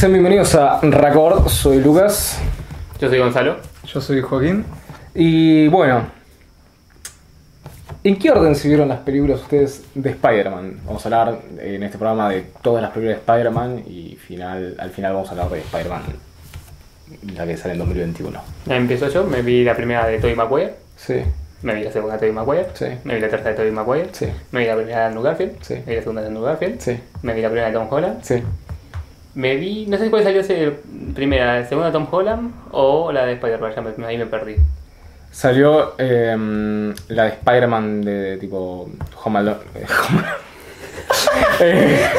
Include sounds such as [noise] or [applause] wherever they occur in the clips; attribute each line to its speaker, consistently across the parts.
Speaker 1: Sean bienvenidos a Record, soy Lucas.
Speaker 2: Yo soy Gonzalo.
Speaker 3: Yo soy Joaquín.
Speaker 1: Y bueno, ¿en qué orden se vieron las películas ustedes de Spider-Man? Vamos a hablar en este programa de todas las películas de Spider-Man y final, al final vamos a hablar de Spider-Man, la que sale en 2021.
Speaker 2: Empiezo yo, me vi la primera de Tobey Maguire,
Speaker 1: Sí,
Speaker 2: me vi la segunda de Tobey Maguire,
Speaker 1: Sí.
Speaker 2: me vi la tercera de Tobey Maguire,
Speaker 1: Sí.
Speaker 2: me vi la primera de Andrew Garfield,
Speaker 1: Sí.
Speaker 2: me vi la segunda de Andrew Garfield,
Speaker 1: sí,
Speaker 2: me vi la primera de Tom Holland,
Speaker 1: sí.
Speaker 2: Me vi, no sé cuál salió ese, primera, la segunda Tom Holland o la de Spider-Man, ya me- ahí me perdí.
Speaker 1: Salió em, la de Spider-Man de, de tipo Home Alone. eh, [laughs] Home. Eh,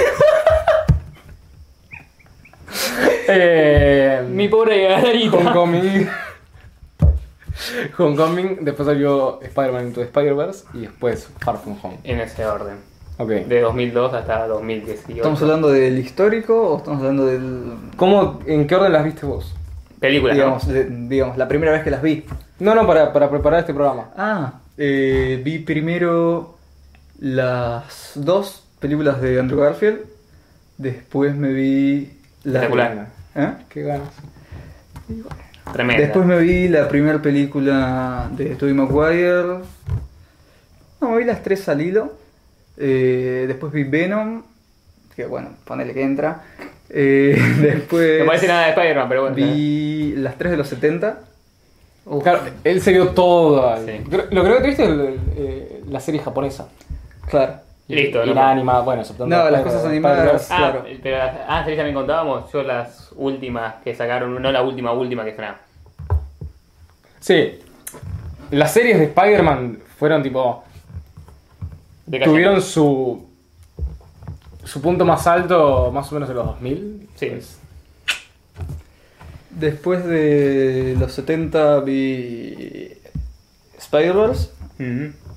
Speaker 1: [laughs] eh,
Speaker 2: Mi pobre gargarita.
Speaker 1: Homecoming. Homecoming, después salió Spider-Man Into Spider-Verse y después Far From Home.
Speaker 2: En ese orden, De 2002 hasta 2018.
Speaker 3: ¿Estamos hablando del histórico o estamos hablando del.
Speaker 1: ¿Cómo, ¿En qué orden las viste vos?
Speaker 2: Película,
Speaker 3: digamos,
Speaker 2: ¿no?
Speaker 3: de- digamos, la primera vez que las vi?
Speaker 1: No, no, para, para preparar este programa.
Speaker 3: Ah, eh, vi primero las dos películas de Andrew Garfield. Después me vi la.
Speaker 2: Espectacular.
Speaker 3: ¿Eh?
Speaker 1: Qué ganas.
Speaker 2: Tremenda.
Speaker 3: Después me vi la primera película de Tobey Maguire. No, me vi las tres al hilo. Eh, después vi Venom. Que bueno, ponele que entra. Eh, [laughs] después.
Speaker 2: No parece nada de Spider-Man, pero bueno.
Speaker 3: Vi las tres de los 70. Uf,
Speaker 1: Claro, él se vio todo.
Speaker 2: Sí.
Speaker 1: Lo creo que te viste el- el- eh, la serie japonesa.
Speaker 3: claro.
Speaker 2: Listo,
Speaker 1: y
Speaker 2: no
Speaker 1: la
Speaker 2: más.
Speaker 1: animada, bueno,
Speaker 3: No, las cosas animadas-.
Speaker 2: Ah,
Speaker 3: Claro.
Speaker 2: pero ah, sí, también contábamos, yo las últimas que sacaron, no la última, última que sonaba.
Speaker 1: Sí. Las series de Spider-Man fueron tipo. Tuvieron su. Su punto más alto más o menos de los 2000.
Speaker 2: Sí.
Speaker 1: Pues,
Speaker 3: Después de los 70 vi Spider-Verse.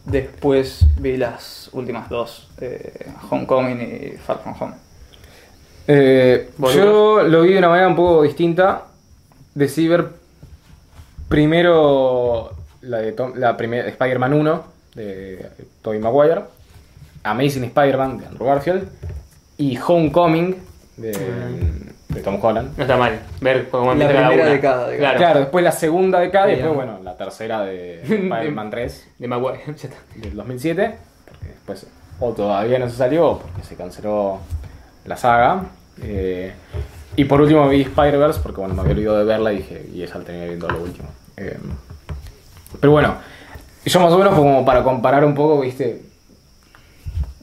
Speaker 3: Después vi las últimas dos, eh, Homecoming y Far From Home.
Speaker 1: Eh,
Speaker 2: ¿Vos,
Speaker 1: yo lo vi de una manera un poco distinta. Decidí ver primero la de Tom- la primera Spider-Man 1 de Tobey Maguire, Amazing Spider-Man de Andrew Garfield y Homecoming de, de Tom Holland.
Speaker 2: No está mal ver cómo
Speaker 3: La
Speaker 2: empieza cada
Speaker 3: primera
Speaker 2: una. Claro,
Speaker 1: Claro, después la segunda década y
Speaker 3: Bien.
Speaker 1: después, bueno, la tercera de [laughs] Spider-Man 3
Speaker 2: de Maguire. [laughs] ya está.
Speaker 1: del 2007, porque después o todavía no se salió porque se canceló la saga. eh, y por último vi Spider-Verse porque bueno, me había olvidado de verla y dije, y esa la tenía viendo lo último. Eh, pero bueno, yo más o menos como para comparar un poco, viste,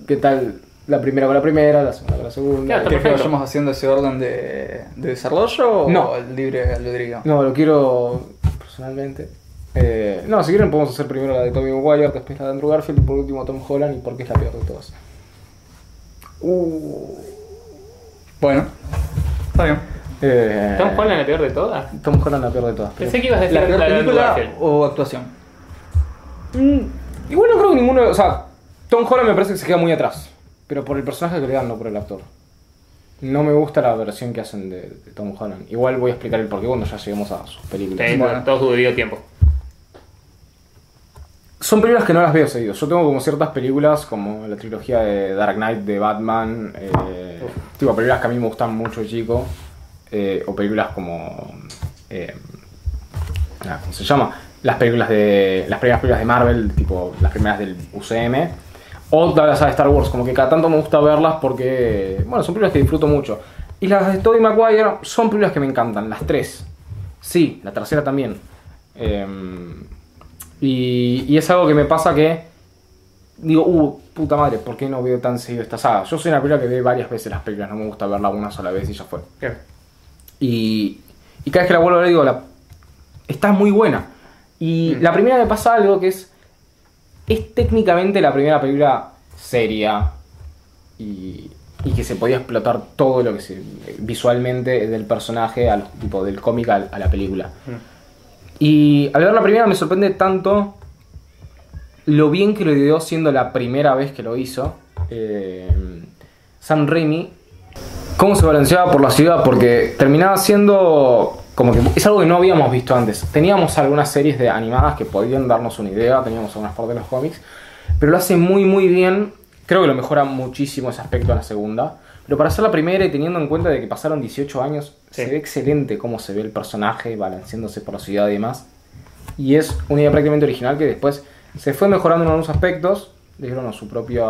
Speaker 1: qué tal la primera con la primera, la segunda con la segunda.
Speaker 2: Claro,
Speaker 3: ¿Quieres que vayamos haciendo ese orden de, de desarrollo
Speaker 1: No.
Speaker 3: o el libre albedrío?
Speaker 1: No, lo quiero personalmente. Eh, no, si quieren podemos hacer primero la de Tobey Maguire, después la de Andrew Garfield y por último Tom Holland y porque es la peor de todas.
Speaker 3: Uh. Bueno, está bien.
Speaker 1: Eh,
Speaker 2: ¿Tom Holland la peor de todas?
Speaker 1: Tom Holland la peor de todas.
Speaker 2: Pensé que ibas a decir
Speaker 3: ¿La peor película o actuación?
Speaker 1: Mm, igual no creo que ninguno. O sea, Tom Holland me parece que se queda muy atrás. Pero por el personaje que le dan, no por el actor. No me gusta la versión que hacen de, de Tom Holland. Igual voy a explicar el porqué cuando ya lleguemos a sus películas.
Speaker 2: Sí,
Speaker 3: Bueno.
Speaker 2: todo su debido tiempo.
Speaker 1: Son películas que no las veo seguido. Yo tengo como ciertas películas, como la trilogía de Dark Knight de Batman, eh, tipo películas que a mí me gustan mucho, chico, eh, o películas como, eh, ¿cómo se llama? Las películas de, las primeras películas de Marvel, tipo las primeras del UCM, o todas las de Star Wars, como que cada tanto me gusta verlas porque, bueno, son películas que disfruto mucho. Y las de Tobey Maguire son películas que me encantan, las tres. Sí, la tercera también. Em, y, y es algo que me pasa que digo, uh, puta madre, ¿por qué no veo tan seguido esta saga? Yo soy una película que ve varias veces las películas, no me gusta verla una sola vez y ya fue. Y, y cada vez que la vuelvo a ver digo, la, está muy buena. Y
Speaker 2: Mm.
Speaker 1: la primera me pasa algo que es, es técnicamente la primera película seria y, y que se podía explotar todo lo que se visualmente del personaje, al, tipo del cómic a la película.
Speaker 2: Mm.
Speaker 1: Y al ver la primera me sorprende tanto lo bien que lo ideó siendo la primera vez que lo hizo. Eh, Sam Raimi. Cómo se balanceaba por la ciudad, porque terminaba siendo como que es algo que no habíamos visto antes. Teníamos algunas series de animadas que podían darnos una idea, teníamos algunas partes de los cómics, pero lo hace muy muy bien. Creo que lo mejora muchísimo ese aspecto en la segunda. Pero para hacer la primera y teniendo en cuenta de que pasaron 18 años,
Speaker 2: Sí.
Speaker 1: se ve excelente cómo se ve el personaje balanceándose por la ciudad y demás. Y es una idea prácticamente original que después se fue mejorando en algunos aspectos. Le dieron a su propia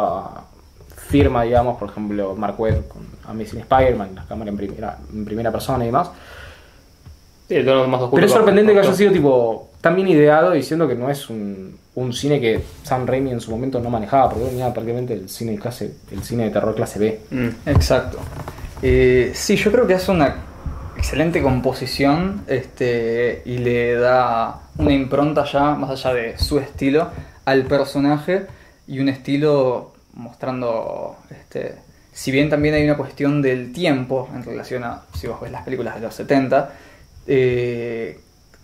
Speaker 1: firma, digamos, por ejemplo, Mark Webb con Amazing Spider-Man, la cámara en primera, en primera persona y demás.
Speaker 2: Sí, el tono más oscuro.
Speaker 1: Pero es sorprendente que haya sido tipo tan bien ideado diciendo que no es un, un cine que Sam Raimi en su momento no manejaba, porque venía prácticamente el cine de clase, el cine de terror clase B.
Speaker 2: Mm.
Speaker 3: Exacto. Eh, sí, yo creo que hace una excelente composición este, y le da una impronta ya, más allá de su estilo, al personaje y un estilo mostrando, este, si bien también hay una cuestión del tiempo en relación a, si vos ves las películas de los 70, eh,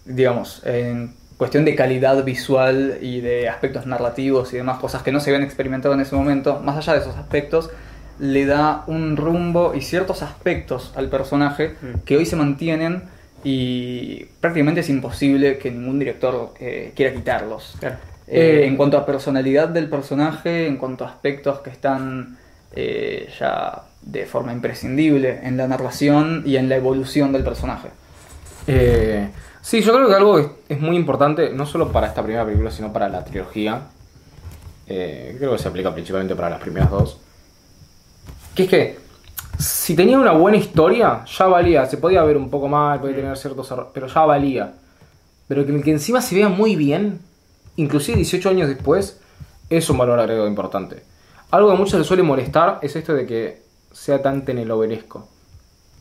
Speaker 3: digamos, en cuestión de calidad visual y de aspectos narrativos y demás cosas que no se habían experimentado en ese momento, más allá de esos aspectos, le da un rumbo y ciertos aspectos al personaje
Speaker 2: Mm.
Speaker 3: que hoy se mantienen y prácticamente es imposible que ningún director eh, quiera quitarlos.
Speaker 2: Claro.
Speaker 3: Eh,
Speaker 1: Eh,
Speaker 3: en cuanto a personalidad del personaje, en cuanto a aspectos que están eh, ya de forma imprescindible en la narración y en la evolución del personaje.
Speaker 1: Eh, sí, yo creo que algo es, es muy importante, no solo para esta primera película, sino para la trilogía. Eh, creo que se aplica principalmente para las primeras dos. Que es que, si tenía una buena historia, ya valía. Se podía ver un poco mal, podía tener ciertos errores, pero ya valía. Pero que, que encima se vea muy bien, inclusive 18 años después, es un valor agregado importante. Algo que a muchos les suele molestar es esto de que sea tan telenovelesco.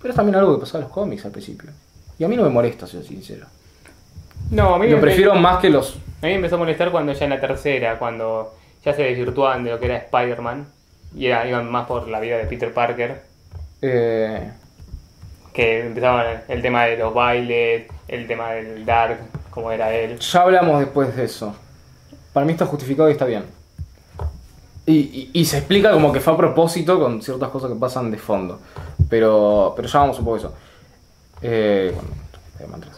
Speaker 1: Pero es también algo que pasaba en los cómics al principio. Y a mí no me molesta, soy sincero.
Speaker 2: No, a mí
Speaker 1: Lo
Speaker 2: me-
Speaker 1: prefiero más que los.
Speaker 2: A mí me empezó a molestar cuando ya en la tercera, cuando ya se desvirtuaban de lo que era Spider-Man y era, iban más por la vida de Peter Parker,
Speaker 1: eh,
Speaker 2: que empezaban el tema de los bailes, el tema del Dark, como era él.
Speaker 1: ya hablamos después de eso. Para mí está justificado y está bien. Y, y- y se explica como que fue a propósito con ciertas cosas que pasan de fondo. Pero, pero ya vamos un poco a eso. Eh, bueno, Spider-Man 3.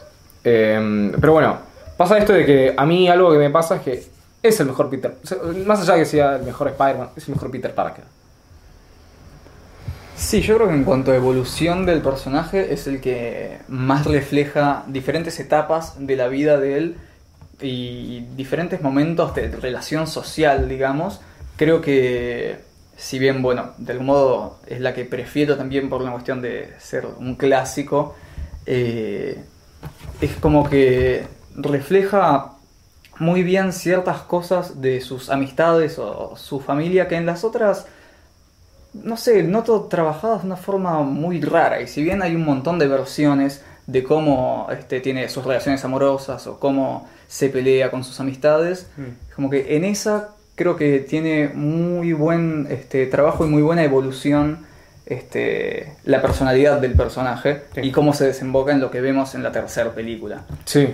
Speaker 1: Eh, pero bueno, pasa esto de que a mí algo que me pasa es que es el mejor Peter. Más allá de que sea el mejor Spider-Man, es el mejor Peter Parker.
Speaker 3: Sí, yo creo que en cuanto a evolución del personaje es el que más refleja diferentes etapas de la vida de él y diferentes momentos de relación social, digamos. Creo que, si bien, bueno, de algún modo es la que prefiero también por la cuestión de ser un clásico, eh, es como que refleja muy bien ciertas cosas de sus amistades o su familia que en las otras no sé, noto trabajadas de una forma muy rara. Y si bien hay un montón de versiones de cómo este, tiene sus relaciones amorosas o cómo se pelea con sus amistades,
Speaker 2: Mm.
Speaker 3: como que en esa creo que tiene muy buen este, trabajo y muy buena evolución este, la personalidad del personaje
Speaker 2: Sí.
Speaker 3: y cómo se desemboca en lo que vemos en la tercera película.
Speaker 1: Sí.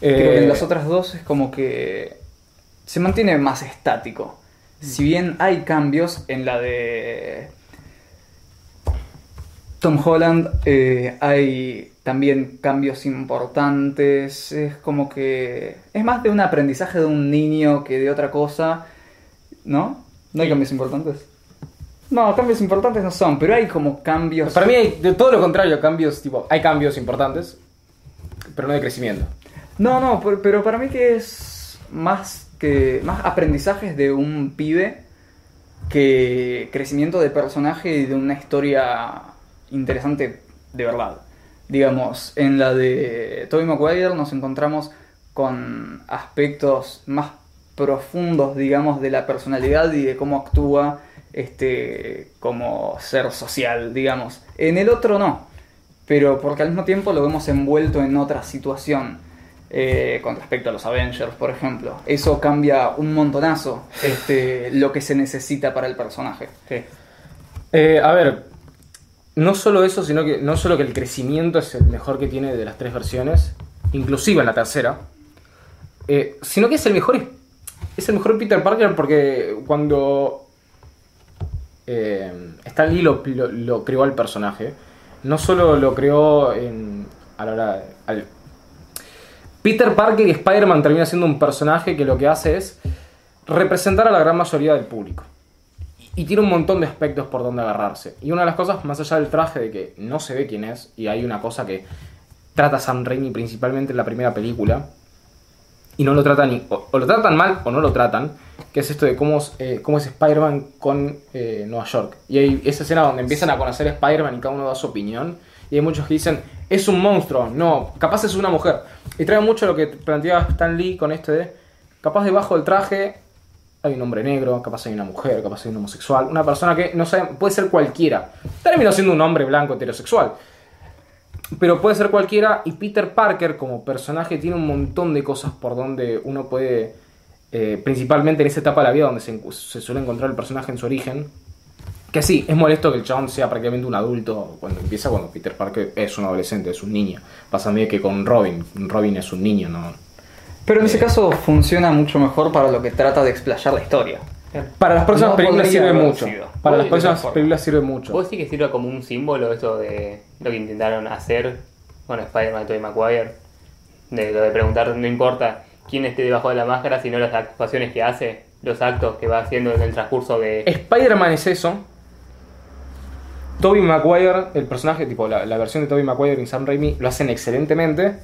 Speaker 3: Creo que
Speaker 1: Eh,
Speaker 3: en las otras dos es como que se mantiene más estático. Si bien hay cambios en la de Tom Holland, eh, hay también cambios importantes. Es como que es más de un aprendizaje de un niño que de otra cosa, ¿no? ¿No hay cambios importantes? No, cambios importantes no son, pero hay como cambios.
Speaker 1: Para mí hay de todo lo contrario, cambios, tipo, hay cambios importantes, pero no de crecimiento.
Speaker 3: No, no, pero, pero para mí que es más que más aprendizajes de un pibe que crecimiento de personaje y de una historia interesante de verdad. Digamos, en la de Tobey Maguire nos encontramos con aspectos más profundos, digamos, de la personalidad y de cómo actúa este como ser social, digamos. En el otro no, pero porque al mismo tiempo lo vemos envuelto en otra situación. eh, con respecto a los Avengers, por ejemplo. Eso cambia un montonazo este, lo que se necesita para el personaje.
Speaker 2: Sí.
Speaker 1: Eh, a ver, no solo eso, sino que no solo que el crecimiento es el mejor que tiene de las tres versiones, inclusive en la tercera, eh, sino que es el mejor es el mejor Peter Parker porque cuando eh, Stan Lee lo, creó al personaje, no solo lo creó en, a la hora Peter Parker y Spider-Man termina siendo un personaje que lo que hace es representar a la gran mayoría del público. Y tiene un montón de aspectos por donde agarrarse. Y una de las cosas, más allá del traje, de que no se ve quién es, y hay una cosa que trata Sam Raimi principalmente en la primera película, y no lo tratan, ni- o, o lo tratan mal o no lo tratan, que es esto de cómo, es, eh, Spider-Man con eh, Nueva York. Y hay esa escena donde empiezan a conocer a Spider-Man y cada uno da su opinión, y hay muchos que dicen, es un monstruo, no, capaz es una mujer. Y trae mucho lo que planteaba Stan Lee con esto de, capaz debajo del traje hay un hombre negro, capaz hay una mujer, capaz hay un homosexual, una persona que no sabe, puede ser cualquiera. Terminó siendo un hombre blanco heterosexual. Pero puede ser cualquiera y Peter Parker como personaje tiene un montón de cosas por donde uno puede, eh, principalmente en esa etapa de la vida donde se, suele encontrar el personaje en su origen, que sí, es molesto que el chabón sea prácticamente un adulto cuando empieza, cuando Peter Parker es un adolescente, es un niño. Pasa medio que con Robin, Robin es un niño, ¿no?
Speaker 3: Pero en ese
Speaker 1: Eh.
Speaker 3: caso funciona mucho mejor para lo que trata de explayar la historia.
Speaker 1: Para las próximas
Speaker 3: No
Speaker 1: películas sirve mucho.
Speaker 3: sido.
Speaker 1: Para las próximas películas sirve mucho.
Speaker 2: ¿Vos sí que sirve como un símbolo esto de lo que intentaron hacer con Spider-Man y Tobey Maguire? De lo de preguntar, no importa quién esté debajo de la máscara, sino las actuaciones que hace, los actos que va haciendo en el transcurso de...
Speaker 1: Spider-Man es eso. Tobey Maguire, el personaje, tipo la, versión de Tobey Maguire y Sam Raimi, lo hacen excelentemente.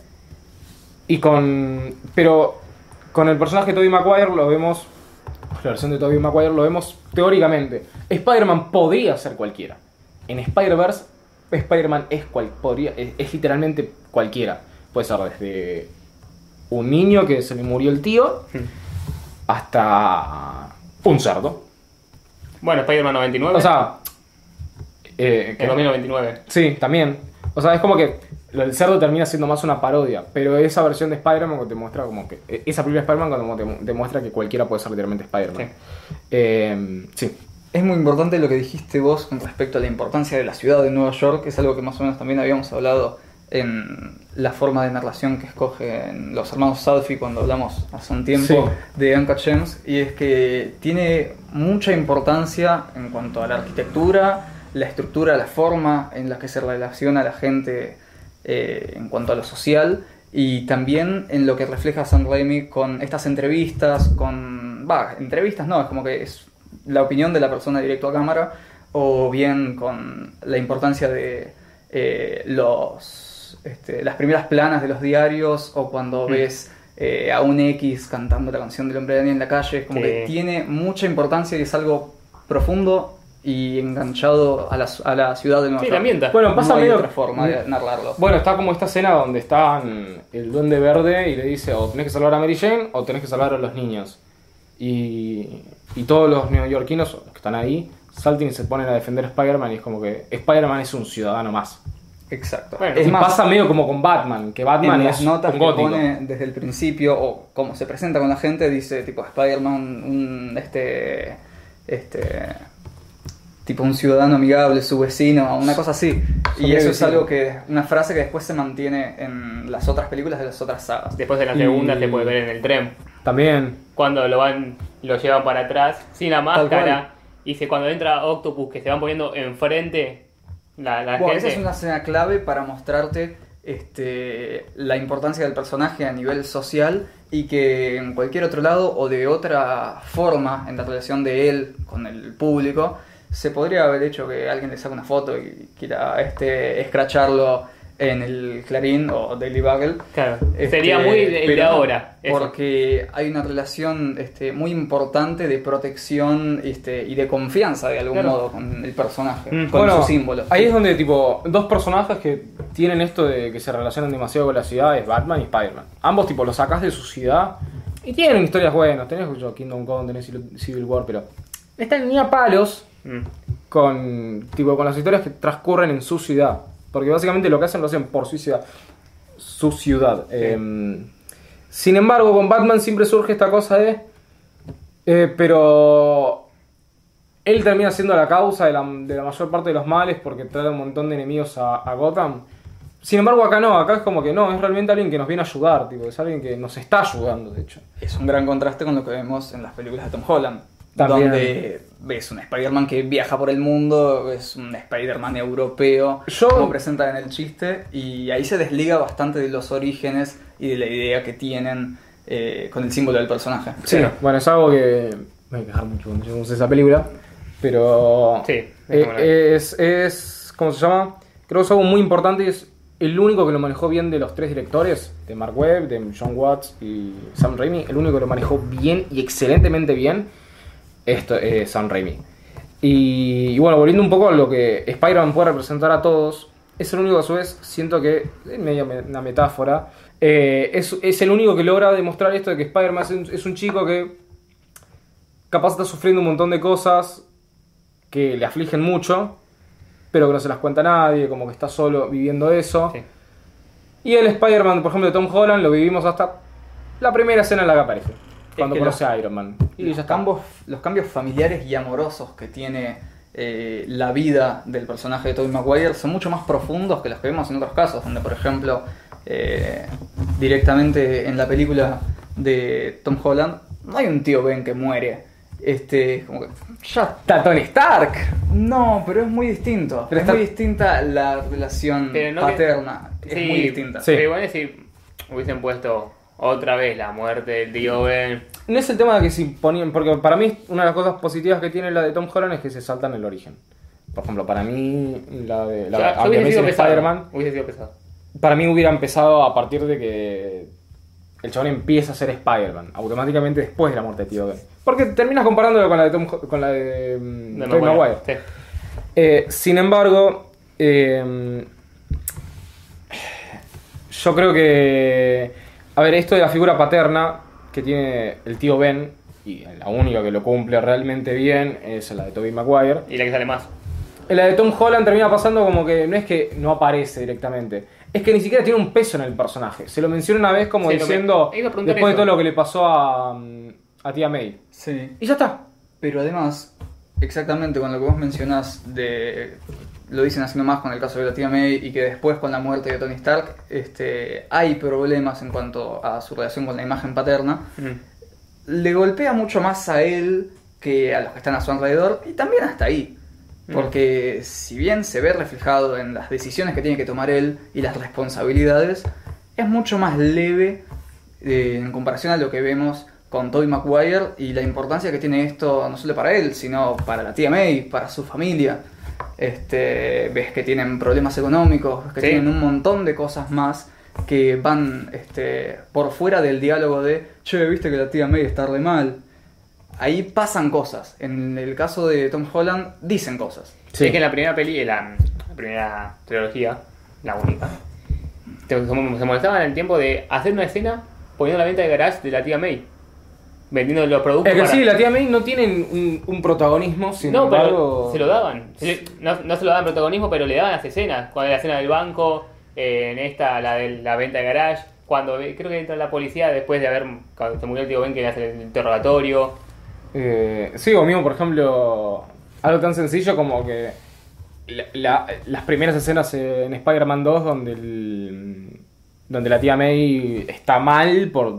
Speaker 1: Y con. Pero con el personaje de Tobey Maguire lo vemos. La versión de Tobey Maguire lo vemos teóricamente. Spider-Man podría ser cualquiera. En Spider-Verse, Spider-Man es, cual, es literalmente cualquiera. Puede ser desde un niño que se le murió el tío hasta un cerdo.
Speaker 2: Bueno, Spider-Man 99.
Speaker 1: O sea, eh,
Speaker 2: en 2099.
Speaker 1: sí, también. O sea, es como que lo del cerdo termina siendo más una parodia, pero esa versión de Spider-Man te muestra como que. eh, Esa de Spider-Man cuando te demuestra que cualquiera puede ser literalmente Spider-Man. Eh, sí.
Speaker 3: Es muy importante lo que dijiste vos con respecto a la importancia de la ciudad de Nueva York, que es algo que más o menos también habíamos hablado en la forma de narración que escogen los hermanos Salfi cuando hablamos hace un tiempo
Speaker 1: Sí.
Speaker 3: de Uncut Gems, y es que tiene mucha importancia en cuanto a la arquitectura, la estructura, la forma en la que se relaciona la gente eh, en cuanto a lo social, y también en lo que refleja Sam Raimi con estas entrevistas, con... Va, entrevistas no, es como que es la opinión de la persona directo a cámara, o bien con la importancia de eh, los, este, las primeras planas de los diarios, o cuando
Speaker 2: Mm.
Speaker 3: ves eh, a un X cantando la canción del hombre de en la calle, es como
Speaker 2: Sí.
Speaker 3: que tiene mucha importancia y es algo profundo y enganchado a la, a la ciudad de Nueva
Speaker 2: Sí,
Speaker 3: York.
Speaker 2: ambienta.
Speaker 1: Bueno, pasa
Speaker 3: no hay
Speaker 1: medio-
Speaker 3: otra forma de narrarlo.
Speaker 1: Bueno, está como esta escena donde están el duende verde y le dice o tenés que salvar a Mary Jane o tenés que salvar a los niños. Y, y todos los neoyorquinos que están ahí salten y se ponen a defender a Spider-Man y es como que Spider-Man es un ciudadano más.
Speaker 3: Exacto.
Speaker 2: Bueno,
Speaker 3: es
Speaker 1: y
Speaker 3: más,
Speaker 1: pasa medio como con Batman, que Batman
Speaker 3: en
Speaker 1: es
Speaker 3: las notas
Speaker 1: un
Speaker 3: que
Speaker 1: gótico.
Speaker 3: pone desde el principio o cómo se presenta con la gente dice tipo Spider-Man un este este tipo un ciudadano amigable su vecino una cosa así
Speaker 1: Son
Speaker 3: y eso es algo que una frase que después se mantiene en las otras películas de las otras sagas
Speaker 2: Después de la
Speaker 1: Y-
Speaker 2: segunda se puede ver en el tren.
Speaker 1: También.
Speaker 2: Cuando lo van, lo llevan para atrás, sin la máscara. Y se, cuando entra Octopus, que se van poniendo enfrente la, la
Speaker 3: Bueno,
Speaker 2: gente.
Speaker 3: esa es una escena clave para mostrarte este, la importancia del personaje a nivel social y que en cualquier otro lado o de otra forma en la relación de él con el público se podría haber hecho que alguien le saque una foto y quiera este, escracharlo en el Clarín o Daily Bugle.
Speaker 2: Claro,
Speaker 3: Este,
Speaker 2: sería muy de, ahora. eso.
Speaker 3: Porque hay una relación este, muy importante de protección este, y de confianza de algún
Speaker 2: Claro.
Speaker 3: modo con el personaje,
Speaker 2: Mm.
Speaker 3: con
Speaker 1: Bueno,
Speaker 3: su símbolo.
Speaker 1: Ahí es donde, tipo, dos personajes que tienen esto de que se relacionan demasiado con la ciudad es Batman y Spider-Man. Ambos, tipo, los sacás de su ciudad y tienen historias buenas. Tenés yo, Kingdom Come, tenés Civil- Civil War, pero están ni a palos
Speaker 2: Mm.
Speaker 1: con, tipo, con las historias que transcurren en su ciudad. Porque básicamente lo que hacen lo hacen por su ciudad. Su ciudad. Eh, sin embargo, con Batman siempre surge esta cosa de... eh, pero él termina siendo la causa de la, de la mayor parte de los males porque trae un montón de enemigos a, a Gotham. Sin embargo, acá no, acá es como que no, es realmente alguien que nos viene a ayudar, tipo, es alguien que nos está ayudando, de hecho.
Speaker 3: Es un gran contraste con lo que vemos en las películas de Tom Holland.
Speaker 1: También.
Speaker 3: Donde ves un Spider-Man que viaja por el mundo, es un Spider-Man europeo,
Speaker 1: Yo-
Speaker 3: como presentan en el chiste, y ahí se desliga bastante de los orígenes y de la idea que tienen eh, con el símbolo del personaje.
Speaker 1: Sí, bueno, es algo que me voy a quejar mucho cuando lleguemos a esa película. Pero
Speaker 2: Sí,
Speaker 1: eh,
Speaker 2: dejémoslo ahí.
Speaker 1: es, es, ¿cómo se llama? Creo que es algo muy importante y es el único que lo manejó bien de los tres directores, de Mark Webb, de John Watts y Sam Raimi, el único que lo manejó bien y excelentemente bien, esto es Sam Raimi. Y, y bueno, volviendo un poco a lo que Spider-Man puede representar a todos, es el único a su vez, siento que, es medio me- una metáfora, eh, es, es el único que logra demostrar esto de que Spider-Man es un- es un chico que capaz está sufriendo un montón de cosas que le afligen mucho, pero que no se las cuenta a nadie, como que está solo viviendo eso.
Speaker 2: Sí.
Speaker 1: Y el Spider-Man, por ejemplo, de Tom Holland, lo vivimos hasta la primera escena en la que aparece, cuando
Speaker 3: que
Speaker 1: conoce a Iron Man. Y
Speaker 3: los, cambios, los cambios familiares y amorosos que tiene eh, la vida del personaje de Tobey Maguire son mucho más profundos que los que vemos en otros casos, donde por ejemplo eh, directamente en la película de Tom Holland no hay un tío Ben que muere. Este, como que ya
Speaker 1: Está Tony Stark.
Speaker 3: No, pero es muy distinto.
Speaker 1: Pero
Speaker 3: es
Speaker 1: está-
Speaker 3: muy distinta la relación
Speaker 2: no que-
Speaker 3: paterna. Es
Speaker 2: Sí,
Speaker 3: muy distinta.
Speaker 1: Sí.
Speaker 2: Pero igual si hubiesen puesto otra vez la muerte del tío Ben.
Speaker 1: No es el tema de que si ponían, porque para mí una de las cosas positivas que tiene la de Tom Holland es que se saltan el origen. Por ejemplo, para mí la de la
Speaker 2: Ya,
Speaker 1: aunque me
Speaker 2: sido.
Speaker 1: Spider-Man,
Speaker 2: Hubiese sido pesado.
Speaker 1: para mí hubiera empezado a partir de que el chabón empieza a ser Spider-Man, automáticamente después de la muerte de Tío Ben. Porque terminas comparándolo con la de Tom, con la de, mm,
Speaker 2: De
Speaker 1: Tobey Maguire.
Speaker 2: Sí.
Speaker 1: Eh, sin embargo, eh, yo creo que. A ver, esto de la figura paterna que tiene el tío Ben, y la única que lo cumple realmente bien es la de Tobey Maguire.
Speaker 2: Y la que sale más.
Speaker 1: La de Tom Holland termina pasando como que no es que no aparece directamente, es que ni siquiera tiene un peso en el personaje. Se lo menciona una vez como
Speaker 2: Sí,
Speaker 1: diciendo, después de todo lo que le pasó a, mm, a tía May.
Speaker 3: Sí.
Speaker 1: Y ya está.
Speaker 3: Pero además, exactamente con lo que vos mencionás de. Lo dicen así nomás con el caso de la tía May y que después con la muerte de Tony Stark este, hay problemas en cuanto a su relación con la imagen paterna.
Speaker 2: Mm.
Speaker 3: Le golpea mucho más a él que a los que están a su alrededor y también hasta ahí. Porque si bien se ve reflejado en las decisiones que tiene que tomar él y las responsabilidades, es mucho más leve eh, en comparación a lo que vemos con Tobey Maguire y la importancia que tiene esto no solo para él, sino para la tía May, para su familia. Este, ves que tienen problemas económicos, ves que
Speaker 2: Sí.
Speaker 3: tienen un montón de cosas más que van este, por fuera del diálogo de, che, viste que la tía May está re mal. Ahí pasan cosas. En el caso de Tom Holland, dicen cosas.
Speaker 1: Sí.
Speaker 2: Es que en la primera peli, en la, la primera trilogía, la única, se molestaban en el tiempo de hacer una escena poniendo la venta de garage de la tía May. Vendiendo los productos.
Speaker 1: Es que
Speaker 2: para-
Speaker 1: sí, la tía May no tiene un, un protagonismo, sin
Speaker 2: no, pero
Speaker 1: embargo...
Speaker 2: se lo daban. Se le- no, no se lo daban protagonismo, pero le daban las escenas. Cuando la escena del banco, eh, en esta, la de la venta de garage. Cuando creo que entra la policía después de haber. Cuando se murió el tío Ben, que le hace el interrogatorio.
Speaker 1: Eh, sí, o mismo, por ejemplo, algo tan sencillo como que la- la- las primeras escenas en Spider-Man 2 donde, el- donde la tía May está mal por,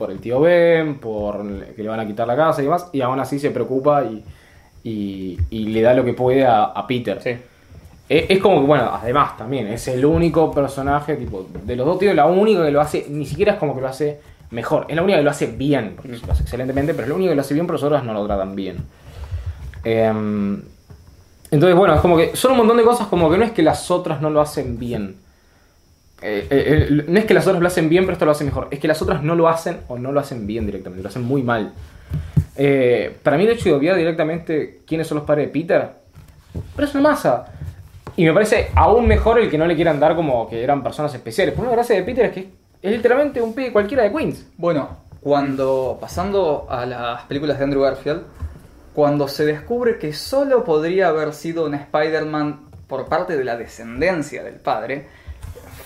Speaker 1: por el tío Ben, por que le van a quitar la casa y demás, y aún así se preocupa y, y- y le da lo que puede a, a Peter.
Speaker 2: Sí.
Speaker 1: Es, es como que, bueno, además también, es el único personaje, tipo, de los dos tíos, la única que lo hace, ni siquiera es como que lo hace mejor, es la única que lo hace bien, porque lo hace excelentemente, pero es la única que lo hace bien, pero las otras no lo tratan bien. Em, entonces, bueno, es como que son un montón de cosas como que no es que las otras no lo hacen bien. Eh, eh, eh, no es que las otras lo hacen bien, pero esto lo hace mejor. Es que las otras no lo hacen o no lo hacen bien directamente, lo hacen muy mal. Para mí el hecho de obviar directamente quiénes son los padres de Peter, pero es una masa. Y me parece aún mejor el que no le quieran dar como que eran personas especiales. Por una gracia de Peter es que es literalmente un pibe cualquiera de Queens.
Speaker 3: Bueno, cuando pasando a las películas de Andrew Garfield, cuando se descubre que solo podría haber sido un Spider-Man por parte de la descendencia del padre,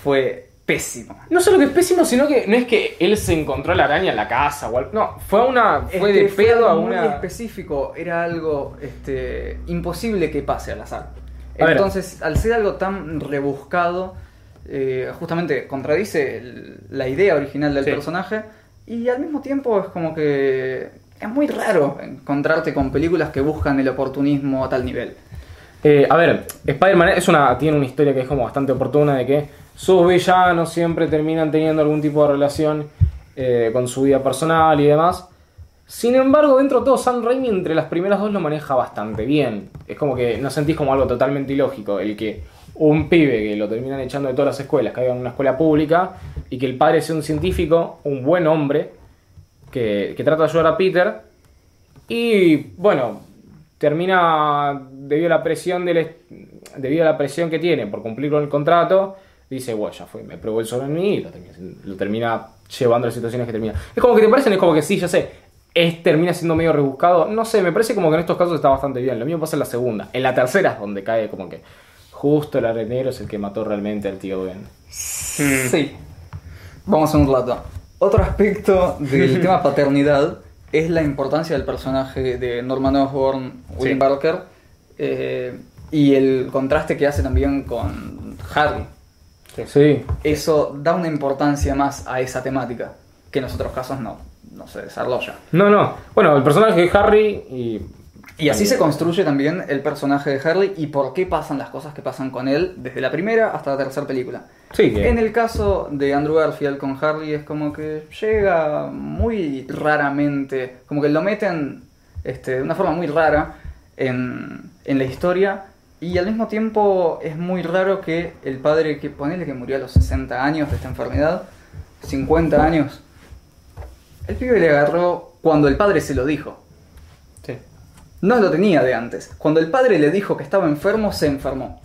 Speaker 3: fue pésimo.
Speaker 1: No solo que es pésimo, sino que no es que él se encontró la araña en la casa o algo. No, fue una. Fue
Speaker 3: Este,
Speaker 1: de pedo a
Speaker 3: muy
Speaker 1: una.
Speaker 3: específico, era algo este, imposible que pase al azar.
Speaker 1: A ver.
Speaker 3: Entonces, al ser algo tan rebuscado, eh, justamente contradice el- la idea original del
Speaker 2: Sí.
Speaker 3: personaje y al mismo tiempo es como que es muy raro encontrarte con películas que buscan el oportunismo a tal nivel.
Speaker 1: Eh, a ver, Spider-Man es una, tiene una historia que es como bastante oportuna de que sus villanos siempre terminan teniendo algún tipo de relación eh, con su vida personal y demás. Sin embargo, dentro de todo, Sam Raimi entre las primeras dos lo maneja bastante bien. Es como que no sentís como algo totalmente ilógico el que un pibe que lo terminan echando de todas las escuelas, caiga en una escuela pública y que el padre sea un científico, un buen hombre, que, que trata de ayudar a Peter. Y bueno, termina debido a la presión del debido a la presión que tiene por cumplir con el contrato, dice, bueno, ya fue, me probó el sol en mí y lo termina, lo termina llevando a las situaciones que termina. Es como que te parecen, es como que sí, ya sé, es, termina siendo medio rebuscado. No sé, me parece como que en estos casos está bastante bien. Lo mismo pasa en la segunda. En la tercera es donde cae como que justo el arenero es el que mató realmente al tío Ben.
Speaker 3: Sí. Vamos a un rato. Otro aspecto del [laughs] tema paternidad es la importancia del personaje de Norman Osborn, William
Speaker 2: Sí.
Speaker 3: Barker, eh, y el contraste que hace también con Harry.
Speaker 1: Sí.
Speaker 3: Eso da una importancia más a esa temática, que en los otros casos no, no se desarrolla.
Speaker 1: No, no. Bueno, el personaje de Harry y...
Speaker 3: Y así se construye también el personaje de Harry y por qué pasan las cosas que pasan con él desde la primera hasta la tercera película.
Speaker 1: Sí, que...
Speaker 3: En el caso de Andrew Garfield con Harry es como que llega muy raramente, como que lo meten este, de una forma muy rara en, en la historia y al mismo tiempo es muy raro que el padre que ponele que murió a los 60 años de esta enfermedad, 50 años, el pibe le agarró cuando el padre se lo dijo.
Speaker 2: Sí.
Speaker 3: No lo tenía de antes. Cuando el padre le dijo que estaba enfermo, se enfermó.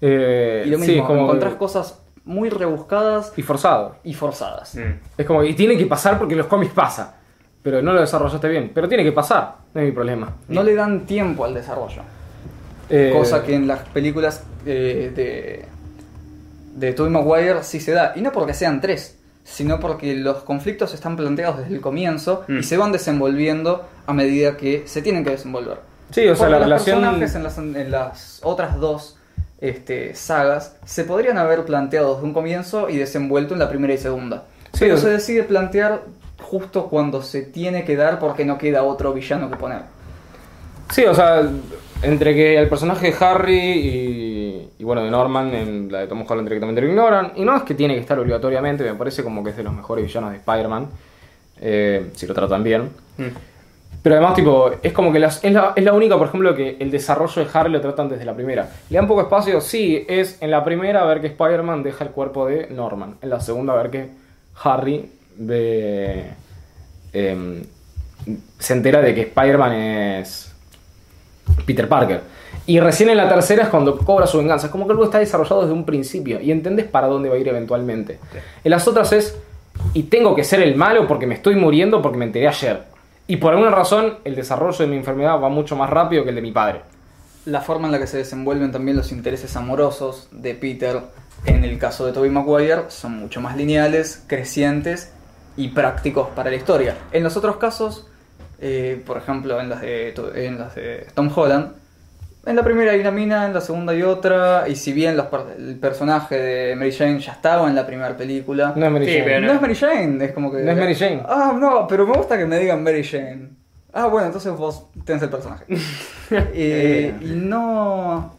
Speaker 1: eh,
Speaker 3: Y lo
Speaker 1: sí,
Speaker 3: mismo,
Speaker 1: como...
Speaker 3: encontrás cosas muy rebuscadas
Speaker 1: Y forzado.
Speaker 3: y forzadas.
Speaker 2: Mm.
Speaker 1: Es como, y tiene que pasar porque en los cómics pasa. Pero no lo desarrollaste bien. Pero tiene que pasar, no es mi problema.
Speaker 3: No le dan tiempo al desarrollo.
Speaker 1: Eh,
Speaker 3: Cosa que en las películas eh, de, de Tobey Maguire sí se da. Y no porque sean tres, sino porque los conflictos están planteados desde el comienzo y
Speaker 2: Mm.
Speaker 3: se van desenvolviendo a medida que se tienen que desenvolver.
Speaker 1: Sí, o sea,
Speaker 3: Porque
Speaker 1: la
Speaker 3: los
Speaker 1: relación...
Speaker 3: personajes en las, en las otras dos este, sagas se podrían haber planteado desde un comienzo y desenvuelto en la primera y segunda.
Speaker 1: Sí,
Speaker 3: Pero
Speaker 1: o-
Speaker 3: se decide plantear justo cuando se tiene que dar porque no queda otro villano que poner.
Speaker 1: Sí, o sea, entre que el personaje de Harry y, y, bueno, de Norman en la de Tom Holland directamente lo ignoran. Y no es que tiene que estar obligatoriamente, me parece como que es de los mejores villanos de Spider-Man. eh, si lo tratan bien.
Speaker 2: Mm.
Speaker 1: Pero además, tipo, es como que las- es, la, es la única, por ejemplo, que el desarrollo de Harry lo tratan desde la primera. Le dan poco espacio, sí, es en la primera ver que Spider-Man deja el cuerpo de Norman. En la segunda ver que Harry ve... em, se entera de que Spider-Man es Peter Parker. Y recién en la tercera es cuando cobra su venganza. Es como que algo está desarrollado desde un principio y entendés para dónde va a ir eventualmente. En las otras es, y tengo que ser el malo porque me estoy muriendo porque me enteré ayer. Y por alguna razón el desarrollo de mi enfermedad va mucho más rápido que el de mi padre.
Speaker 3: La forma en la que se desenvuelven también los intereses amorosos de Peter en el caso de Tobey Maguire son mucho más lineales, crecientes y prácticos para la historia. En los otros casos, eh, por ejemplo en las, de, en las de Tom Holland, en la primera hay una mina, en la segunda hay otra, y si bien los el personaje de Mary Jane ya estaba en la primera película,
Speaker 1: No es Mary
Speaker 2: Sí,
Speaker 1: Jane.
Speaker 2: pero
Speaker 3: no es Mary Jane, es como que...
Speaker 1: No es Mary Jane.
Speaker 3: Ah, no, pero me gusta que me digan Mary Jane. Ah, bueno, entonces vos tenés el personaje. [laughs] Eh, y no.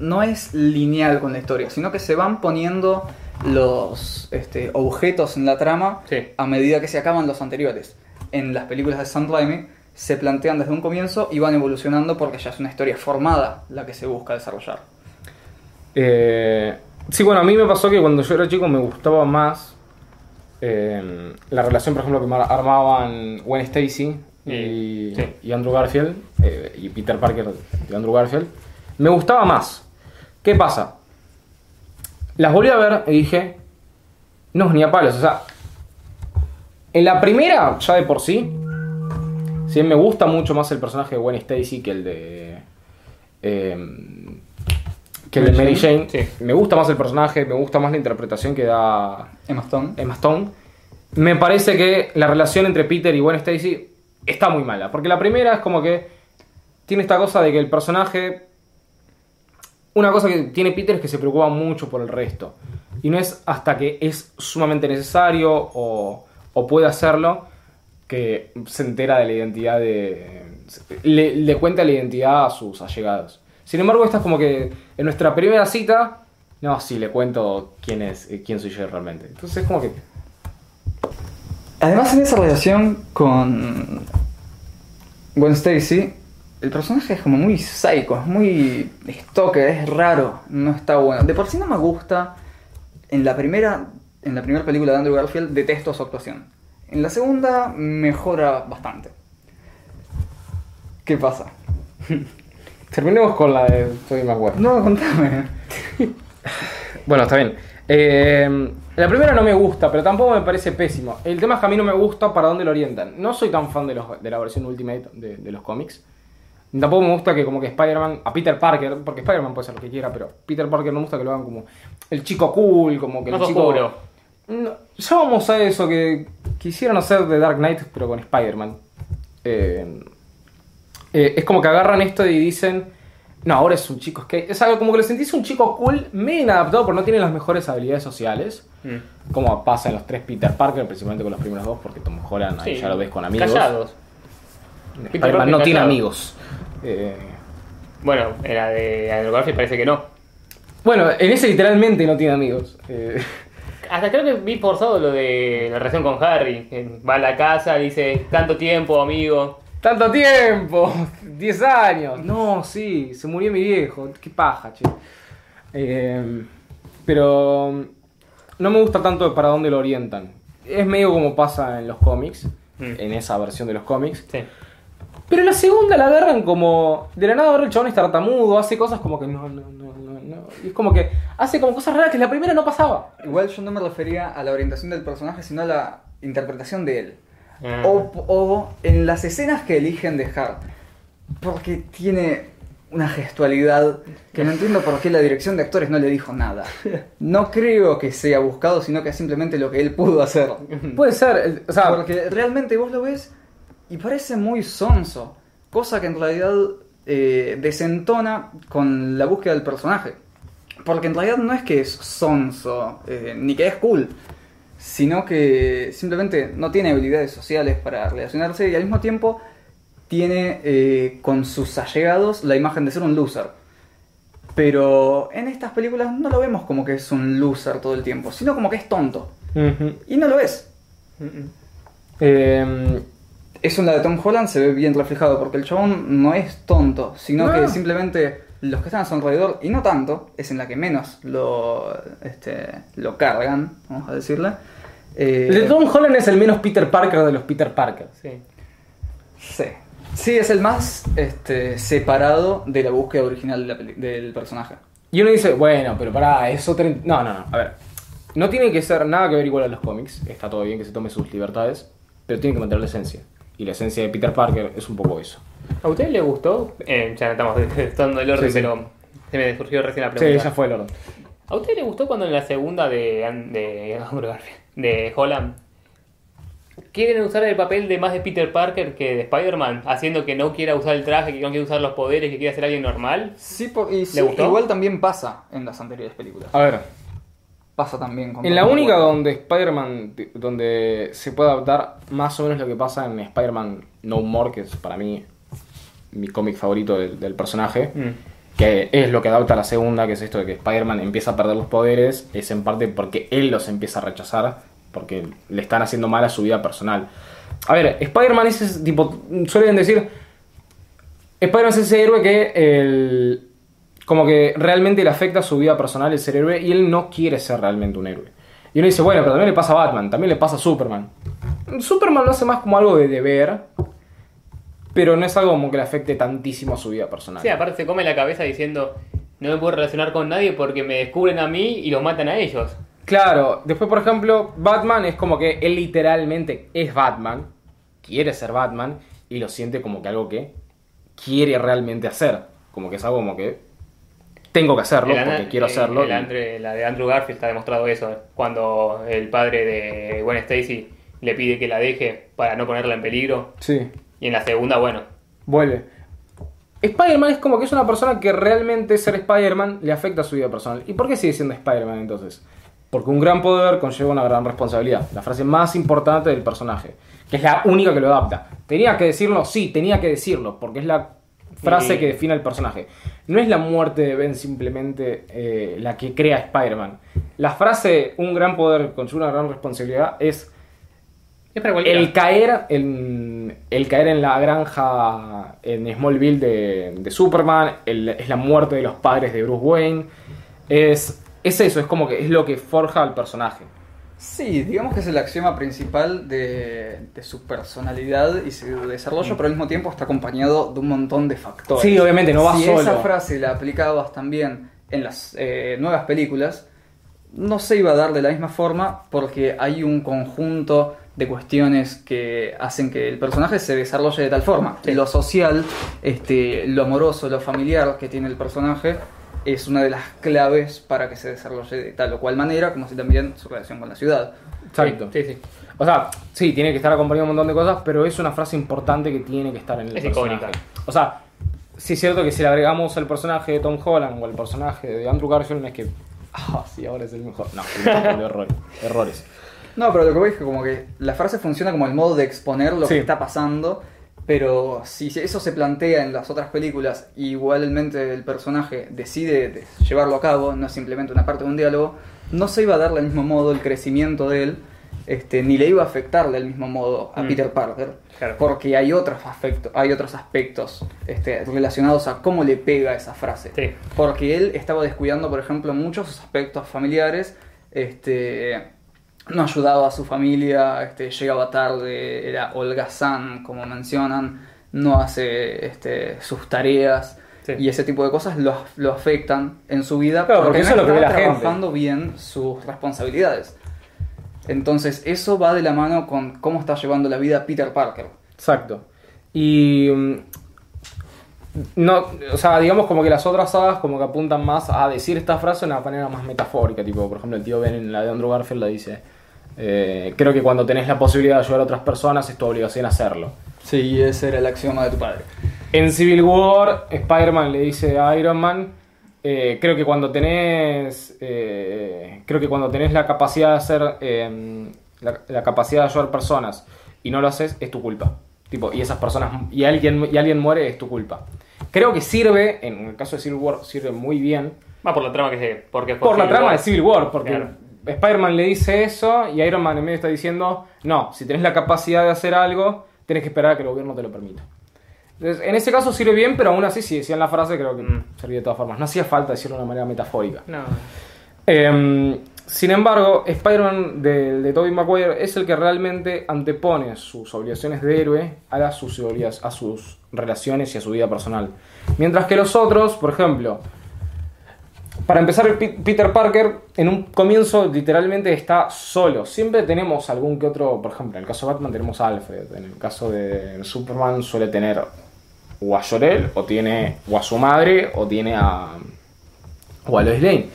Speaker 3: No es lineal con la historia, sino que se van poniendo los este, objetos en la trama
Speaker 2: Sí.
Speaker 3: a medida que se acaban los anteriores. En las películas de Sam Raimi se plantean desde un comienzo y van evolucionando porque ya es una historia formada la que se busca desarrollar.
Speaker 1: Eh, sí, bueno, a mí me pasó que cuando yo era chico me gustaba más eh, la relación, por ejemplo, que armaban Gwen Stacy y,
Speaker 2: Y- sí.
Speaker 1: y Andrew Garfield, eh, y Peter Parker y Andrew Garfield. Me gustaba más. ¿Qué pasa? Las volví a ver y dije, no, ni a palos. O sea, en la primera, ya de por sí, si me gusta mucho más el personaje de Gwen Stacy que el de. eh, que el de
Speaker 3: Mary
Speaker 1: Mary Jane.
Speaker 2: Sí.
Speaker 1: Me gusta más el personaje, me gusta más la interpretación que da
Speaker 3: Emma Stone.
Speaker 1: Emma Stone. Me parece que la relación entre Peter y Gwen Stacy está muy mala. Porque la primera es como que tiene esta cosa de que el personaje. Una cosa que tiene Peter es que se preocupa mucho por el resto. Y no es hasta que es sumamente necesario o, o puede hacerlo que se entera de la identidad de. Le, cuenta la identidad a sus allegados. Sin embargo, esta es como que en nuestra primera cita. No, sí, le cuento quién es, eh, quién soy yo realmente. Entonces es como que.
Speaker 3: Además, en esa relación con Gwen Stacy, el personaje es como muy psycho, es muy stalker, es raro, no está bueno. De por sí no me gusta. En la primera, en la primera película de Andrew Garfield detesto su actuación. En la segunda mejora bastante. ¿Qué pasa? [laughs]
Speaker 1: Terminemos con la de Tobey Maguire.
Speaker 3: No, contame. [laughs]
Speaker 1: Bueno, está bien. Eh, la primera no me gusta, pero tampoco me parece pésimo. El tema es que a mí no me gusta para dónde lo orientan. No soy tan fan de, los- de la versión Ultimate de, de los cómics. Tampoco me gusta que como que Spider-Man, a Peter Parker, porque Spider-Man puede ser lo que quiera, pero Peter Parker no me gusta que lo hagan como el chico cool, como que el
Speaker 2: Más
Speaker 1: chico...
Speaker 2: oscuro.
Speaker 1: No, ya vamos a eso, que quisieron hacer de Dark Knight, pero con Spider-Man. Eh, eh, es como que agarran esto y dicen, no, ahora es un chico skate. Es algo como que lo sentís un chico cool, medio inadaptado, porque no tiene las mejores habilidades sociales.
Speaker 2: Mm.
Speaker 1: Como pasa en los tres Peter Parker, principalmente con los primeros dos, porque Tom Holland ahí
Speaker 2: Sí,
Speaker 1: ya lo ves con amigos.
Speaker 2: Callados.
Speaker 1: Spider-Man no tiene amigos. Eh,
Speaker 2: Bueno, en la de Andrew Garfield parece que no.
Speaker 1: bueno, en ese literalmente no tiene amigos. Eh, [laughs]
Speaker 2: Hasta creo que vi forzado lo de la relación con Harry. Va a la casa, dice, tanto tiempo, amigo.
Speaker 1: ¡Tanto tiempo! [laughs] ¡10 años! No, sí, se murió mi viejo. ¡Qué paja, che! Eh, pero no me gusta tanto para dónde lo orientan. Es medio como pasa en los cómics,
Speaker 2: Mm.
Speaker 1: en esa versión de los cómics.
Speaker 2: Sí.
Speaker 1: Pero la segunda la agarran como. De la nada ahora el chabón es tartamudo, hace cosas como que no, no, no, no. Y es como que hace como cosas raras que la primera no pasaba.
Speaker 3: Igual yo no me refería a la orientación del personaje, sino a la interpretación de él.
Speaker 2: Ah.
Speaker 3: O, o en las escenas que eligen dejar. Porque tiene una gestualidad que no entiendo por qué la dirección de actores no le dijo nada. [laughs] No creo que sea buscado, sino que es simplemente lo que él pudo hacer.
Speaker 1: Puede ser, o sea,
Speaker 3: Porque realmente vos lo ves y parece muy sonso. Cosa que en realidad eh, desentona con la búsqueda del personaje. Porque en realidad no es que es sonso, eh, ni que es cool. Sino que simplemente no tiene habilidades sociales para relacionarse y al mismo tiempo tiene eh, con sus allegados la imagen de ser un loser. Pero en estas películas no lo vemos como que es un loser todo el tiempo, sino como que es tonto. Y no lo es.
Speaker 1: Eh,
Speaker 3: Eso en la de Tom Holland se ve bien reflejado porque el chabón no es tonto, sino
Speaker 1: No.
Speaker 3: que simplemente los que están a su alrededor, y no tanto, es en la que menos lo, este, lo cargan, vamos a decirle. Eh,
Speaker 1: el de Tom Holland es el menos Peter Parker de los Peter Parker.
Speaker 2: Sí.
Speaker 3: Sí. Sí, es el más este, separado de la búsqueda original de la peli- del personaje.
Speaker 1: Y uno dice, bueno, pero pará, es otra... No, no, no, a ver. No tiene que ser nada que ver igual a los cómics. Está todo bien que se tome sus libertades, pero tiene que mantener la esencia. Y la esencia de Peter Parker es un poco eso.
Speaker 2: ¿A usted le gustó? Eh, ya estamos [laughs] estando el orden,
Speaker 1: Sí, sí.
Speaker 2: pero se me surgió recién la
Speaker 1: Sí,
Speaker 2: pregunta.
Speaker 1: ya fue el orden.
Speaker 2: ¿A usted le gustó cuando en la segunda de, An- de, [laughs] de Holland quieren usar el papel de más de Peter Parker que de Spider-Man, haciendo que no quiera usar el traje, que no quiera usar los poderes, que quiera ser alguien normal?
Speaker 3: Sí, por- y sí,
Speaker 2: gustó?
Speaker 3: igual también pasa en las anteriores películas.
Speaker 1: A ver,
Speaker 3: Pasa también con
Speaker 1: en la única donde Spider-Man, donde se puede adaptar más o menos lo que pasa en Spider-Man No More, que es para mí mi cómic favorito del, del personaje,
Speaker 2: Mm.
Speaker 1: que es lo que adapta a la segunda, que es esto de que Spider-Man empieza a perder los poderes, es en parte porque él los empieza a rechazar, porque le están haciendo mal a su vida personal. A ver, Spider-Man es ese tipo, suelen decir, Spider-Man es ese héroe que el, como que realmente le afecta a su vida personal el ser héroe y él no quiere ser realmente un héroe. Y uno dice, bueno, pero también le pasa a Batman, también le pasa a Superman. Superman lo hace más como algo de deber, pero no es algo como que le afecte tantísimo a su vida personal.
Speaker 2: Sí, aparte se come la cabeza diciendo no me puedo relacionar con nadie porque me descubren a mí y los matan a ellos.
Speaker 1: Claro, después por ejemplo, Batman es como que él literalmente es Batman, quiere ser Batman y lo siente como que algo que quiere realmente hacer, como que es algo como que tengo que hacerlo
Speaker 2: El
Speaker 1: porque quiero
Speaker 2: eh,
Speaker 1: hacerlo.
Speaker 2: el la de Andrew Garfield está demostrado eso. Cuando el padre de Gwen Stacy le pide que la deje para no ponerla en peligro.
Speaker 1: Sí,
Speaker 2: Y en la segunda, bueno,
Speaker 1: vuelve. Spider-Man es como que es una persona que realmente ser Spider-Man le afecta a su vida personal. ¿Y por qué sigue siendo Spider-Man entonces? Porque un gran poder conlleva una gran responsabilidad. La frase más importante del personaje. Que es la única que lo adapta. Tenía que decirlo, sí, tenía que decirlo. Porque es la frase que define al personaje. No es la muerte de Ben simplemente eh, la que crea Spider-Man. La frase un gran poder conlleva una gran responsabilidad es
Speaker 2: Es para cualquiera.
Speaker 1: el caer en, el caer en la granja en Smallville de, de Superman, el- es la muerte de los padres de Bruce Wayne, es, es eso, es como que es lo que forja al personaje.
Speaker 3: Sí, digamos que es el axioma principal de, de su personalidad y su desarrollo, pero al mismo tiempo está acompañado de un montón de factores.
Speaker 1: Sí, obviamente, no va
Speaker 3: si
Speaker 1: solo.
Speaker 3: esa frase la aplicabas también en las eh, nuevas películas, no se iba a dar de la misma forma porque hay un conjunto de cuestiones que hacen que el personaje se desarrolle de tal forma. Lo social, este, lo amoroso, lo familiar que tiene el personaje es una de las claves para que se desarrolle de tal o cual manera, como así también su relación con la ciudad.
Speaker 1: Exacto.
Speaker 2: Sí, sí.
Speaker 1: O sea, sí, tiene que estar acompañado de un montón de cosas, pero es una frase importante que tiene que estar en el
Speaker 2: Es
Speaker 1: personaje.
Speaker 2: icónica.
Speaker 1: O sea, sí es cierto que si le agregamos al personaje de Tom Holland o al personaje de Andrew Garfield, no es que. [laughs] Ah, sí, ahora es el mejor. No, [laughs] errores.
Speaker 3: No, pero lo que voy es que como que la frase funciona como el modo de exponer lo
Speaker 1: Sí.
Speaker 3: que está pasando, pero si eso se plantea en las otras películas, y igualmente el personaje decide de- llevarlo a cabo, no es simplemente una parte de un diálogo, no se iba a dar del mismo modo el crecimiento de él, este, ni le iba a afectar del mismo modo a
Speaker 2: Mm.
Speaker 3: Peter Parker,
Speaker 2: Claro.
Speaker 3: porque hay otros aspectos, hay otros aspectos este, relacionados a cómo le pega esa frase.
Speaker 2: Sí.
Speaker 3: Porque él estaba descuidando, por ejemplo, muchos aspectos familiares. Este, no ayudaba a su familia, este, llegaba tarde, era holgazán, como mencionan, no hace este, sus tareas.
Speaker 2: Sí.
Speaker 3: Y ese tipo de cosas lo, lo afectan en su vida
Speaker 1: Claro, porque
Speaker 3: no
Speaker 1: eso es lo que ve
Speaker 3: está
Speaker 1: la gente.
Speaker 3: trabajando bien sus responsabilidades. Entonces, eso va de la mano con cómo está llevando la vida Peter Parker.
Speaker 1: Exacto. Y. mm, No, o sea, digamos como que las otras sagas como que apuntan más a decir esta frase de una manera más metafórica, tipo, por ejemplo, el tío Ben en la de Andrew Garfield la dice, eh, creo que cuando tenés la posibilidad de ayudar a otras personas es tu obligación hacerlo.
Speaker 3: Sí, ese era el axioma de tu padre.
Speaker 1: En Civil War, Spider-Man le dice a Iron Man, eh, creo que cuando tenés, eh, creo que cuando tenés la capacidad de hacer, eh, la, la capacidad de ayudar personas y no lo haces, es tu culpa. Tipo, y esas personas, y alguien, y alguien muere, es tu culpa. Creo que sirve, en el caso de Civil War, sirve muy bien
Speaker 2: Va por la trama que se. Porque
Speaker 1: por la
Speaker 2: Civil
Speaker 1: trama
Speaker 2: War.
Speaker 1: de Civil War, porque
Speaker 2: Claro.
Speaker 1: Spider-Man le dice eso y Iron Man en medio está diciendo, no, si tenés la capacidad de hacer algo, tenés que esperar a que el gobierno te lo permita. Entonces, en ese caso sirve bien, pero aún así, si decían la frase, creo que
Speaker 2: Mm.
Speaker 1: servía de todas formas. No hacía falta decirlo de una manera metafórica.
Speaker 2: No.
Speaker 1: Eh, sin embargo, Spider-Man de, de Tobey Maguire es el que realmente antepone sus obligaciones de héroe a, las, sus, a sus relaciones y a su vida personal. Mientras que los otros, por ejemplo, para empezar, Pe- Peter Parker en un comienzo literalmente está solo. Siempre tenemos algún que otro, por ejemplo, en el caso de Batman tenemos a Alfred, en el caso de Superman suele tener o a Jor-El, o tiene o a su madre, o tiene a, o a Lois Lane.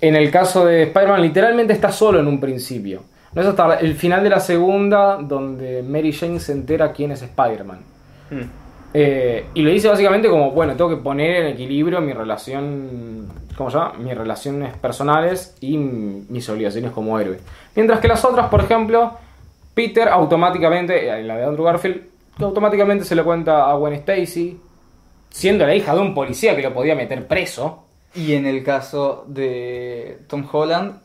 Speaker 1: En el caso de Spider-Man, literalmente está solo en un principio. No es hasta el final de la segunda donde Mary Jane se entera quién es Spider-Man.
Speaker 2: Mm.
Speaker 1: Eh, y lo dice básicamente como, bueno, tengo que poner en equilibrio mi relación, ¿cómo se llama? Mis relaciones personales y mis obligaciones como héroe. Mientras que las otras, por ejemplo, Peter automáticamente, en la de Andrew Garfield, automáticamente se le cuenta a Gwen Stacy, siendo la hija de un policía que lo podía meter preso.
Speaker 3: Y en el caso de Tom Holland,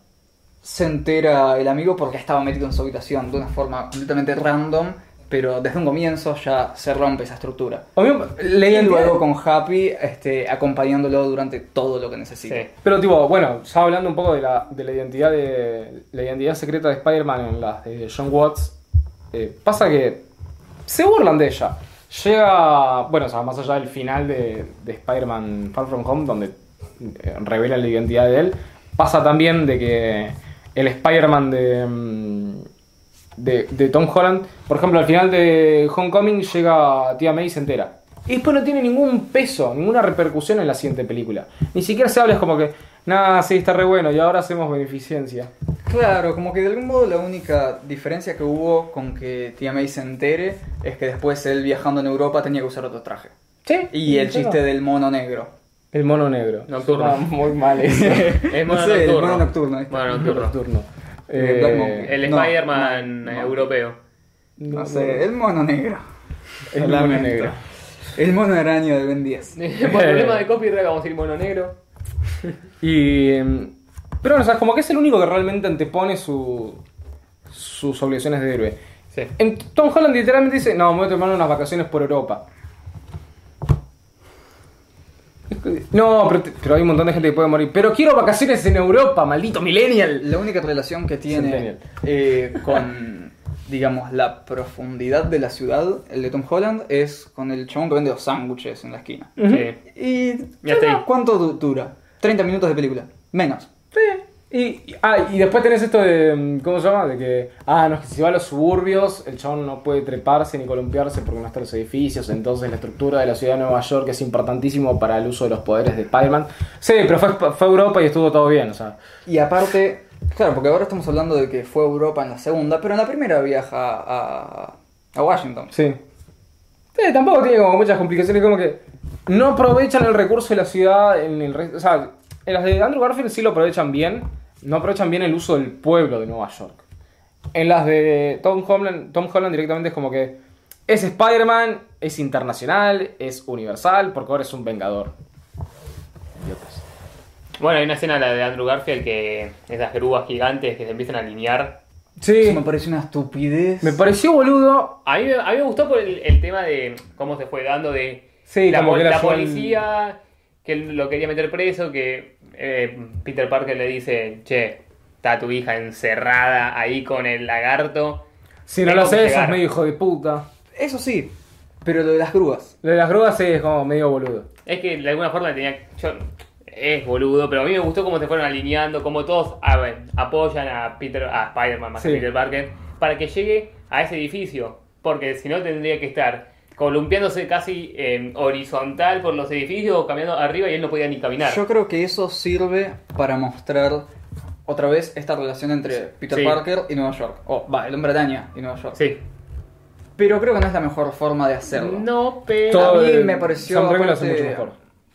Speaker 3: se entera el amigo porque estaba metido en su habitación de una forma completamente random, pero desde un comienzo ya se rompe esa estructura.
Speaker 1: O mismo, la
Speaker 3: Y
Speaker 1: identidad-
Speaker 3: luego con Happy este, acompañándolo durante todo lo que necesite.
Speaker 2: Sí.
Speaker 1: Pero tipo, bueno, ya hablando un poco de la, de la identidad de la identidad secreta de Spider-Man en las de John Watts, eh, pasa que se burlan de ella. Llega, bueno, o sea, más allá del final de, de Spider-Man Far From Home, donde eh, revelan la identidad de él, pasa también de que el Spider-Man de, mm, de, de Tom Holland, por ejemplo, al final de Homecoming llega Tía May y se entera. Y después no tiene ningún peso, ninguna repercusión en la siguiente película. Ni siquiera se habla, es como que, nada, sí, está re bueno y ahora hacemos beneficencia.
Speaker 3: Claro, como que de algún modo la única diferencia que hubo con que Tia May se entere es que después él viajando en Europa tenía que usar otro traje.
Speaker 1: Sí.
Speaker 3: Y el chiste del mono negro.
Speaker 1: El mono negro.
Speaker 2: Nocturno.
Speaker 1: Suena muy mal ese. [laughs]
Speaker 2: Es
Speaker 3: No
Speaker 2: mono
Speaker 3: sé, el
Speaker 2: nocturno.
Speaker 3: mono nocturno, ahí está.
Speaker 2: Mono nocturno.
Speaker 1: Nocturno.
Speaker 3: Eh, Black Monkey.
Speaker 2: El
Speaker 3: No,
Speaker 2: Spider-Man
Speaker 3: no, no.
Speaker 2: europeo.
Speaker 3: No, sé, el mono negro.
Speaker 1: El mono negro.
Speaker 3: El mono araña de Ben 10.
Speaker 2: Por [laughs] problema [laughs] de copyright vamos a ir mono negro.
Speaker 1: Y. em, Pero bueno, o sea, como que es el único que realmente antepone su, sus obligaciones de héroe.
Speaker 2: Sí.
Speaker 1: En Tom Holland literalmente dice, no, me voy a tomar unas vacaciones por Europa. No, pero, te- pero hay un montón de gente que puede morir. Pero quiero vacaciones en Europa, maldito millennial.
Speaker 3: La única relación que tiene eh, con, digamos, la profundidad de la ciudad, el de Tom Holland, es con el chabón que vende los sándwiches en la esquina.
Speaker 2: Sí.
Speaker 3: Y. ¿cuánto du- dura? 30 minutos de película. Menos.
Speaker 1: Sí. Y, ah, y después tenés esto de. mm, ¿Cómo se llama? De que. Ah, no, es que si va a los suburbios, el chabón no puede treparse ni columpiarse porque no están los edificios. Entonces la estructura de la ciudad de Nueva York es importantísimo para el uso de los poderes de Spider-Man. Sí, pero fue, fue Europa y estuvo todo bien, o sea.
Speaker 3: Y aparte, claro, porque ahora estamos hablando de que fue Europa en la segunda, pero en la primera viaja a, a Washington.
Speaker 1: Sí. Sí, tampoco tiene como muchas complicaciones, como que no aprovechan el recurso de la ciudad en el resto. O sea, en las de Andrew Garfield sí lo aprovechan bien, no aprovechan bien el uso del pueblo de Nueva York. En las de Tom Holland, Tom Holland directamente es como que es Spider-Man, es internacional, es universal, porque ahora es un vengador. Idiotas.
Speaker 2: Bueno, hay una escena la de Andrew Garfield que esas grúas gigantes que se empiezan a alinear.
Speaker 3: Eso
Speaker 1: Sí,
Speaker 3: me parece una estupidez.
Speaker 1: me pareció boludo.
Speaker 2: A mí, me- a mí me gustó por el, el tema de cómo se fue dando de
Speaker 1: Sí,
Speaker 2: la,
Speaker 1: como
Speaker 2: pol-
Speaker 1: que la
Speaker 2: la policía que lo quería meter preso, que eh, Peter Parker le dice, che, está tu hija encerrada ahí con el lagarto.
Speaker 1: Si no lo sos
Speaker 2: llegar".
Speaker 1: medio hijo de puta.
Speaker 3: Eso sí, pero lo de las grúas.
Speaker 1: Lo de las grúas sí es como medio boludo.
Speaker 2: Es que de alguna forma tenía. Yo, es boludo, pero a mí me gustó cómo se fueron alineando, cómo todos a ver, apoyan a Peter, a Spider-Man más que
Speaker 1: Sí.
Speaker 2: Peter Parker, para que llegue a ese edificio. Porque si no tendría que estar columpiándose casi en horizontal por los edificios o caminando arriba y él no podía ni caminar.
Speaker 3: Yo creo que eso sirve para mostrar otra vez esta relación entre Peter
Speaker 2: Sí.
Speaker 3: Parker y Nueva York. O, va, el hombre araña y Nueva York.
Speaker 2: Sí.
Speaker 3: Pero creo que no es la mejor forma de hacerlo.
Speaker 2: No, pero.
Speaker 1: Todo-
Speaker 3: A mí me pareció
Speaker 1: Sam Raimi lo hace
Speaker 3: aparte,
Speaker 1: mucho mejor.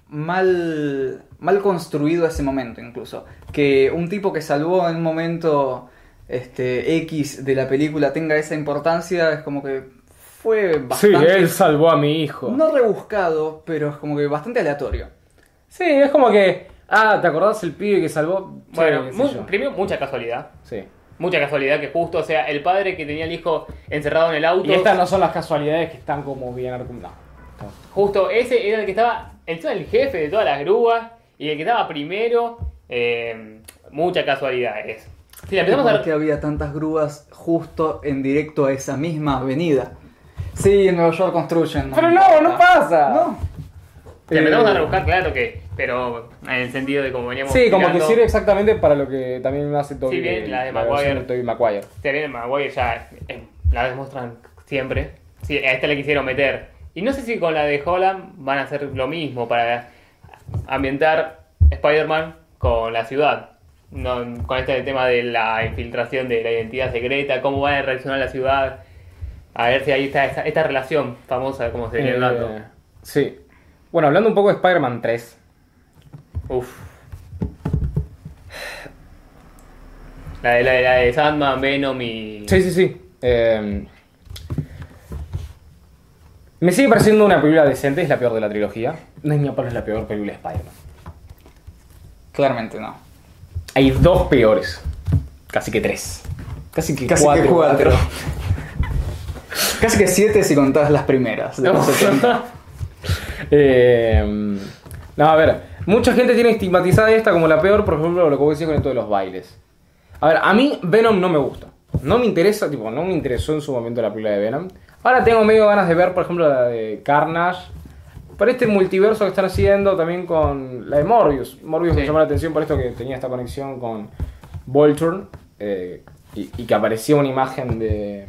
Speaker 3: mal mal construido ese momento incluso que un tipo que salvó en un momento este X de la película tenga esa importancia es como que fue
Speaker 1: Sí,
Speaker 3: bastante
Speaker 1: él salvó a mi hijo.
Speaker 3: no rebuscado pero es como que bastante aleatorio
Speaker 1: Sí, es como que. Ah, ¿te acordás el pibe que salvó? Sí,
Speaker 2: Bueno, mu- primero, mucha casualidad.
Speaker 1: Sí.
Speaker 2: Mucha casualidad que justo, o sea, el padre que tenía el hijo encerrado en el auto.
Speaker 1: Y estas no son las casualidades que están como bien argumentadas.
Speaker 2: Justo ese era el que estaba, encima el jefe de todas las grúas y el que estaba primero. eh, mucha casualidad es. Si la empezamos a
Speaker 3: ¿Por qué había tantas grúas justo en directo a esa misma avenida? Sí, en Nueva York construyen.
Speaker 1: Pero no,
Speaker 3: importa.
Speaker 1: no pasa.
Speaker 3: No.
Speaker 2: empezamos
Speaker 1: Eh,
Speaker 2: a rebuscar, claro que. Pero en el sentido de como veníamos.
Speaker 1: Sí, como que sirve exactamente para lo que también hace Toby.
Speaker 2: Sí, bien, la de Maguire.
Speaker 1: de Tobey Maguire.
Speaker 2: Bien Maguire ya eh, la demuestran siempre. Sí, a esta le quisieron meter. Y no sé si con la de Holland van a hacer lo mismo para ambientar Spider-Man con la ciudad. No, con este tema de la infiltración de la identidad secreta, cómo va a reaccionar la ciudad. A ver si ahí está esta, esta relación famosa, como se viene
Speaker 1: Eh,
Speaker 2: hablando.
Speaker 1: sí. Bueno, hablando un poco de Spider-Man 3.
Speaker 2: Uf. La de, la, de, la de Sandman, Venom y.
Speaker 1: Sí, sí, sí. Eh, me sigue pareciendo una película decente, es la peor de la trilogía. No es palo, es la peor película de Spider-Man.
Speaker 3: Claramente no.
Speaker 1: Hay dos peores. Casi que tres. Casi que
Speaker 3: Casi
Speaker 1: cuatro.
Speaker 3: que cuatro. [laughs] Casi que siete si contás las primeras. De los 70. [laughs]
Speaker 1: Eh, no, a ver, mucha gente tiene estigmatizada esta como la peor, por ejemplo, lo que vos decís con esto de los bailes. A ver, a mí Venom no me gusta. No me interesa, tipo, no me interesó en su momento la película de Venom. Ahora tengo medio ganas de ver, por ejemplo, la de Carnage. Por este multiverso que están haciendo también con la de Morbius. Morbius me llamó la atención por esto que tenía esta conexión con Volturn. eh, y, y que aparecía una imagen de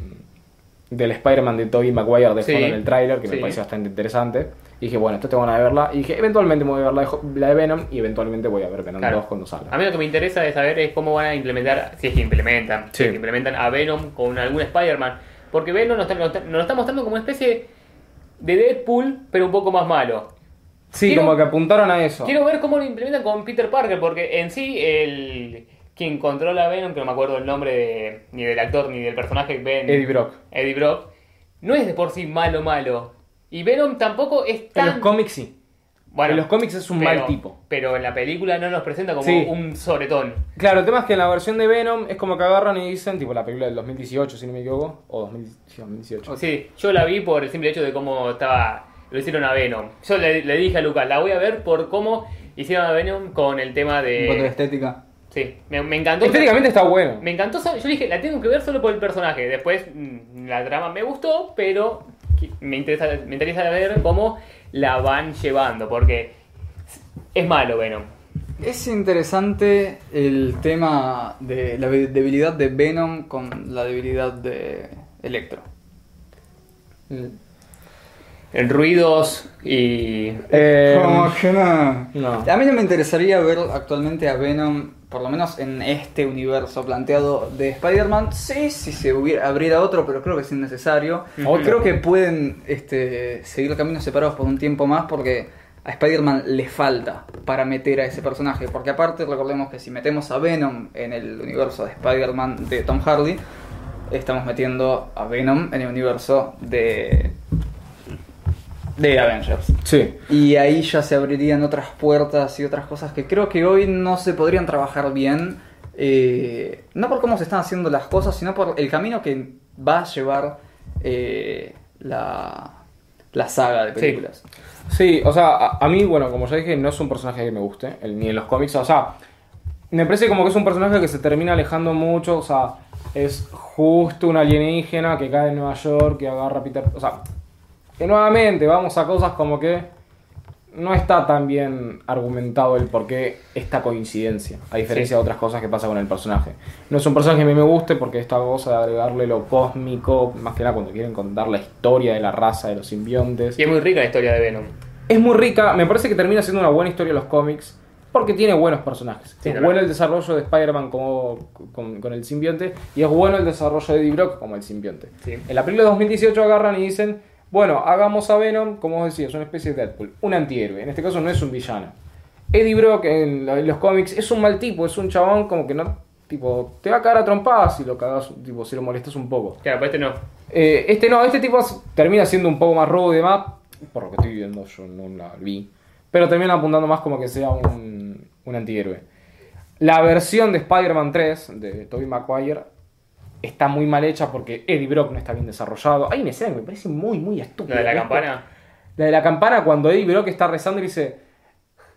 Speaker 1: del Spider-Man de Tobey Maguire de
Speaker 2: Sí.
Speaker 1: en el tráiler, que
Speaker 2: Sí.
Speaker 1: me pareció bastante interesante. Y dije, bueno, esto tengo ganas de verla. Y dije, eventualmente me voy a ver la de, Jo- la de Venom y eventualmente voy a ver Venom
Speaker 2: Claro.
Speaker 1: 2 cuando salga.
Speaker 2: A mí lo que me interesa de saber es cómo van a implementar, si es que implementan, si es que implementan a Venom con algún Spider-Man. Porque Venom nos está, nos nos lo está mostrando como una especie de Deadpool, pero un poco más malo.
Speaker 1: Sí,
Speaker 2: quiero-
Speaker 1: como que apuntaron a eso.
Speaker 2: Quiero ver cómo lo implementan con Peter Parker, porque en sí, el quien controla a Venom, que no me acuerdo el nombre de- ni del actor ni del personaje, Ben,
Speaker 1: Eddie Brock.
Speaker 2: Eddie Brock, no es de por sí malo malo. Y Venom tampoco es
Speaker 1: En
Speaker 2: tan...
Speaker 1: los cómics sí.
Speaker 2: Bueno,
Speaker 1: en los cómics es un
Speaker 2: pero-
Speaker 1: mal tipo.
Speaker 2: Pero en la película no nos presenta como
Speaker 1: Sí.
Speaker 2: un sobretón.
Speaker 1: Claro, el tema es que en la versión de Venom es como que agarran y dicen, tipo la película del 2018, si no me equivoco, o 2000 sí, 2018.
Speaker 2: Sí, yo la vi por el simple hecho de cómo estaba. Lo hicieron a Venom. Yo le, le dije a Lucas, la voy a ver por cómo hicieron a Venom con el tema
Speaker 3: En cuanto a
Speaker 2: de.
Speaker 3: estética.
Speaker 2: Sí, me, me encantó.
Speaker 1: Estéticamente está bueno.
Speaker 2: Me encantó, solo- yo dije, la tengo que ver solo por el personaje. Después mm, la trama me gustó, pero me interesa, me interesa ver cómo la van llevando, porque es malo Venom.
Speaker 3: Es interesante el tema de la de- debilidad de Venom con la debilidad de Electro.
Speaker 2: En ruidos y...
Speaker 1: Eh,
Speaker 3: Como que no.
Speaker 1: no.
Speaker 3: A mí no me interesaría ver actualmente a Venom, por lo menos en este universo planteado de Spider-Man. Sí, si se hubiera, abriera otro, pero creo que es innecesario. O
Speaker 1: Otro.
Speaker 3: creo que pueden este, seguir caminos separados por un tiempo más porque a Spider-Man le falta para meter a ese personaje. Porque aparte, recordemos que si metemos a Venom en el universo de Spider-Man de Tom Hardy, estamos metiendo a Venom en el universo de, de Avengers.
Speaker 1: Sí.
Speaker 3: Y ahí ya se abrirían otras puertas y otras cosas que creo que hoy no se podrían trabajar bien. eh, no por cómo se están haciendo las cosas, sino por el camino que va a llevar eh, la, la saga de películas.
Speaker 1: Sí, o sea, a, a mí, bueno, como ya dije, no es un personaje que me guste, el- ni en los cómics, o sea, me parece como que es un personaje que se termina alejando mucho, o sea, es justo un alienígena que cae en Nueva York, que agarra a Peter, o sea, que nuevamente vamos a cosas como que no está tan bien argumentado el por qué esta coincidencia, a diferencia
Speaker 2: Sí.
Speaker 1: de otras cosas que pasa con el personaje. No es un personaje que a mí me guste porque esta cosa de agregarle lo cósmico, más que nada cuando quieren contar la historia de la raza de los simbiontes.
Speaker 2: Y es muy rica la historia de Venom.
Speaker 1: Es muy rica, me parece que termina siendo una buena historia de los cómics, porque tiene buenos personajes.
Speaker 2: Sí,
Speaker 1: es bueno el desarrollo de Spider-Man como- con, con el simbionte, y es bueno el desarrollo de Eddie Brock como el simbionte.
Speaker 2: Sí.
Speaker 1: En la película de 2018 agarran y dicen, bueno, hagamos a Venom, como vos decías, una especie de Deadpool, un antihéroe, en este caso no es un villano. Eddie Brock en, los cómics es un mal tipo, es un chabón como que no, tipo, te va a cagar a trompadas si lo cagas, tipo, si lo molestas un poco.
Speaker 2: Claro, pero este no.
Speaker 1: Eh, este no, este tipo termina siendo un poco más rudo y demás, por lo que estoy viendo, yo no la vi. Pero termina apuntando más como que sea un, un antihéroe. La versión de Spider-Man 3 de Tobey Maguire está muy mal hecha porque Eddie Brock no está bien desarrollado. Hay una escena que me parece muy, muy estúpida.
Speaker 2: La de la campana.
Speaker 1: La de la campana cuando Eddie Brock está rezando y dice,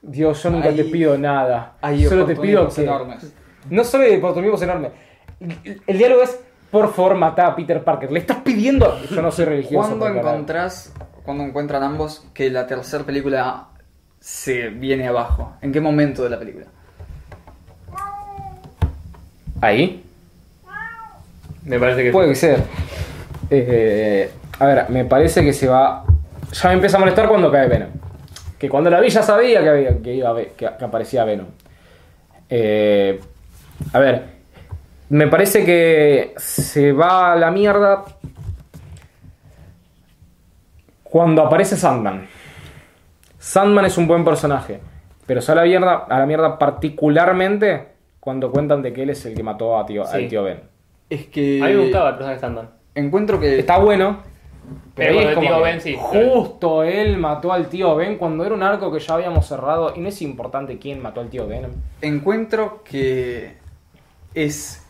Speaker 1: Dios, yo nunca
Speaker 3: Hay-
Speaker 1: te pido nada.
Speaker 3: Hay
Speaker 1: Solo te pido que...
Speaker 3: enormes.
Speaker 1: No solo hay oportunismos enormes. El, el diálogo es, por favor, matá a Peter Parker. Le estás pidiendo... Yo no soy religioso.
Speaker 3: ¿Cuándo encontrás, cuando encuentran ambos que la tercera película se viene abajo? ¿En qué momento de la película?
Speaker 1: Ahí.
Speaker 2: Me parece que
Speaker 1: Puede ser. Eh, a ver, me parece que se va. Ya me empieza a molestar cuando cae Venom. Que cuando la vi ya sabía que, había, que, iba a ver- que, que aparecía Venom. Eh, a ver, me parece que se va a la mierda cuando aparece Sandman. Sandman es un buen personaje, pero se va a la mierda, a la mierda particularmente cuando cuentan de que él es el que mató a tío,
Speaker 2: Sí.
Speaker 1: al tío Ben.
Speaker 3: Es que.
Speaker 2: A mí me gustaba el personaje de Sandman.
Speaker 3: Encuentro que.
Speaker 1: Está bueno.
Speaker 2: Pero
Speaker 1: es
Speaker 2: el
Speaker 1: como
Speaker 2: tío
Speaker 1: que
Speaker 2: Ben, sí.
Speaker 1: Justo él mató al tío Ben cuando era un arco que ya habíamos cerrado. Y no es importante quién mató al tío Ben.
Speaker 3: encuentro que es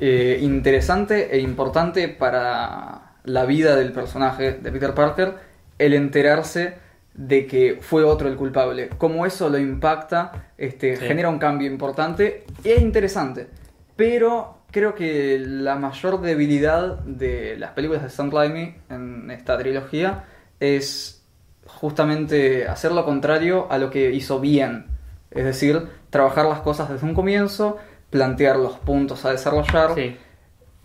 Speaker 3: eh, interesante e importante para la vida del personaje de Peter Parker el enterarse de que fue otro el culpable. Como eso lo impacta, este,
Speaker 2: Sí.
Speaker 3: genera un cambio importante y es interesante. Pero creo que la mayor debilidad de las películas de Sam Raimi en esta trilogía es justamente hacer lo contrario a lo que hizo bien. Es decir, trabajar las cosas desde un comienzo, plantear los puntos a desarrollar
Speaker 2: Sí.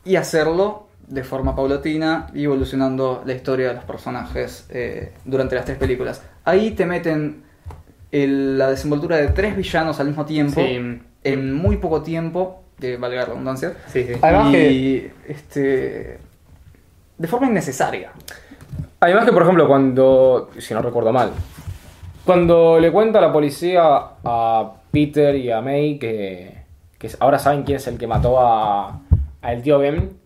Speaker 3: y hacerlo de forma paulatina y evolucionando la historia de los personajes eh, durante las tres películas. Ahí te meten el- la desenvoltura de tres villanos al mismo tiempo,
Speaker 2: Sí.
Speaker 3: en muy poco tiempo, que valga la redundancia,
Speaker 2: Sí, sí.
Speaker 1: Además
Speaker 3: y este, de forma innecesaria.
Speaker 1: Además que, por ejemplo, cuando, si no recuerdo mal, cuando le cuenta a la policía a Peter y a May que, que ahora saben quién es el que mató a, a el tío Ben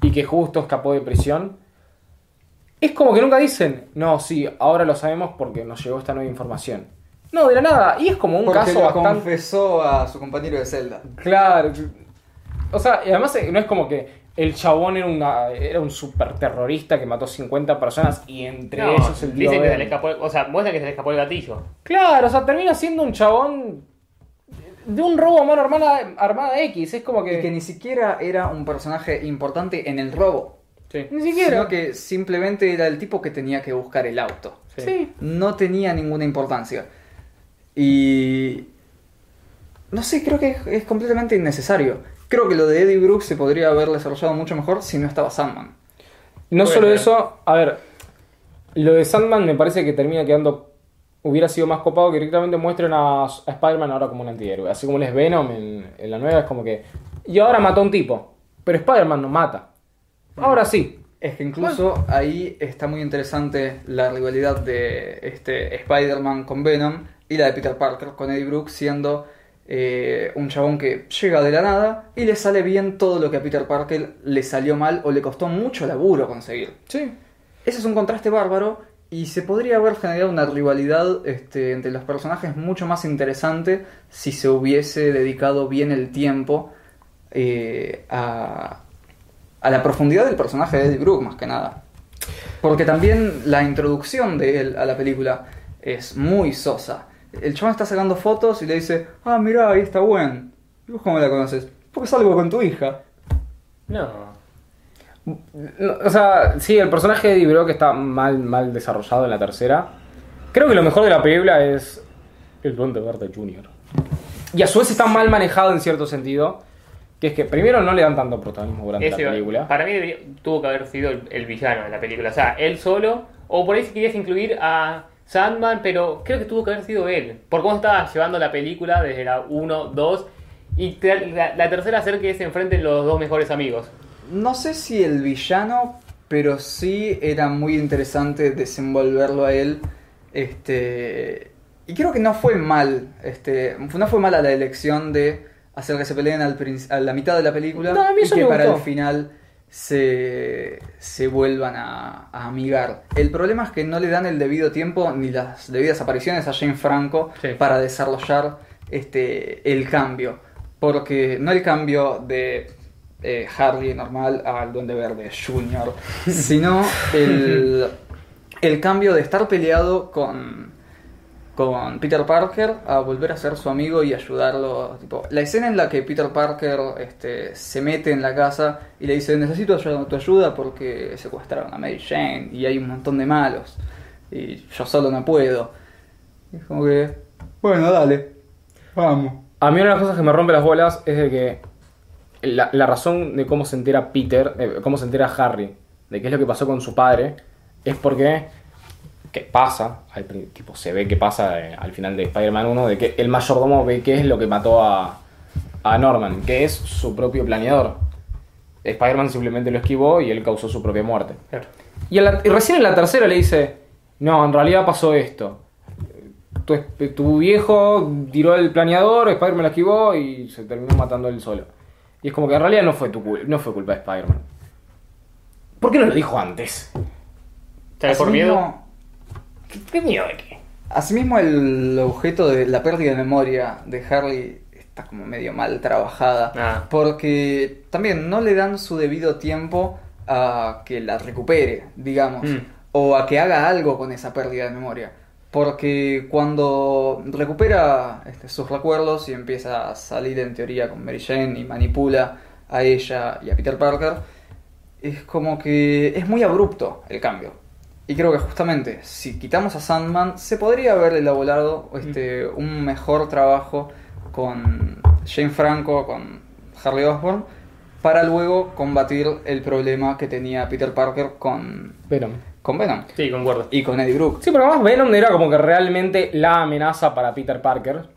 Speaker 1: y que justo escapó de prisión, es como que nunca dicen, no, sí, ahora lo sabemos porque nos llegó esta nueva información. No, de la nada. Y es como un
Speaker 3: Porque
Speaker 1: caso
Speaker 3: lo
Speaker 1: bastante.
Speaker 3: confesó a su compañero de celda.
Speaker 1: Claro. O sea, y además eh, no es como que el chabón era, una, era un super terrorista que mató 50 personas y entre
Speaker 2: No,
Speaker 1: ellos el
Speaker 2: dicen que se
Speaker 1: Ben.
Speaker 2: le escapó, o sea, muestran que se le escapó el gatillo.
Speaker 1: Claro, o sea, termina siendo un chabón de un robo a mano armada, armada X. Es como que.
Speaker 3: Y que ni siquiera era un personaje importante en el robo.
Speaker 1: Sí. Ni siquiera.
Speaker 3: Sino que simplemente era el tipo que tenía que buscar el auto.
Speaker 1: Sí.
Speaker 3: No tenía ninguna importancia. Y... No sé, creo que es, es completamente innecesario. Creo que lo de Eddie Brooks se podría haber desarrollado mucho mejor si no estaba Sandman.
Speaker 1: No
Speaker 2: Puede
Speaker 1: solo
Speaker 2: ser.
Speaker 1: eso, a ver, lo de Sandman me parece que termina quedando. Hubiera sido más copado que directamente muestren a, a Spider-Man ahora como un antihéroe. Así como él es Venom en, en la nueva, es como que. Y ahora mató a un tipo, pero Spider-Man no mata. Ahora sí.
Speaker 3: Es que incluso ahí está muy interesante la rivalidad de este Spider-Man con Venom y la de Peter Parker con Eddie Brooks siendo eh, un chabón que llega de la nada y le sale bien todo lo que a Peter Parker le salió mal o le costó mucho laburo conseguir.
Speaker 1: Sí.
Speaker 3: Ese es un contraste bárbaro y se podría haber generado una rivalidad este, entre los personajes mucho más interesante si se hubiese dedicado bien el tiempo eh, a, a la profundidad del personaje de Eddie Brooke, más que nada. Porque también la introducción de él a la película es muy sosa. El chabón está sacando fotos y le dice, ah, mirá, ahí está Gwen. ¿Y vos cómo la conoces? Porque salgo con tu hija.
Speaker 2: No.
Speaker 1: No, O sea, sí, el personaje de Eddie Brock está mal, mal desarrollado en la tercera. Creo que lo mejor de la película es el Duende Verde Jr. Y a su vez está mal manejado en cierto sentido. Que es que primero no le dan tanto protagonismo durante
Speaker 2: Ese-
Speaker 1: la película.
Speaker 2: Para mí debería- tuvo que haber sido el, el villano de la película. O sea, él solo. O por ahí si querías incluir a Sandman, pero creo que tuvo que haber sido él. Por cómo estaba llevando la película desde la 1, 2. Y la, la tercera hacer que se enfrenten los dos mejores amigos.
Speaker 3: No sé si el villano, pero sí era muy interesante desenvolverlo a él. Este. Y creo que no fue mal. Este. No fue mala la elección de hacer que se peleen al a la mitad de la película.
Speaker 1: No, a mí
Speaker 3: y que
Speaker 1: me
Speaker 3: para
Speaker 1: gustó.
Speaker 3: el final se, se vuelvan a, a amigar. El problema es que no le dan el debido tiempo ni las debidas apariciones a Jane Franco
Speaker 2: Sí.
Speaker 3: para desarrollar este, el cambio. Porque no el cambio de eh, Harley normal al Duende Verde Junior, [laughs] sino el, el cambio de estar peleado con, con Peter Parker a volver a ser su amigo y ayudarlo. Tipo, la escena en la que Peter Parker este, se mete en la casa y le dice, necesito tu ayuda porque secuestraron a Mary Jane y hay un montón de malos y yo solo no puedo. Es como que, bueno, dale, vamos.
Speaker 1: A mí una de las cosas que me rompe las bolas es de que la, la razón de cómo se entera Peter, eh, cómo se entera Harry, de qué es lo que pasó con su padre, es porque, que pasa, tipo, se ve que pasa eh, al final de Spider-Man 1, de que el mayordomo ve qué es lo que mató a, a Norman, que es su propio planeador. Spider-Man simplemente lo esquivó y él causó su propia muerte.
Speaker 2: Claro.
Speaker 1: Y, a la- y recién en la tercera le dice, no, en realidad pasó esto. Tu, viejo tiró el planeador, Spider-Man lo esquivó y se terminó matando él solo. Y es como que en realidad no fue, tu, no fue culpa de Spider-Man. ¿Por qué no lo dijo antes?
Speaker 2: ¿Sabes por miedo?
Speaker 1: ¿Qué, miedo de qué?
Speaker 3: Asimismo, el objeto de la pérdida de memoria de Harley está como medio mal trabajada.
Speaker 2: Ah.
Speaker 3: Porque también no le dan su debido tiempo a que la recupere, digamos.
Speaker 2: Mm.
Speaker 3: O a que haga algo con esa pérdida de memoria. Porque cuando recupera este, sus recuerdos y empieza a salir en teoría con Mary Jane y manipula a ella y a Peter Parker, es como que es muy abrupto el cambio. Y creo que justamente si quitamos a Sandman, se podría haber elaborado este, un mejor trabajo con Jane Franco, con Harley Osborn, para luego combatir el problema que tenía Peter Parker con,
Speaker 1: Venom.
Speaker 3: con Venom
Speaker 2: Sí, concuerdo.
Speaker 3: y con Eddie Brooke.
Speaker 1: Sí, pero además Venom era como que realmente la amenaza para Peter Parker.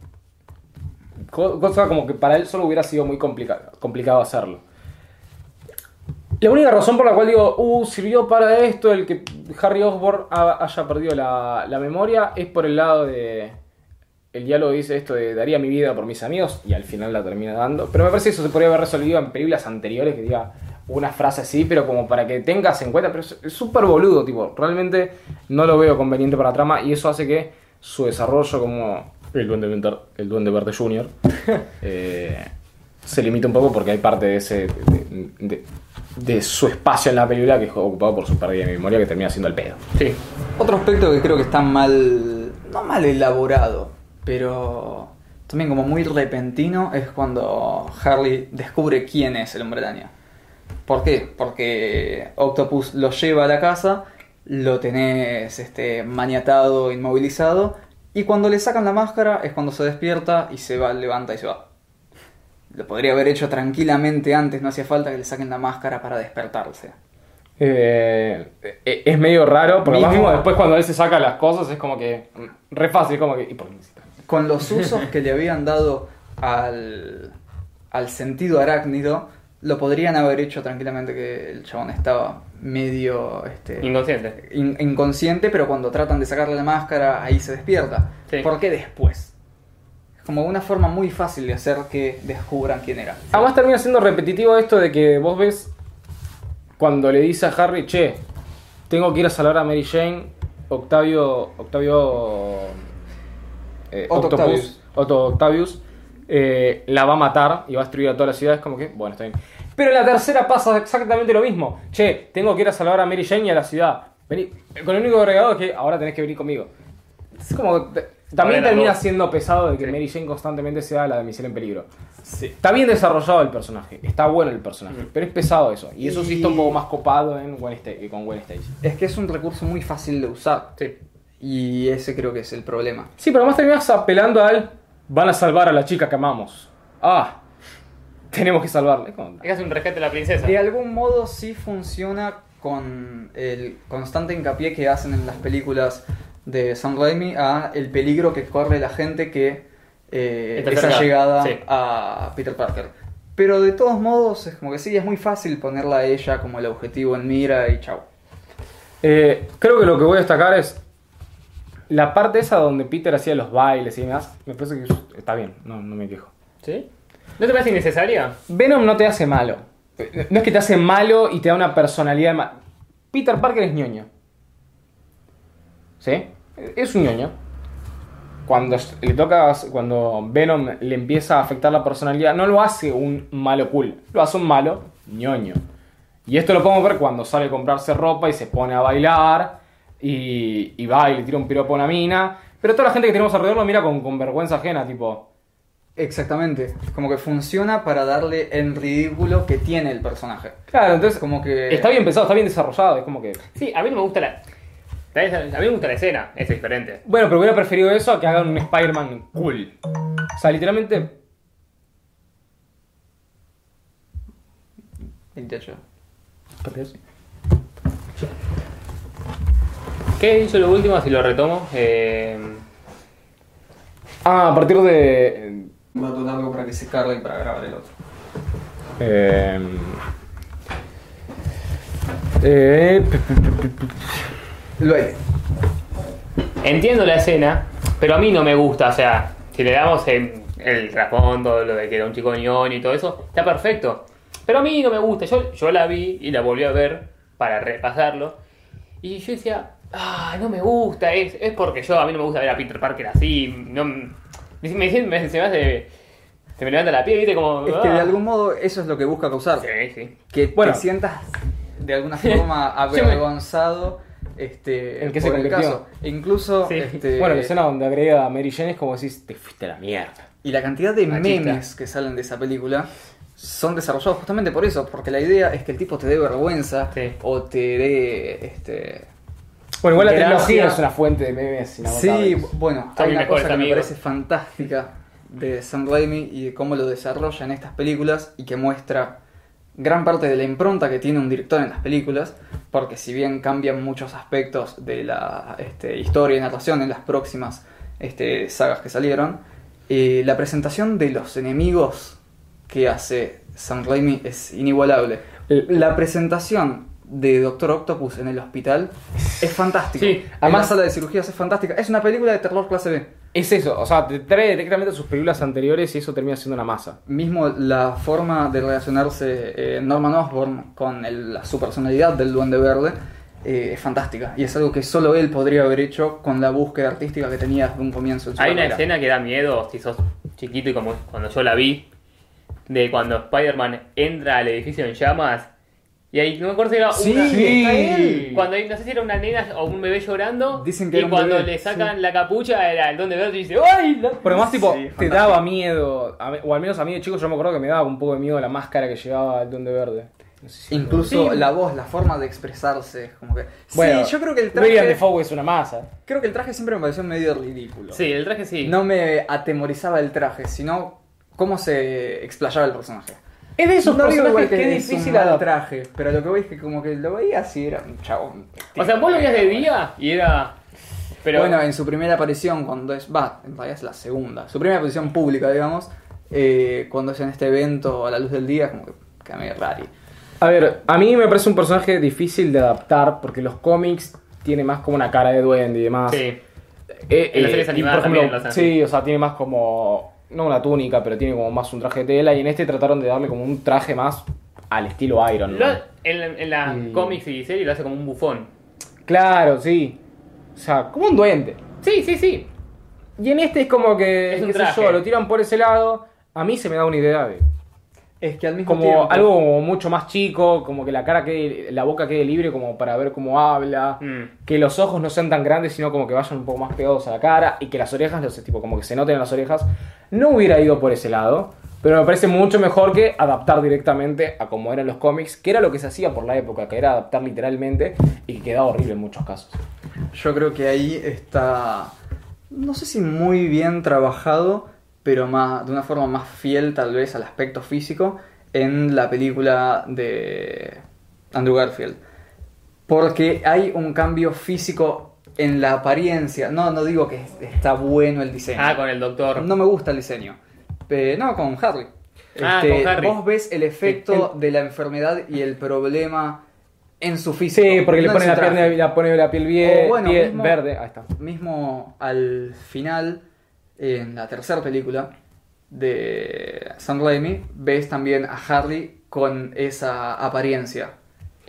Speaker 1: Co- Cosa como que para él solo hubiera sido muy complica- complicado hacerlo. La única razón por la cual digo, uh, sirvió para esto el que Harry Osborn ha- haya perdido la, la memoria es por el lado de. El diálogo dice esto de daría mi vida por mis amigos y al final la termina dando. Pero me parece que eso se podría haber resolvido en películas anteriores que diga, una frase así, pero como para que tengas en cuenta, pero es súper boludo, tipo, realmente no lo veo conveniente para la trama y eso hace que su desarrollo como el Duende, Venter- el Duende Verde Junior [laughs] eh, se limita un poco porque hay parte de ese de, de- de su espacio en la película que es ocupado por su pérdida de memoria que termina siendo el pedo.
Speaker 2: Sí.
Speaker 3: Otro aspecto que creo que está mal, no mal elaborado, pero también como muy repentino es cuando Harley descubre quién es el hombre araña. ¿Por qué? Porque Octopus lo lleva a la casa, lo tenés este, maniatado, inmovilizado, y cuando le sacan la máscara es cuando se despierta y se va, levanta y se va. Lo podría haber hecho tranquilamente antes, no hacía falta que le saquen la máscara para despertarse.
Speaker 1: Eh, es medio raro, pero
Speaker 3: Mismo-
Speaker 1: mismo después cuando él se saca las cosas es como que mm, re fácil, como que... ¿y por
Speaker 3: con los [laughs] usos que le habían dado al, al sentido arácnido, lo podrían haber hecho tranquilamente que el chabón estaba medio este,
Speaker 2: Inconsciente.
Speaker 3: in- inconsciente, pero cuando tratan de sacarle la máscara, ahí se despierta.
Speaker 2: Sí.
Speaker 3: ¿Por qué después? Como una forma muy fácil de hacer que descubran quién era.
Speaker 1: Además termina siendo repetitivo esto de que vos ves cuando le dice a Harry, che, tengo que ir a salvar a Mary Jane, Octavio, Octavio, eh,
Speaker 3: Otto
Speaker 1: Octopus,
Speaker 3: Octavius.
Speaker 1: Otto Octavius, eh, la va a matar y va a destruir a toda la ciudad. Es como que, bueno, está bien. Pero en la tercera pasa exactamente lo mismo. Che, tengo que ir a salvar a Mary Jane y a la ciudad. Vení. Con el único agregado es que ahora tenés que venir conmigo. Es como. También termina siendo pesado de que
Speaker 2: Sí.
Speaker 1: Mary Jane constantemente sea la damisela en peligro.
Speaker 3: Sí.
Speaker 1: Está bien desarrollado el personaje, está bueno el personaje, pero es pesado eso. Y eso sí está un poco más copado en Gwen Sta- con Gwen Stacy.
Speaker 3: Es que es un recurso muy fácil de usar.
Speaker 2: Sí.
Speaker 3: Y ese creo que es el problema.
Speaker 1: Sí, pero además terminas apelando al. Van a salvar a la chica que amamos. Ah, tenemos que salvarla. Es
Speaker 2: que hace un rescate de la princesa.
Speaker 3: De algún modo sí funciona con el constante hincapié que hacen en las películas de Sam Raimi a el peligro que corre la gente que eh,
Speaker 2: Está
Speaker 3: esa
Speaker 2: cerca,
Speaker 3: llegada
Speaker 2: sí.
Speaker 3: a Peter Parker. Pero de todos modos es como que sí, es muy fácil ponerla a ella como el objetivo en mira y chau.
Speaker 1: Eh, creo que lo que voy a destacar es. La parte esa donde Peter hacía los bailes y demás, me parece que está bien, no, no me quejo.
Speaker 2: ¿Sí? ¿No te parece innecesaria?
Speaker 1: Venom no te hace malo. No es que te hace malo y te da una personalidad ma- Peter Parker es ñoño. ¿Sí? Es un ñoño. Cuando le toca, cuando Venom le empieza a afectar la personalidad, no lo hace un malo cool, lo hace un malo ñoño. Y esto lo podemos ver cuando sale a comprarse ropa y se pone a bailar y, y va y le tira un piropo a una mina. Pero toda la gente que tenemos alrededor lo mira con, con vergüenza ajena, tipo,
Speaker 3: Exactamente. Como que funciona para darle el ridículo que tiene el personaje.
Speaker 1: Claro, entonces
Speaker 3: Como que.
Speaker 1: está bien pensado, está bien desarrollado, es como que...
Speaker 2: Sí, a mí no me gusta la. ¿Sabes? A mí me gusta la escena, es diferente.
Speaker 1: Bueno, pero hubiera preferido eso a que hagan un Spider-Man cool. O sea, literalmente...
Speaker 3: 28.
Speaker 2: ¿Qué hizo lo último? Si lo retomo. Eh,
Speaker 1: Ah, a partir de...
Speaker 3: Mato algo para que se cargue y para grabar el otro.
Speaker 1: Eh, eh,
Speaker 3: El baile.
Speaker 2: entiendo la escena, pero a mí no me gusta. O sea, si le damos el, el trasfondo, lo de que era un chico ñoño y todo eso, está perfecto. Pero a mí no me gusta. Yo, yo la vi y la volví a ver para repasarlo. Y yo decía, ah, no me gusta. Es, es porque yo, a mí no me gusta ver a Peter Parker así. No, me, me, me- se me hace. Se me levanta la piel, ¿viste? Como.
Speaker 3: Es que de
Speaker 2: ah.
Speaker 3: algún modo eso es lo que busca causar.
Speaker 2: Sí, sí.
Speaker 3: Que
Speaker 1: Bueno.
Speaker 3: te sientas de alguna forma [laughs] avergonzado este,
Speaker 1: ¿En qué se
Speaker 3: por el
Speaker 1: convirtió?
Speaker 3: caso. E incluso.
Speaker 2: Sí.
Speaker 3: este,
Speaker 1: Bueno, la escena donde agrega a Mary Jane es como decís, te fuiste a la mierda.
Speaker 3: Y la cantidad de
Speaker 2: Machista.
Speaker 3: memes que salen de esa película son desarrollados justamente por eso. Porque la idea es que el tipo te dé vergüenza
Speaker 2: Sí.
Speaker 3: o te dé. Este,
Speaker 1: Bueno, igual la trilogía es una fuente de memes
Speaker 3: Sí, bueno, hay una cosa que me parece fantástica de Sam Raimi y de cómo lo desarrolla en estas películas y que muestra gran parte de la impronta que tiene un director en las películas, porque si bien cambian muchos aspectos de la este, historia y narración en las próximas este, sagas que salieron, eh, la presentación de los enemigos que hace Sam Raimi es inigualable. La presentación de Doctor Octopus en el hospital es fantástica.
Speaker 2: Sí,
Speaker 1: además-
Speaker 3: la sala de cirugías es fantástica. Es una película de terror clase B.
Speaker 1: Es eso, o sea, te trae directamente a sus películas anteriores y eso termina siendo una masa.
Speaker 3: Mismo la forma de relacionarse eh, Norman Osborn con el- la, su personalidad del Duende Verde eh, es fantástica. Y es algo que solo él podría haber hecho con la búsqueda artística que tenía desde un comienzo en su
Speaker 2: Hay una
Speaker 3: carrera.
Speaker 2: escena que da miedo si sos chiquito y como cuando yo la vi, de cuando Spider-Man entra al edificio en llamas. Y ahí no me acuerdo si era
Speaker 3: Sí,
Speaker 2: una.
Speaker 3: él.
Speaker 2: Cuando hay, no sé si era una nena o un bebé llorando.
Speaker 3: Dicen que
Speaker 2: y
Speaker 3: era un
Speaker 2: cuando
Speaker 3: bebé,
Speaker 2: le sacan la capucha era el donde verde y dice ¡Ay! la-".
Speaker 1: Pero más tipo,
Speaker 3: Sí,
Speaker 1: te
Speaker 3: fantástico.
Speaker 1: daba miedo, a mí- o al menos a mí de chico yo me acuerdo que me daba un poco de miedo la máscara que llevaba el Duende Verde. No sé si-
Speaker 3: Incluso
Speaker 2: Sí.
Speaker 3: la voz, la forma de expresarse, es como que...
Speaker 1: Bueno,
Speaker 3: sí, yo creo que el
Speaker 1: William
Speaker 3: traje...
Speaker 1: Defoe es una masa.
Speaker 3: Creo que el traje siempre me pareció medio ridículo.
Speaker 2: Sí, el traje sí.
Speaker 3: No me atemorizaba el traje, sino cómo se explayaba el personaje.
Speaker 1: Es de esos
Speaker 3: no
Speaker 1: personajes que
Speaker 3: que
Speaker 1: es difícil adaptar.
Speaker 3: traje, pero lo que voy es que como que lo veía así, era un chabón.
Speaker 2: o sea, vos lo veías de día y era. Pero.
Speaker 3: Bueno, en su primera aparición, cuando es. Va, en realidad es la segunda. Su primera aparición pública, digamos. eh, cuando es en este evento a la luz del día, como que queda medio rari.
Speaker 1: A ver, a mí me parece un personaje difícil de adaptar porque los cómics tiene más como una cara de duende y demás.
Speaker 2: sí.
Speaker 1: Eh,
Speaker 2: En las series
Speaker 1: y,
Speaker 2: animadas también lo hacen
Speaker 1: Sí, o sea, tiene más como. No una túnica, pero tiene como más un traje de tela. Y en este trataron de darle como un traje más al estilo Iron
Speaker 2: Lo- en, en las
Speaker 1: Y-
Speaker 2: cómics y series lo hace como un bufón.
Speaker 1: Claro, sí. O sea, como un duende.
Speaker 2: Sí, sí, sí.
Speaker 1: Y en este es como que.
Speaker 2: Es
Speaker 1: qué sé yo, lo tiran por ese lado. A mí se me da una idea de.
Speaker 3: Es que al mismo
Speaker 1: Como
Speaker 3: tiempo.
Speaker 1: algo como mucho más chico, como que la cara quede, la boca quede libre como para ver cómo habla,
Speaker 2: Mm.
Speaker 1: que los ojos no sean tan grandes, sino como que vayan un poco más pegados a la cara y que las orejas, no sé, tipo como que se noten en las orejas. No hubiera ido por ese lado, pero me parece mucho mejor que adaptar directamente a como eran los cómics, que era lo que se hacía por la época, que era adaptar literalmente y que quedaba horrible en muchos casos.
Speaker 3: Yo creo que ahí está. No sé si muy bien trabajado, pero más, de una forma más fiel, tal vez, al aspecto físico, en la película de Andrew Garfield. Porque hay un cambio físico en la apariencia. No, no digo que está bueno el diseño.
Speaker 2: Ah, con el doctor.
Speaker 3: No me gusta el diseño. Pe- no, con Harry.
Speaker 2: Ah,
Speaker 3: Este,
Speaker 2: con Harry.
Speaker 3: Vos ves el efecto
Speaker 1: El-
Speaker 3: de la enfermedad y el problema en su físico.
Speaker 1: Sí, porque le
Speaker 3: no
Speaker 1: pone la, pierna, la pone la piel bien,
Speaker 3: O bueno,
Speaker 1: piel
Speaker 3: mismo-
Speaker 1: verde, ahí está.
Speaker 3: Mismo al final, en la tercera película de Sam Raimi, ves también a Harry con esa apariencia.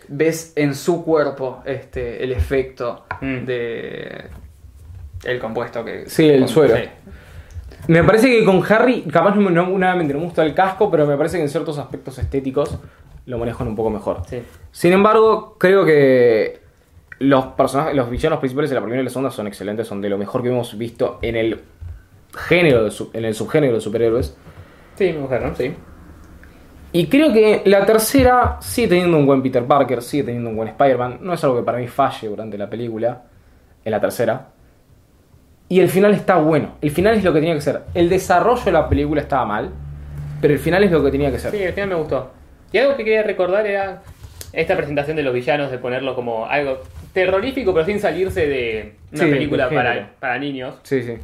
Speaker 3: Ves en su cuerpo este, el efecto
Speaker 2: Mm.
Speaker 3: de el compuesto que...
Speaker 1: Sí, el suero.
Speaker 3: sí.
Speaker 1: Me parece que con Harry, capaz no, no, nuevamente no me gusta el casco, pero me parece que en ciertos aspectos estéticos lo manejan un poco mejor.
Speaker 2: Sí.
Speaker 1: Sin embargo, creo que los personajes, los villanos principales de la primera y la segunda son excelentes, son de lo mejor que hemos visto en el género, de su- en el subgénero de superhéroes.
Speaker 2: Sí, mujer, ¿no? Sí.
Speaker 1: Y creo que la tercera sigue teniendo un buen Peter Parker, sigue teniendo un buen Spider-Man. No es algo que para mí falle durante la película, en la tercera. Y el final está bueno. El final es lo que tenía que ser. El desarrollo de la película estaba mal, pero el final es lo que tenía que ser.
Speaker 2: Sí, al final me gustó. Y algo que quería recordar era esta presentación de los villanos, de ponerlo como algo terrorífico, pero sin salirse de una
Speaker 1: Sí,
Speaker 2: película para, para niños.
Speaker 1: Sí, sí.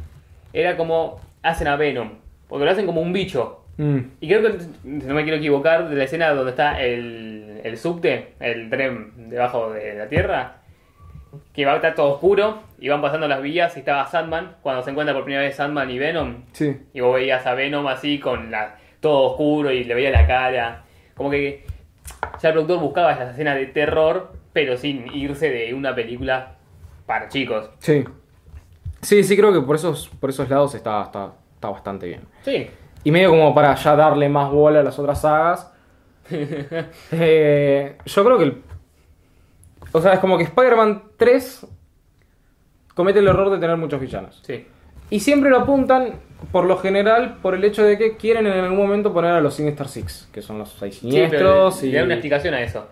Speaker 2: Era como hacen a Venom, porque lo hacen como un bicho.
Speaker 1: Mm.
Speaker 2: Y creo que, si no me quiero equivocar, de la escena donde está el, el subte, el tren debajo de la tierra, que va a estar todo oscuro y van pasando las vías y estaba Sandman, cuando se encuentra por primera vez Sandman y Venom,
Speaker 1: Sí.
Speaker 2: y vos veías a Venom así con la, todo oscuro y le veía la cara. Como que ya el productor buscaba esas escenas de terror, pero sin irse de una película para chicos.
Speaker 1: Sí. Sí, sí, creo que por esos, por esos lados está, está, está bastante bien.
Speaker 2: Sí,
Speaker 1: Y medio como para ya darle más bola a las otras sagas. [laughs] Eh, yo creo que el. O sea, es como que Spider-Man 3 comete el error de tener muchos villanos.
Speaker 2: sí.
Speaker 1: Y siempre lo apuntan, por lo general, por el hecho de que quieren en algún momento poner a los Sinister Six, que son los seis
Speaker 2: Sí, pero
Speaker 1: siniestros.
Speaker 2: le,
Speaker 1: y...
Speaker 2: le da una explicación a eso.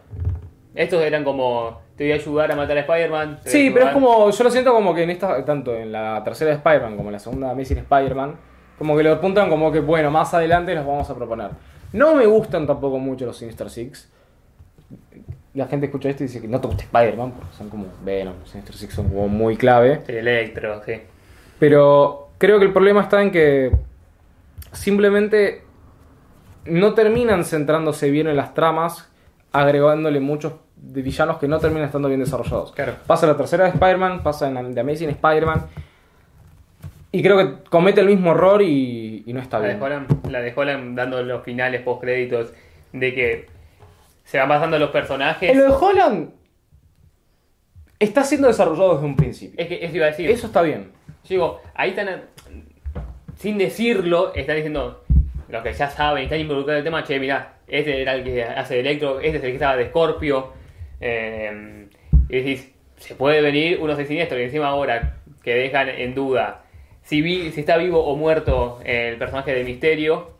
Speaker 2: Estos eran como, te voy a ayudar a matar a Spider-Man.
Speaker 1: Sí, pero es como, yo lo siento como que en esta, tanto en la tercera de Spider-Man como en la segunda Amazing Spider-Man, como que lo apuntan como que, bueno, más adelante los vamos a proponer. No me gustan tampoco mucho los Sinister Six. La gente escucha esto y dice que no te gusta Spider-Man, porque son como Venom, los Sinister Six son como muy clave.
Speaker 2: Electro, sí.
Speaker 1: Pero creo que el problema está en que simplemente no terminan centrándose bien en las tramas, agregándole muchos de villanos que no terminan estando bien desarrollados.
Speaker 2: Claro.
Speaker 1: Pasa la tercera de Spider-Man, pasa en The Amazing Spider-Man. Y creo que comete el mismo error y, y no está
Speaker 2: La de
Speaker 1: bien.
Speaker 2: Holland, la de Holland dando los finales post créditos de que se van pasando los personajes.
Speaker 1: En lo de Holland está siendo desarrollado desde un principio.
Speaker 2: Es que eso iba a decir.
Speaker 1: Eso está bien.
Speaker 2: Yo digo, ahí están, sin decirlo, están diciendo los que ya saben, están involucrados en el tema, che, mirá, este era el que hace de Electro, este es el que estaba de Scorpio. Eh, y decís, se puede venir unos de siniestro y encima ahora que dejan en duda si, vi, si está vivo o muerto el personaje de Misterio,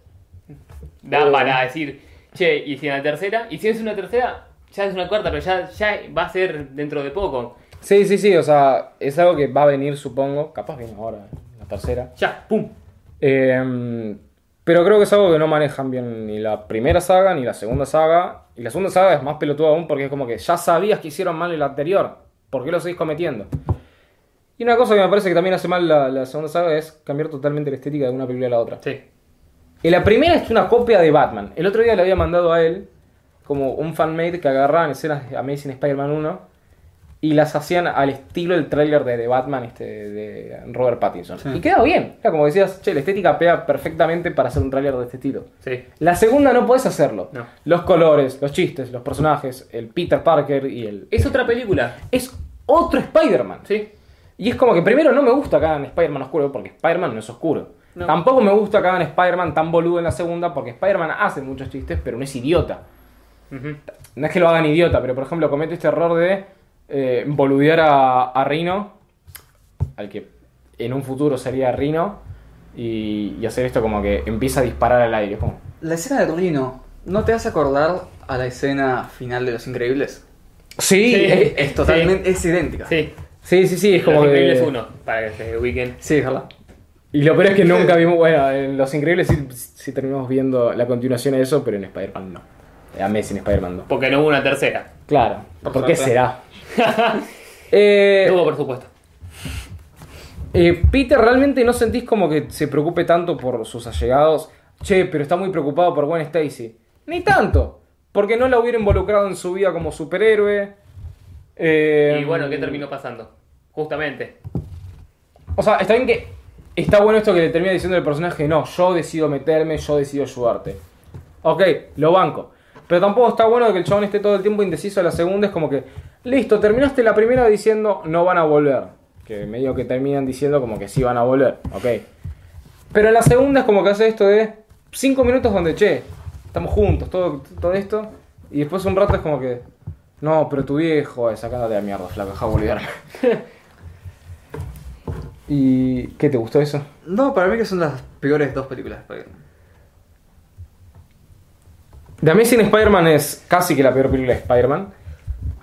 Speaker 2: da para decir, che, y si en la tercera, y si es una tercera, ya es una cuarta, pero ya, ya va a ser dentro de poco.
Speaker 1: Sí, sí, sí, o sea, es algo que va a venir, supongo. Capaz viene ahora, la tercera.
Speaker 2: Ya, pum.
Speaker 1: Eh, pero creo que es algo que no manejan bien ni la primera saga ni la segunda saga. Y la segunda saga es más pelotuda aún porque es como que ya sabías que hicieron mal el anterior. ¿Por qué lo seguís cometiendo? Y una cosa que me parece que también hace mal la, la segunda saga es cambiar totalmente la estética de una película a la otra.
Speaker 2: Sí.
Speaker 1: Y la primera es una copia de Batman. El otro día le había mandado a él como un fanmade que agarraban escenas de Amazing Spider-Man 1 y las hacían al estilo del tráiler de, de Batman este, de Robert Pattinson.
Speaker 3: Sí.
Speaker 1: Y quedaba bien. Era como decías, che, la estética pega perfectamente para hacer un tráiler de este estilo.
Speaker 2: Sí.
Speaker 1: La segunda no puedes hacerlo.
Speaker 2: No.
Speaker 1: Los colores, los chistes, los personajes, el Peter Parker y el...
Speaker 2: Es otra película.
Speaker 1: Es otro Spider-Man.
Speaker 2: Sí.
Speaker 1: Y es como que primero no me gusta que hagan Spider-Man oscuro porque Spider-Man no es oscuro.
Speaker 2: No.
Speaker 1: Tampoco me gusta que hagan Spider-Man tan boludo en la segunda porque Spider-Man hace muchos chistes pero no es idiota. No es que lo hagan idiota, pero por ejemplo comete este error de eh, boludear a, a Rino, al que en un futuro sería Rino, y, y hacer esto como que empieza a disparar al aire.
Speaker 3: La escena de Rino, ¿no te hace acordar a la escena final de Los Increíbles?
Speaker 1: Sí,
Speaker 2: Sí.
Speaker 1: es-
Speaker 3: Es totalmente, es idéntica.
Speaker 2: Sí.
Speaker 1: sí, sí, sí, es como
Speaker 2: Los
Speaker 1: que...
Speaker 2: Increíbles uno, para que se ubiquen.
Speaker 3: Sí, es verdad.
Speaker 1: Y lo peor es que nunca vimos, bueno, en Los Increíbles sí, sí terminamos viendo la continuación de eso, pero en Spider-Man no. Eh, Amazing Spider-Man no.
Speaker 2: Porque no hubo una tercera.
Speaker 1: Claro,
Speaker 3: Por
Speaker 1: ¿por, qué será? [laughs] Eh,
Speaker 2: por supuesto.
Speaker 1: eh, Peter, ¿realmente no sentís como que se preocupe tanto por sus allegados? Che, pero está muy preocupado por Gwen Stacy. Ni tanto, porque no la hubiera involucrado en su vida como superhéroe. Eh,
Speaker 2: Y bueno, ¿qué terminó pasando? Justamente.
Speaker 1: O sea, está bien que está bueno esto que le termina diciendo el personaje, no, yo decido meterme, yo decido ayudarte. Ok, lo banco. Pero tampoco está bueno que el chabón esté todo el tiempo indeciso a la segunda, es como que, listo, terminaste la primera diciendo no van a volver. Que medio que terminan diciendo como que sí van a volver, ok. Pero en la segunda es como que hace esto de 5 minutos donde, che, estamos juntos, todo, todo esto. Y después un rato es como que, no, pero tu viejo, eh, sacándote de mierda, flaco, deja de boludearme. [laughs] ¿Y qué te gustó eso?
Speaker 3: No, para mí que son las peores dos películas de Spider-Man.
Speaker 1: The Amazing Spider-Man es casi que la peor película de Spider-Man.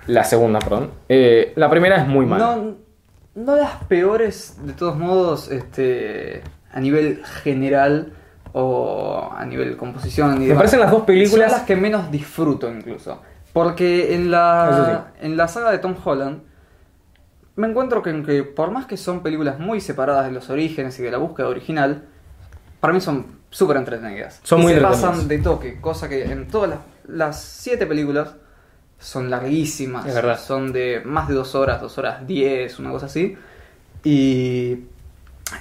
Speaker 1: La segunda, perdón. Eh, la primera es muy mala.
Speaker 3: No, no las peores, de todos modos, este, a nivel general o a nivel composición. y
Speaker 1: Me
Speaker 3: demás.
Speaker 1: parecen las dos películas-
Speaker 3: Son las que menos disfruto incluso. Porque en la, en la saga de Tom Holland me encuentro que, que por más que son películas muy separadas de los orígenes y de la búsqueda original, para mí son súper entretenidas.
Speaker 1: Son
Speaker 3: Y
Speaker 1: muy
Speaker 3: se pasan de toque, cosa que en todas las, las siete películas son larguísimas.
Speaker 2: Es verdad.
Speaker 3: Son de más de dos horas, dos horas diez, una cosa así. Y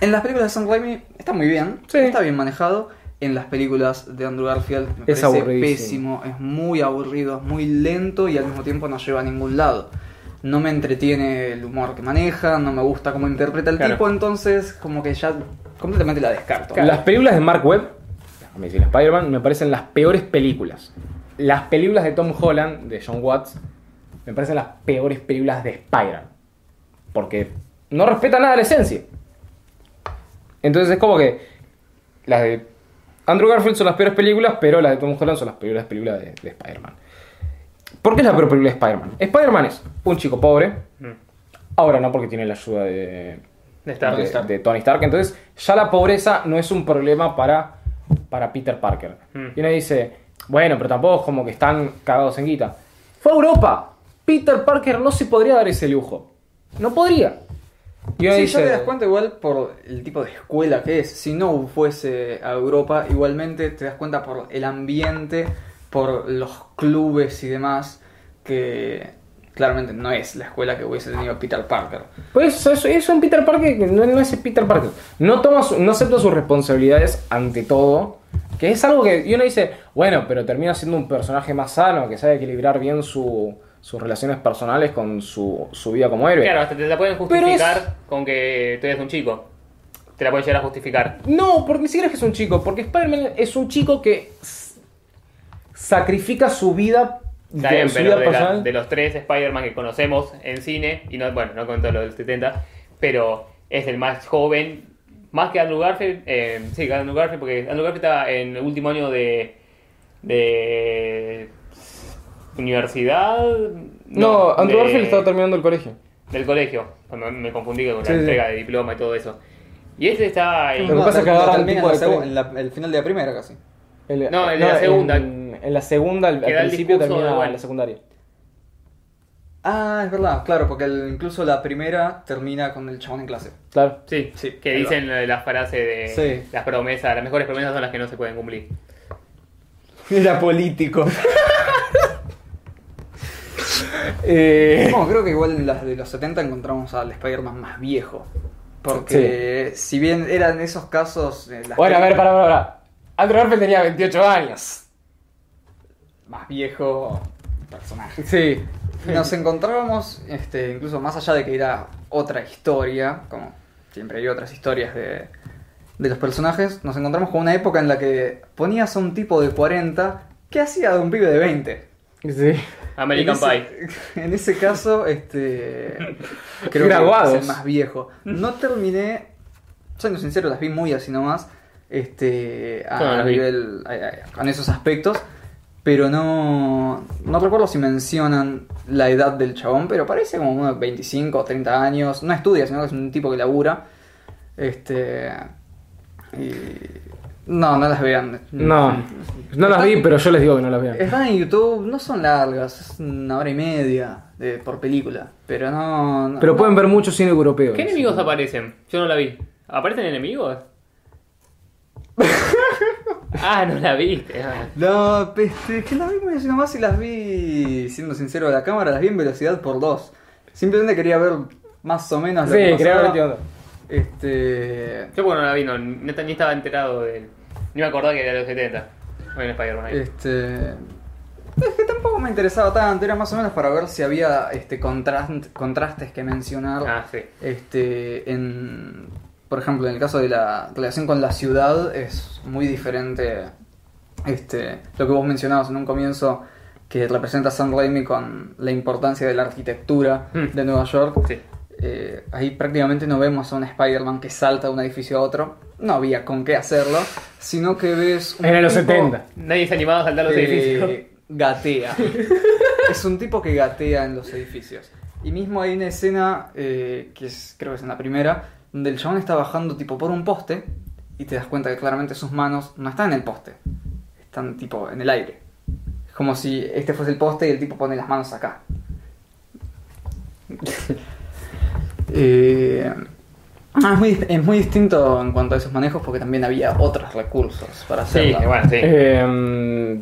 Speaker 3: en las películas de Sam Raimi está muy bien,
Speaker 1: Sí.
Speaker 3: está bien manejado. En las películas de Andrew Garfield me
Speaker 1: Es
Speaker 3: parece pésimo, es muy aburrido, es muy lento y al mismo tiempo no lleva a ningún lado. No me entretiene el humor que maneja, no me gusta cómo interpreta el
Speaker 2: Claro.
Speaker 3: tipo, entonces como que ya completamente la descarto.
Speaker 1: Las películas de Mark Webb, Amazing Spider-Man, me parecen las peores películas. Las películas de Tom Holland, de John Watts, me parecen las peores películas de Spider-Man. Porque no respetan nada la esencia. Entonces es como que las de Andrew Garfield son las peores películas, pero las de Tom Holland son las peores películas de, de Spider-Man. ¿Por qué es la peor película de Spider-Man? Spider-Man es un chico pobre.
Speaker 2: Mm.
Speaker 1: Ahora no porque tiene la ayuda de,
Speaker 2: De Stark.
Speaker 1: de, de Tony Stark. Entonces, ya la pobreza no es un problema para, para Peter Parker.
Speaker 2: Mm.
Speaker 1: Y uno dice, bueno, pero tampoco es como que están cagados en guita. Fue a Europa. Peter Parker no se podría dar ese lujo. No podría. Y
Speaker 3: Sí,
Speaker 1: dice,
Speaker 3: ya te das cuenta igual por el tipo de escuela que es. Si no fuese a Europa, igualmente te das cuenta por el ambiente, por los clubes y demás, que claramente no es la escuela que hubiese tenido Peter Parker.
Speaker 1: Pues eso es un Peter Parker que no, no es Peter Parker. No, toma su- no acepta sus responsabilidades ante todo. Que es algo que y uno dice, bueno, pero termina siendo un personaje más sano, que sabe equilibrar bien su- sus relaciones personales con su, su vida como héroe.
Speaker 2: Claro, hasta te la pueden
Speaker 1: es-
Speaker 2: justificar con que tú eres un chico. Te la pueden llegar a justificar.
Speaker 1: No, porque ni siquiera es que es un chico, porque Spider-Man es un chico que sacrifica su vida,
Speaker 2: Está
Speaker 1: de-
Speaker 2: bien,
Speaker 1: su
Speaker 2: pero
Speaker 1: vida
Speaker 2: de, la-
Speaker 1: personal.
Speaker 2: de los tres Spider-Man que conocemos en cine, y no, bueno, no con todos los del 70, pero es el más joven, más que Andrew Garfield, eh, sí, que Andrew Garfield, porque Andrew Garfield estaba en el último año de, de universidad.
Speaker 1: No, Andrew
Speaker 2: de-
Speaker 1: Garfield estaba terminando el colegio.
Speaker 2: Del colegio, me, me confundí con la
Speaker 1: Sí, sí.
Speaker 2: entrega de diploma y todo eso. Y este está en...
Speaker 1: Lo que pasa es que
Speaker 3: lo en la- el final de la primera casi.
Speaker 1: El-
Speaker 2: No, el de la segunda.
Speaker 1: En, en la segunda, al, principio termina
Speaker 2: de, bueno.
Speaker 1: la secundaria.
Speaker 3: Ah, es verdad, claro, porque el- incluso la primera termina con el chabón en clase.
Speaker 1: Claro.
Speaker 2: Sí,
Speaker 3: Sí,
Speaker 2: que dicen la la frase de
Speaker 3: Sí.
Speaker 2: las promesas, las mejores promesas son las que no se pueden cumplir. [laughs]
Speaker 1: Era político. [laughs] eh,
Speaker 3: No, creo que igual en las de los 70 encontramos al Spider-Man más viejo. Porque si bien eran esos casos... eh, las
Speaker 1: bueno, a ver, para, para, para. Andrew Garfield tenía 28 años.
Speaker 3: Más viejo personaje.
Speaker 1: Sí.
Speaker 3: Nos encontrábamos, este, incluso más allá de que era otra historia, como siempre hay otras historias de, de los personajes, nos encontramos con una época en la que ponías a un tipo de 40 que hacía de un pibe de 20.
Speaker 1: Sí.
Speaker 2: American
Speaker 3: en
Speaker 2: Pie. [laughs]
Speaker 3: En ese caso, este. [laughs] Creo
Speaker 1: Graduados.
Speaker 3: que es el más viejo. No terminé. Siendo sincero, las vi muy así nomás. Este. A, nivel. a- a- con esos aspectos. Pero no. No recuerdo si mencionan la edad del chabón. Pero parece como unos 25 o 30 años. No estudia, sino que es un tipo que labura. Este. Y. No, no las vean.
Speaker 1: No. No las vi, pero yo les digo que no las vean.
Speaker 3: Están en YouTube, no son largas, es una hora y media de- por película, pero no... no-
Speaker 1: Pero
Speaker 3: no-
Speaker 1: pueden ver mucho cine europeo.
Speaker 2: ¿Qué enemigos aparecen? Yo no la vi. ¿Aparecen enemigos? [laughs] ah, no la viste. Ah.
Speaker 3: No, este, es que las vi muy así nomás y las vi, siendo sincero, a la cámara las vi en velocidad por dos. Simplemente quería ver más o menos
Speaker 1: Sí,
Speaker 3: lo que
Speaker 1: quería ver
Speaker 3: pasaba.
Speaker 1: qué onda.
Speaker 3: Este...
Speaker 2: Yo porque no la vi, no, ni estaba enterado del... Ni me acordaba que era de los 70. Bueno, Spider-Man ahí.
Speaker 3: Este... Es que tampoco me interesaba tanto, era más o menos para ver si había este contrast- contrastes que mencionar.
Speaker 2: Ah, sí.
Speaker 3: Este, en, por ejemplo, en el caso de la relación con la ciudad es muy diferente. Este, lo que vos mencionabas en un comienzo que representa a Sam Raimi con la importancia de la arquitectura
Speaker 2: Hmm.
Speaker 3: de Nueva York.
Speaker 2: Sí.
Speaker 3: Eh, ahí prácticamente no vemos a un Spider-Man que salta de un edificio a otro. No había con qué hacerlo, sino que ves un
Speaker 1: Era los
Speaker 3: tipo
Speaker 1: 70.
Speaker 2: Nadie se animaba a saltar los
Speaker 3: que
Speaker 2: edificios.
Speaker 3: gatea. [laughs] es un tipo que gatea en los edificios. Y mismo hay una escena, eh, que es, creo que es en la primera, donde el chabón está bajando tipo por un poste y te das cuenta que claramente sus manos no están en el poste, están tipo en el aire. Es como si este fuese el poste y el tipo pone las manos acá. [laughs] Eh, ah, es, muy, es muy distinto en cuanto a esos manejos porque también había otros recursos para
Speaker 2: Sí,
Speaker 3: hacerlo.
Speaker 2: bueno, sí.
Speaker 1: Eh,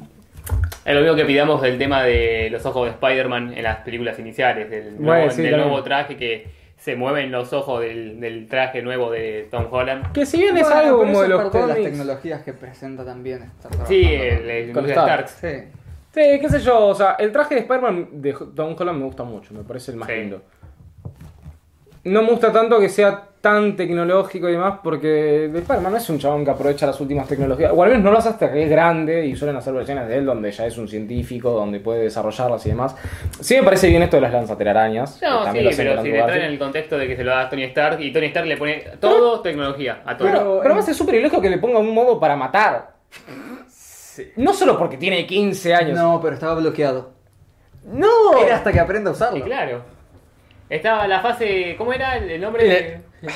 Speaker 2: Es lo mismo que pidamos del tema de los ojos de Spider-Man en las películas iniciales, del,
Speaker 1: Bueno, sí,
Speaker 2: nuevo traje que se mueven los ojos del, del traje nuevo de Tom Holland.
Speaker 1: que si bien es algo como de
Speaker 3: es
Speaker 1: los
Speaker 3: parte de las
Speaker 1: cómics.
Speaker 3: tecnologías que presenta también.
Speaker 2: Sí, el, el
Speaker 1: Con
Speaker 2: de
Speaker 1: Stark.
Speaker 2: Stark.
Speaker 3: Sí.
Speaker 1: Sí, qué sé yo, o sea, el traje de Spider-Man de Tom Holland me gusta mucho, me parece el más
Speaker 2: Sí.
Speaker 1: lindo. No me gusta tanto que sea tan tecnológico y demás, porque de Spider-Man no es un chabón que aprovecha las últimas tecnologías, o al menos no lo hace hasta que es grande y suelen hacer versiones de él donde ya es un científico, donde puede desarrollarlas y demás. Sí me parece bien esto de las lanzatelarañas. que
Speaker 2: No, sí, pero si le traen en el contexto de que se lo da a Tony Stark y Tony Stark le pone todo tecnología a todo.
Speaker 1: Pero,
Speaker 3: Pero,
Speaker 1: pero
Speaker 3: eh,
Speaker 1: más es súper ilógico que le ponga un modo para matar. No solo porque tiene 15 años.
Speaker 3: No, pero estaba bloqueado.
Speaker 1: No.
Speaker 3: Era hasta que aprenda a usarlo.
Speaker 2: Y claro. Estaba la fase. ¿Cómo era el nombre? de- [laughs]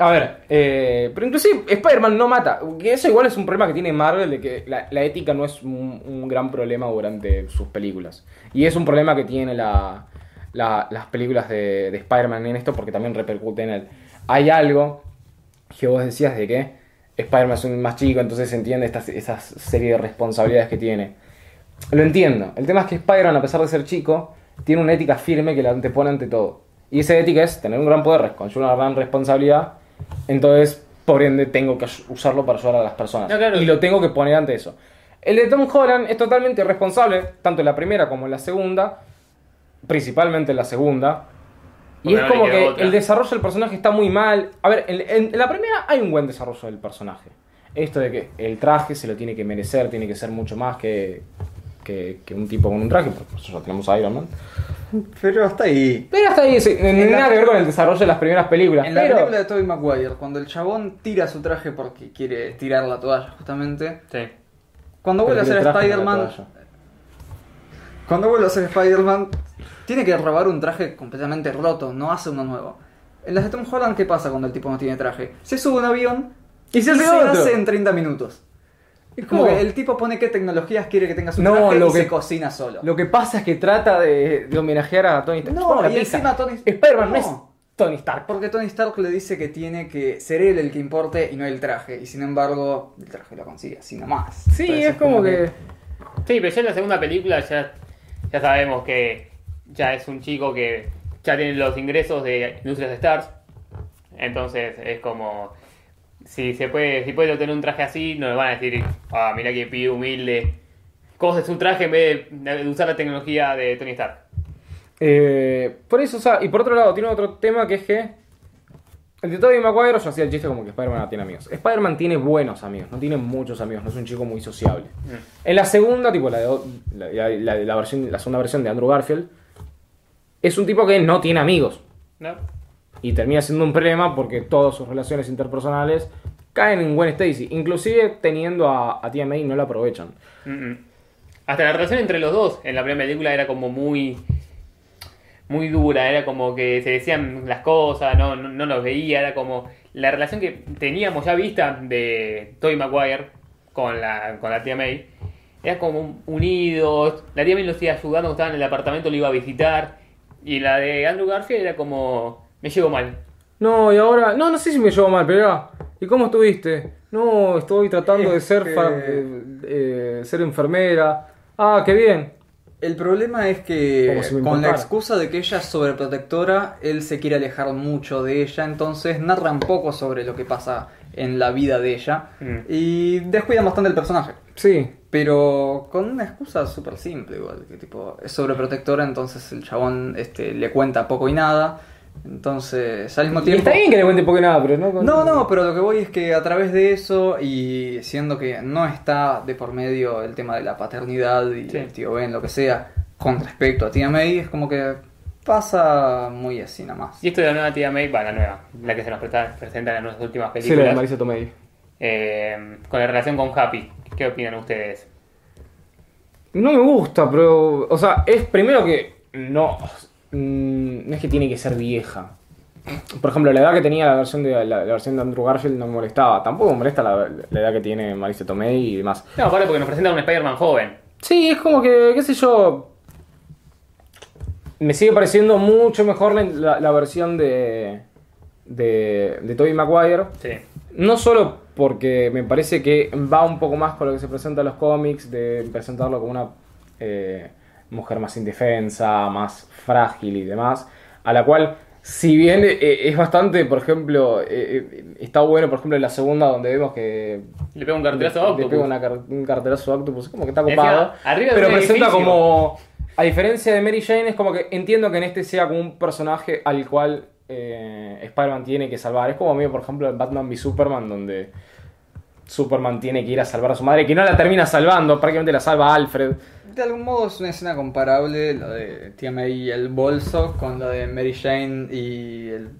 Speaker 1: A ver, eh, pero inclusive Spider-Man no mata. Que eso igual es un problema que tiene Marvel, de que la, ética no es un, gran problema durante sus películas. Y es un problema que tiene la, la- las películas de, de Spider-Man en esto, porque también repercute en él. Hay algo que vos decías de que Spider-Man es un más chico, entonces entiende estas, esas serie de responsabilidades que tiene. lo entiendo. El tema es que Spider-Man, a pesar de ser chico, tiene una ética firme que la antepone ante todo. Y esa ética es tener un gran poder, conlleva una gran responsabilidad. Entonces, por ende, tengo que usarlo para ayudar a las personas.
Speaker 2: No, claro.
Speaker 1: Y lo tengo que poner ante eso. El de Tom Holland es totalmente responsable, tanto en la primera como en la segunda, principalmente en la segunda. Y es
Speaker 2: no
Speaker 1: como que
Speaker 2: otra.
Speaker 1: el desarrollo del personaje está muy mal. A ver, en, en- en la primera hay un buen desarrollo del personaje. Esto de que el traje se lo tiene que merecer, tiene que ser mucho más que, que, que un tipo con un traje, por eso ya tenemos a Iron Man.
Speaker 3: Pero hasta ahí.
Speaker 1: Pero hasta ahí, sí, no tiene
Speaker 3: la-
Speaker 1: nada que ver con el desarrollo de las primeras películas.
Speaker 3: En la
Speaker 1: pero-
Speaker 3: película de Tobey Maguire, cuando el chabón tira su traje porque quiere tirar la toalla, justamente.
Speaker 2: Sí.
Speaker 3: Cuando vuelve a ser Spider-Man. Cuando vuelve a ser Spider-Man, tiene que robar un traje completamente roto, no hace uno nuevo. En las de Tom Holland, ¿qué pasa cuando el tipo no tiene traje? Se sube a un avión
Speaker 1: Y se otro.
Speaker 3: hace en 30 minutos.
Speaker 1: Es
Speaker 3: Como que el tipo pone qué tecnologías quiere que tenga su
Speaker 1: No,
Speaker 3: traje
Speaker 1: lo
Speaker 3: y
Speaker 1: que-
Speaker 3: se cocina solo.
Speaker 1: Lo que pasa es que trata de, de homenajear a Tony Stark.
Speaker 3: No, y
Speaker 1: pizza.
Speaker 3: encima Tony-
Speaker 1: Spider-Man no.
Speaker 3: no.
Speaker 1: es Tony Stark.
Speaker 3: Porque Tony Stark le dice que tiene que ser él el que importe y no el traje. Y sin embargo, el traje lo consigue así nomás.
Speaker 1: Sí,
Speaker 3: Entonces,
Speaker 1: es como que...
Speaker 2: Sí, pero ya en la segunda película ya, ya sabemos que ya es un chico que ya tiene los ingresos de Industrias Stars. Entonces es como. Si se puede, si puede obtener un traje así, no le van a decir, ah, mira que pibe humilde. Cose su traje en vez de, usar la tecnología de Tony Stark.
Speaker 1: Eh, por eso, o sea, y por otro lado, tiene otro tema que es que el de Tobey Maguire yo hacía el chiste como que Spider-Man no tiene amigos. Spider-Man tiene buenos amigos, no tiene muchos amigos, no es un chico muy sociable. En la segunda, tipo la, de, la- la versión, la segunda versión de Andrew Garfield, es un tipo que no tiene amigos.
Speaker 2: ¿No?
Speaker 1: Y termina siendo un problema porque todas sus relaciones interpersonales caen en Gwen Stacy. Inclusive teniendo a, a Tia May no la aprovechan.
Speaker 2: Hasta la relación entre los dos en la primera película era como muy muy dura, era como que se decían las cosas, no, no, no los veía, era como la relación que teníamos ya vista de Tobey Maguire con la, con la tía May, era como unidos, la tía May los iba ayudando, estaba en el apartamento, lo iba a visitar, y la de Andrew Garfield era como, me llevo mal.
Speaker 1: No, y ahora, no, no sé si me llevo mal, pero era, ¿y cómo estuviste? No, estoy tratando de ser,
Speaker 3: que-
Speaker 1: fa- eh, eh, ser enfermera. Ah, qué bien.
Speaker 3: El problema es que
Speaker 1: Como si me
Speaker 3: con la
Speaker 1: importara.
Speaker 3: excusa de que ella es sobreprotectora, él se quiere alejar mucho de ella, entonces narra un poco sobre lo que pasa en la vida de ella
Speaker 2: Mm.
Speaker 3: y descuidan bastante el personaje.
Speaker 1: Sí.
Speaker 3: Pero con una excusa súper simple, igual, que tipo, es sobreprotectora, entonces el chabón este, le cuenta poco y nada. Entonces, al mismo
Speaker 1: Y
Speaker 3: tiempo.
Speaker 1: está bien que le cuente poco y nada, pero no con-
Speaker 3: No, no, pero lo que voy es que a través de eso y siendo que no está de por medio el tema de la paternidad y
Speaker 2: Sí.
Speaker 3: el tío Ben, lo que sea, con respecto a Tia May, es como que pasa muy así nomás.
Speaker 2: Y esto de la nueva tía May, va, la nueva, la que se nos presenta, en las últimas
Speaker 1: Sí, la
Speaker 2: películas,
Speaker 1: de Marisa Tomei.
Speaker 2: eh, con la relación con Happy, ¿qué opinan ustedes?
Speaker 1: No me gusta, pero. O sea, es primero que. No. Mm, No es que tiene que ser vieja. Por ejemplo, la edad que tenía la versión de la, la versión de Andrew Garfield no me molestaba. Tampoco me molesta la, la edad que tiene Marisa Tomei y demás.
Speaker 2: No, aparte porque nos presenta un Spider-Man joven.
Speaker 1: Sí, es como que, qué sé yo. Me sigue pareciendo mucho mejor la versión de. de. de Tobey Maguire.
Speaker 2: Sí.
Speaker 1: No solo porque me parece que va un poco más con lo que se presenta en los cómics, de presentarlo como una eh, mujer más indefensa, más frágil y demás, a la cual, si bien eh, es bastante, por ejemplo, eh, eh, está bueno, por ejemplo, en la segunda donde vemos que
Speaker 2: Le pega un carterazo a
Speaker 1: le
Speaker 2: Octopus.
Speaker 1: pega una car- un carterazo a Octopus, como que está copado, pero presenta como, a diferencia de Mary Jane, es como que entiendo que en este sea como un personaje al cual eh, Spider-Man tiene que salvar. Es como a mí, por ejemplo, en Batman v Superman, donde Superman tiene que ir a salvar a su madre, que no la termina salvando, prácticamente la salva Alfred.
Speaker 3: De algún modo es una escena comparable, la de Tia May y el bolso, con la de Mary Jane y el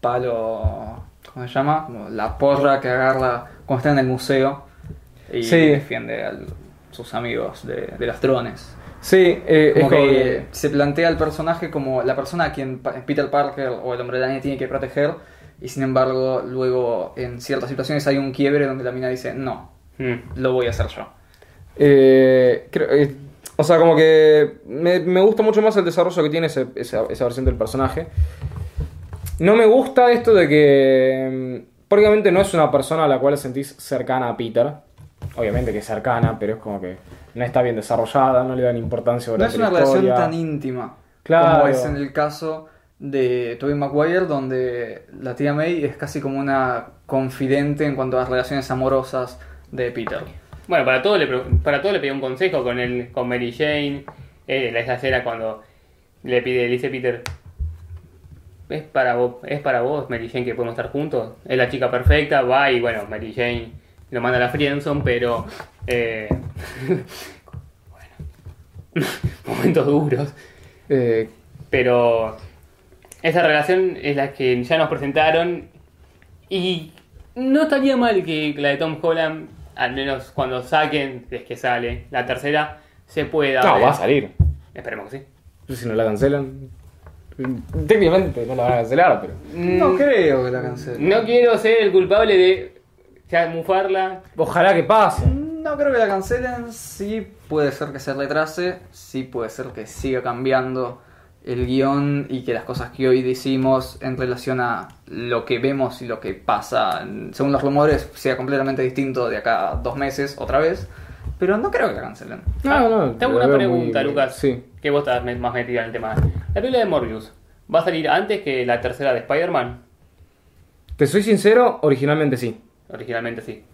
Speaker 3: palo, ¿cómo se llama? Como la porra que agarra cuando está en el museo y
Speaker 1: Sí.
Speaker 3: defiende a sus amigos de, de los drones.
Speaker 1: Sí, eh, es
Speaker 3: Como
Speaker 1: como
Speaker 3: que
Speaker 1: que-
Speaker 3: se plantea al personaje como la persona a quien Peter Parker o el hombre araña tiene que proteger y sin embargo luego en ciertas situaciones hay un quiebre donde la mina dice no,
Speaker 2: Mm.
Speaker 3: lo voy a hacer yo.
Speaker 1: Eh, creo- eh, o sea, como que me, me gusta mucho más el desarrollo que tiene ese- esa, esa versión del personaje. No me gusta esto de que mm, prácticamente no es una persona a la cual sentís cercana a Peter. obviamente que es cercana, pero es como que no está bien desarrollada, no le dan importancia
Speaker 3: No es una
Speaker 1: la
Speaker 3: relación tan íntima
Speaker 1: Claro.
Speaker 3: como es en el caso de Tobey Maguire, donde la tía May es casi como una confidente en cuanto a las relaciones amorosas de Peter.
Speaker 2: Bueno, para todo le, para todo le pidió un consejo con el, con Mary Jane. Eh, la esa escena cuando le pide, le dice Peter, es para vos, es para vos, Mary Jane, que podemos estar juntos. Es la chica perfecta, va y bueno, Mary Jane lo manda a la Friendzone, pero eh, [laughs] bueno, [laughs] momentos duros.
Speaker 1: Eh,
Speaker 2: Pero esa relación es la que ya nos presentaron y no estaría mal que la de Tom Holland, al menos cuando saquen, es que sale, la tercera, se pueda...
Speaker 1: no,
Speaker 2: ver.
Speaker 1: va a salir.
Speaker 2: Esperemos que sí.
Speaker 1: Si no la cancelan. Técnicamente no la van a cancelar, pero.
Speaker 3: No creo que la cancelen.
Speaker 2: No quiero ser el culpable de ya mufarla.
Speaker 1: Ojalá que pase.
Speaker 3: No creo que la cancelen, sí puede ser que se retrase, sí puede ser que siga cambiando el guion y que las cosas que hoy decimos en relación a lo que vemos y lo que pasa, según los rumores, sea completamente distinto de acá a dos meses otra vez, pero no creo que la cancelen.
Speaker 1: No, no.
Speaker 2: Ah, Tengo
Speaker 1: la
Speaker 2: una pregunta,
Speaker 1: muy-
Speaker 2: Lucas.
Speaker 1: Sí.
Speaker 2: Que vos estás más metida en el tema. La película de Morbius, ¿va a salir antes que la tercera de Spider-Man?
Speaker 1: Te soy sincero, originalmente sí.
Speaker 2: Originalmente sí.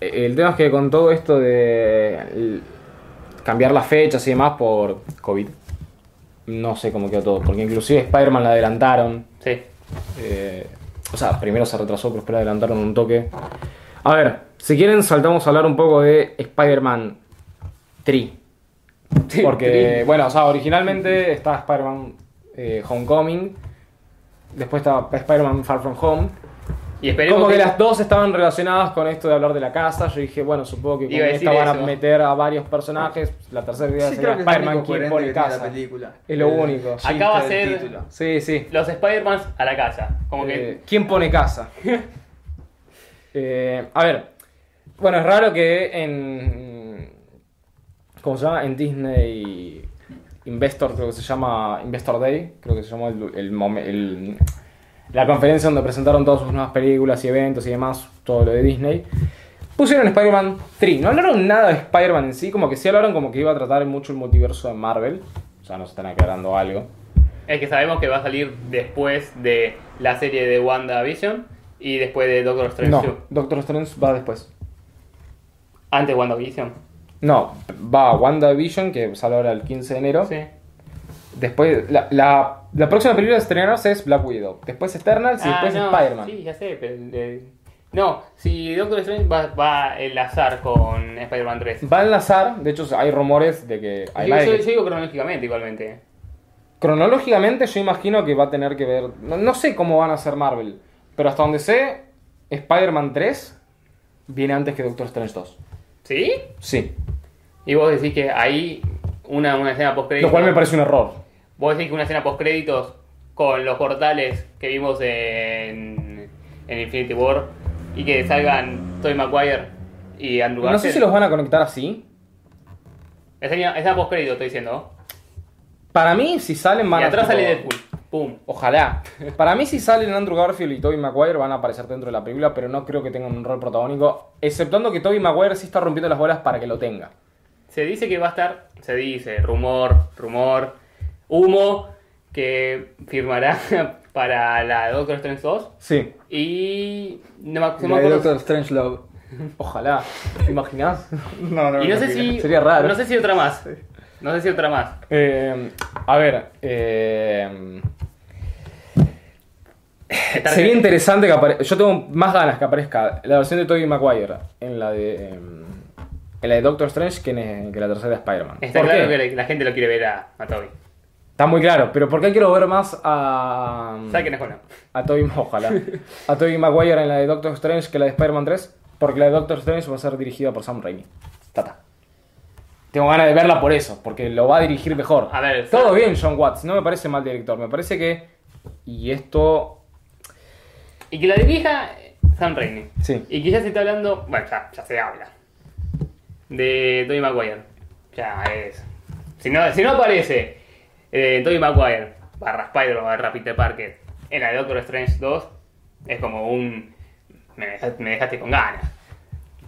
Speaker 1: Eh, El tema es que con todo esto de cambiar las fechas y demás por COVID, no sé cómo quedó todo. Porque inclusive Spider-Man la adelantaron.
Speaker 2: Sí.
Speaker 1: Eh, o sea, primero se retrasó, pero después la adelantaron un toque. A ver, si quieren saltamos a hablar un poco de Spider-Man 3.
Speaker 2: Sí,
Speaker 1: Porque, bueno, o sea, originalmente estaba Spider-Man eh, Homecoming. Después estaba Spider-Man Far From Home.
Speaker 2: Y esperemos
Speaker 1: Como que las dos estaban relacionadas con esto de hablar de la casa. Yo dije, bueno, supongo que con
Speaker 2: Iba a decir
Speaker 1: esta van a
Speaker 2: eso.
Speaker 1: meter a varios personajes. La tercera idea
Speaker 3: Sí,
Speaker 1: sería
Speaker 3: creo que es lo
Speaker 1: Spider-Man
Speaker 3: único coherente
Speaker 1: pone
Speaker 3: que tiene
Speaker 1: casa.
Speaker 3: película.
Speaker 1: Es lo
Speaker 3: El
Speaker 1: único.
Speaker 3: chiste
Speaker 2: Acá va a
Speaker 3: del
Speaker 2: ser-
Speaker 3: título.
Speaker 1: Sí, sí.
Speaker 2: Los Spider-Mans a la casa. Como que
Speaker 1: Eh, ¿Quién pone casa? [laughs] Eh, a ver, bueno, es raro que en. ¿Cómo se llama? En Disney Investor, creo que se llama Investor Day, creo que se llamó el, el momen- el- la conferencia donde presentaron todas sus nuevas películas y eventos y demás, todo lo de Disney. Pusieron Spider-Man 3. No hablaron nada de Spider-Man en sí, como que sí hablaron como que iba a tratar mucho el multiverso de Marvel. O sea, nos están aclarando algo.
Speaker 2: es que sabemos que va a salir después de la serie de WandaVision y después de Doctor Strange
Speaker 1: No,
Speaker 2: 2.
Speaker 1: Doctor Strange va después.
Speaker 2: Antes de WandaVision.
Speaker 1: No, va WandaVision, que sale ahora el 15 de enero.
Speaker 2: Sí.
Speaker 1: Después, la, la, la próxima película a estrenarse es Black Widow. Después Eternals y
Speaker 2: Ah,
Speaker 1: después
Speaker 2: no,
Speaker 1: Spider-Man.
Speaker 2: Sí, ya sé, pero... eh, no, si Doctor Strange va, va a enlazar con Spider-Man 3.
Speaker 1: Va a enlazar, de hecho hay rumores de que...
Speaker 2: Yo,
Speaker 1: además de
Speaker 2: yo-
Speaker 1: que-
Speaker 2: yo digo cronológicamente igualmente.
Speaker 1: Cronológicamente yo imagino que va a tener que ver... No, no sé cómo van a hacer Marvel, pero hasta donde sé, Spider-Man 3 viene antes que Doctor Strange 2.
Speaker 2: ¿Sí?
Speaker 1: Sí.
Speaker 2: Y vos decís que ahí una, una escena post
Speaker 1: Lo cual me parece un error.
Speaker 2: Vos decís que una escena post créditos con los portales que vimos en, en Infinity War y que salgan Tobey Maguire y Andrew
Speaker 1: No sé
Speaker 2: Garfield.
Speaker 1: si los van a conectar así.
Speaker 2: Escena, escena post crédito estoy diciendo.
Speaker 1: Para mí, si salen van
Speaker 2: y
Speaker 1: a...
Speaker 2: atrás
Speaker 1: tipo-
Speaker 2: sale Deadpool. Pum.
Speaker 1: Ojalá. [laughs] Para mí, si salen Andrew Garfield y Tobey Maguire, van a aparecer dentro de la película, pero no creo que tengan un rol protagónico, exceptuando que Tobey Maguire sí está rompiendo las bolas para que lo tenga.
Speaker 2: Se dice que va a estar, se dice, rumor, rumor, humo, que firmará [laughs] para la Doctor Strange 2.
Speaker 1: Sí.
Speaker 2: Y no me, no me acuerdo-
Speaker 3: Doctor Strange Love. [laughs]
Speaker 1: Ojalá. ¿Te imaginas? [laughs]
Speaker 3: No, no,
Speaker 2: Y no sé si.
Speaker 1: Sería raro.
Speaker 2: No sé si otra más. No sé si otra más.
Speaker 1: Eh, a ver. eh, sería interesante que aparezca. Yo tengo más ganas que aparezca la versión de Tobey Maguire en la de. eh, en la de Doctor Strange que en, que la tercera de Spider-Man.
Speaker 2: Está
Speaker 1: ¿Por
Speaker 2: claro
Speaker 1: qué?
Speaker 2: que la, gente lo quiere ver a, a Toby.
Speaker 1: Está muy claro, pero ¿por qué quiero ver más a.
Speaker 2: ¿Sabes quién es bueno?
Speaker 1: A Tobey, ojalá. A Tobey Maguire en la de Doctor Strange que la de Spider-Man 3. Porque la de Doctor Strange va a ser dirigida por Sam Raimi. Tata. Tengo ganas de verla por eso, porque lo va a dirigir mejor.
Speaker 2: A ver,
Speaker 1: Todo bien, John Watts. No me parece mal director. Me parece que. Y esto.
Speaker 2: Y que la dirija Sam Raimi.
Speaker 1: Sí.
Speaker 2: Y que ya se está hablando. Bueno, ya, ya se habla. De Tobey Maguire. Ya es. Si no, si no aparece eh, Tobey Maguire barra Spider-Man barra Peter Parker en la de Doctor Strange 2, es como un. Me dejaste, me dejaste con ganas.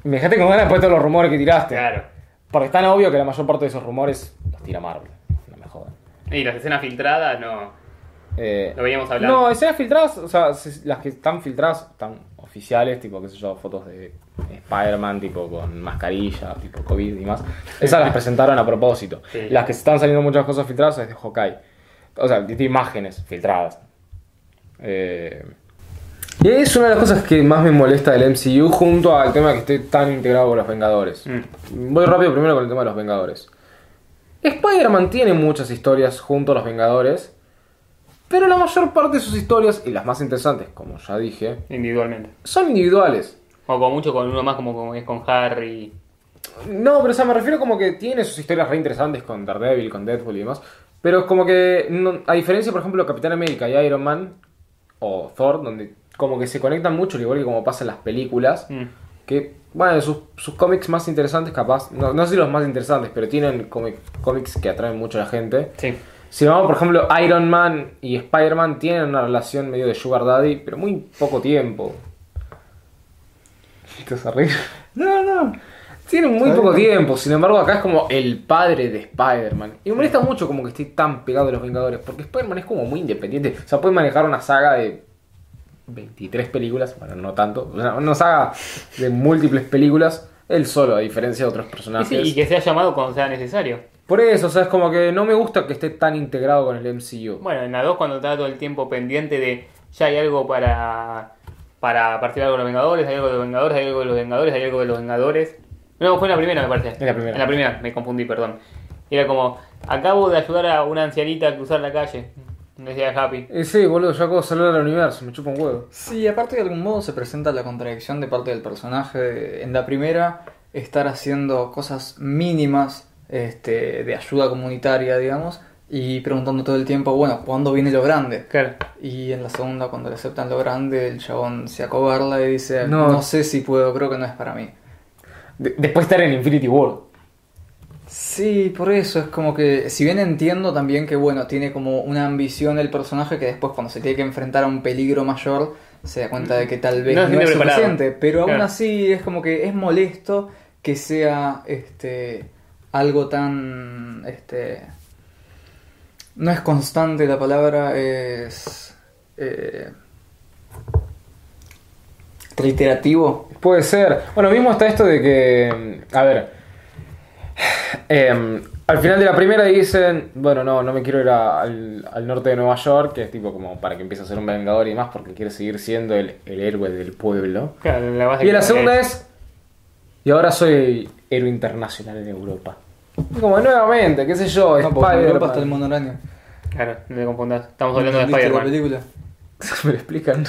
Speaker 1: Me dejaste con ganas después de todos los rumores que tiraste.
Speaker 2: Claro.
Speaker 1: Porque es tan obvio que la mayor parte de esos rumores los tira Marvel. No me jodan.
Speaker 2: Y las escenas filtradas, no.
Speaker 1: Eh,
Speaker 2: Lo veníamos hablando.
Speaker 1: No, escenas filtradas, o sea, las que están filtradas están oficiales, tipo, qué sé yo, fotos de Spider-Man, tipo, con mascarilla, tipo, COVID y más. Esas las presentaron a propósito.
Speaker 2: Sí.
Speaker 1: Las que están saliendo muchas cosas filtradas es de Hawkeye. O sea, de imágenes filtradas. Eh, y es una de las cosas que más me molesta del MCU junto al tema que esté tan integrado con los Vengadores.
Speaker 2: Mm.
Speaker 1: Voy rápido primero con el tema de los Vengadores. Spider-Man tiene muchas historias junto a los Vengadores, pero la mayor parte de sus historias, y las más interesantes, como ya dije,
Speaker 2: Individualmente.
Speaker 1: son individuales.
Speaker 2: O como mucho con uno más, como, como es con Harry.
Speaker 1: No, pero o sea, me refiero como que tiene sus historias re interesantes con Daredevil, con Deadpool y demás. Pero es como que, no- a diferencia, por ejemplo, de Capitán América y Iron Man, o Thor, donde como que se conectan mucho, al igual que como pasa en las películas,
Speaker 2: Mm.
Speaker 1: que, bueno, sus, sus cómics más interesantes, capaz, no, no sé si los más interesantes, pero tienen cómic- cómics que atraen mucho a la gente.
Speaker 2: Sí.
Speaker 1: Si vamos, por ejemplo, Iron Man y Spider-Man tienen una relación medio de Sugar Daddy, pero muy poco tiempo. ¿Te vas a reír?
Speaker 3: No, no.
Speaker 1: Tienen muy poco tiempo, sin embargo acá es como el padre de Spider-Man. Y me molesta mucho como que esté tan pegado a los Vengadores, porque Spider-Man es como muy independiente. O sea, puede manejar una saga de 23 películas, bueno, no tanto, o sea, una saga de múltiples películas, él solo, a diferencia de otros
Speaker 2: Y,
Speaker 1: personajes.
Speaker 2: sí, y que sea llamado cuando sea necesario.
Speaker 1: Por eso, o sea, es como que no me gusta que esté tan integrado con el MCU.
Speaker 2: Bueno, en la 2 cuando está todo el tiempo pendiente de ya hay algo para para partir algo de los Vengadores, hay algo de los Vengadores, hay algo de los Vengadores, hay algo de los Vengadores. No, fue en la primera me parece.
Speaker 1: En la primera.
Speaker 2: En la primera, me confundí, perdón. Era como, acabo de ayudar a una ancianita a cruzar la calle. Decía Happy.
Speaker 1: Eh, sí, boludo, yo acabo de salir del universo, me chupa un huevo.
Speaker 3: Sí, aparte de algún modo se presenta la contradicción de parte del personaje. de- En la primera, estar haciendo cosas mínimas este, de ayuda comunitaria, digamos, y preguntando todo el tiempo, bueno, ¿cuándo viene lo grande?
Speaker 2: Claro.
Speaker 3: Y en la segunda, cuando le aceptan lo grande, el chabón se acobarla y dice,
Speaker 1: No.
Speaker 3: no, sé si puedo, creo que no es para mí.
Speaker 1: De- después de estar en Infinity War.
Speaker 3: Sí, por eso es como que, si bien entiendo también que, bueno, tiene como una ambición el personaje que después cuando se tiene que enfrentar a un peligro mayor, se da cuenta de que tal vez
Speaker 2: No
Speaker 3: es
Speaker 2: preparado.
Speaker 3: suficiente, pero aún así es como que es molesto que sea este algo tan este no es constante la palabra, es eh, reiterativo.
Speaker 1: Puede ser. Bueno, mismo está esto de que. A ver. em, al final de la primera dicen. Bueno, no, no me quiero ir a- al, al norte de Nueva York, que es tipo como para que empiece a ser un vengador y demás, porque quiere seguir siendo el, el héroe del pueblo.
Speaker 2: Claro, la base
Speaker 1: Y la segunda es. Y ahora soy héroe internacional en Europa. Como nuevamente, qué sé yo,
Speaker 3: No, porque en Europa está el
Speaker 1: Spider-Man.
Speaker 3: monoraño.
Speaker 2: Claro, no te confundas. Estamos hablando de
Speaker 3: ¿Viste la
Speaker 2: Spider-Man.
Speaker 3: película? [laughs]
Speaker 1: Me lo explican.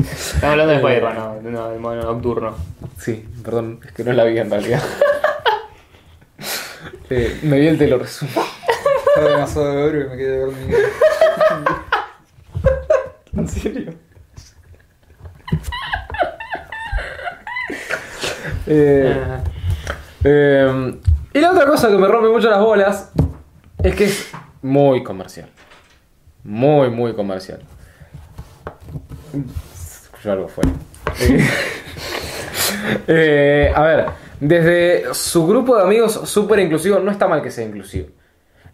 Speaker 2: Estamos hablando de Spider-Man, no, no, del mono nocturno.
Speaker 1: Sí, perdón, es que no la vi en realidad. [laughs] Eh, me vi el te lo resumo.
Speaker 3: Estaba demasiado de oro y me quedé dormido. [laughs] ¿En serio?
Speaker 1: Eh,
Speaker 2: Ah,
Speaker 1: eh, y la otra cosa que me rompe mucho las bolas es que es muy comercial. Muy, muy comercial. Escuché algo fuera. [laughs] Eh, eh, a ver, desde su grupo de amigos súper inclusivo, no está mal que sea inclusivo.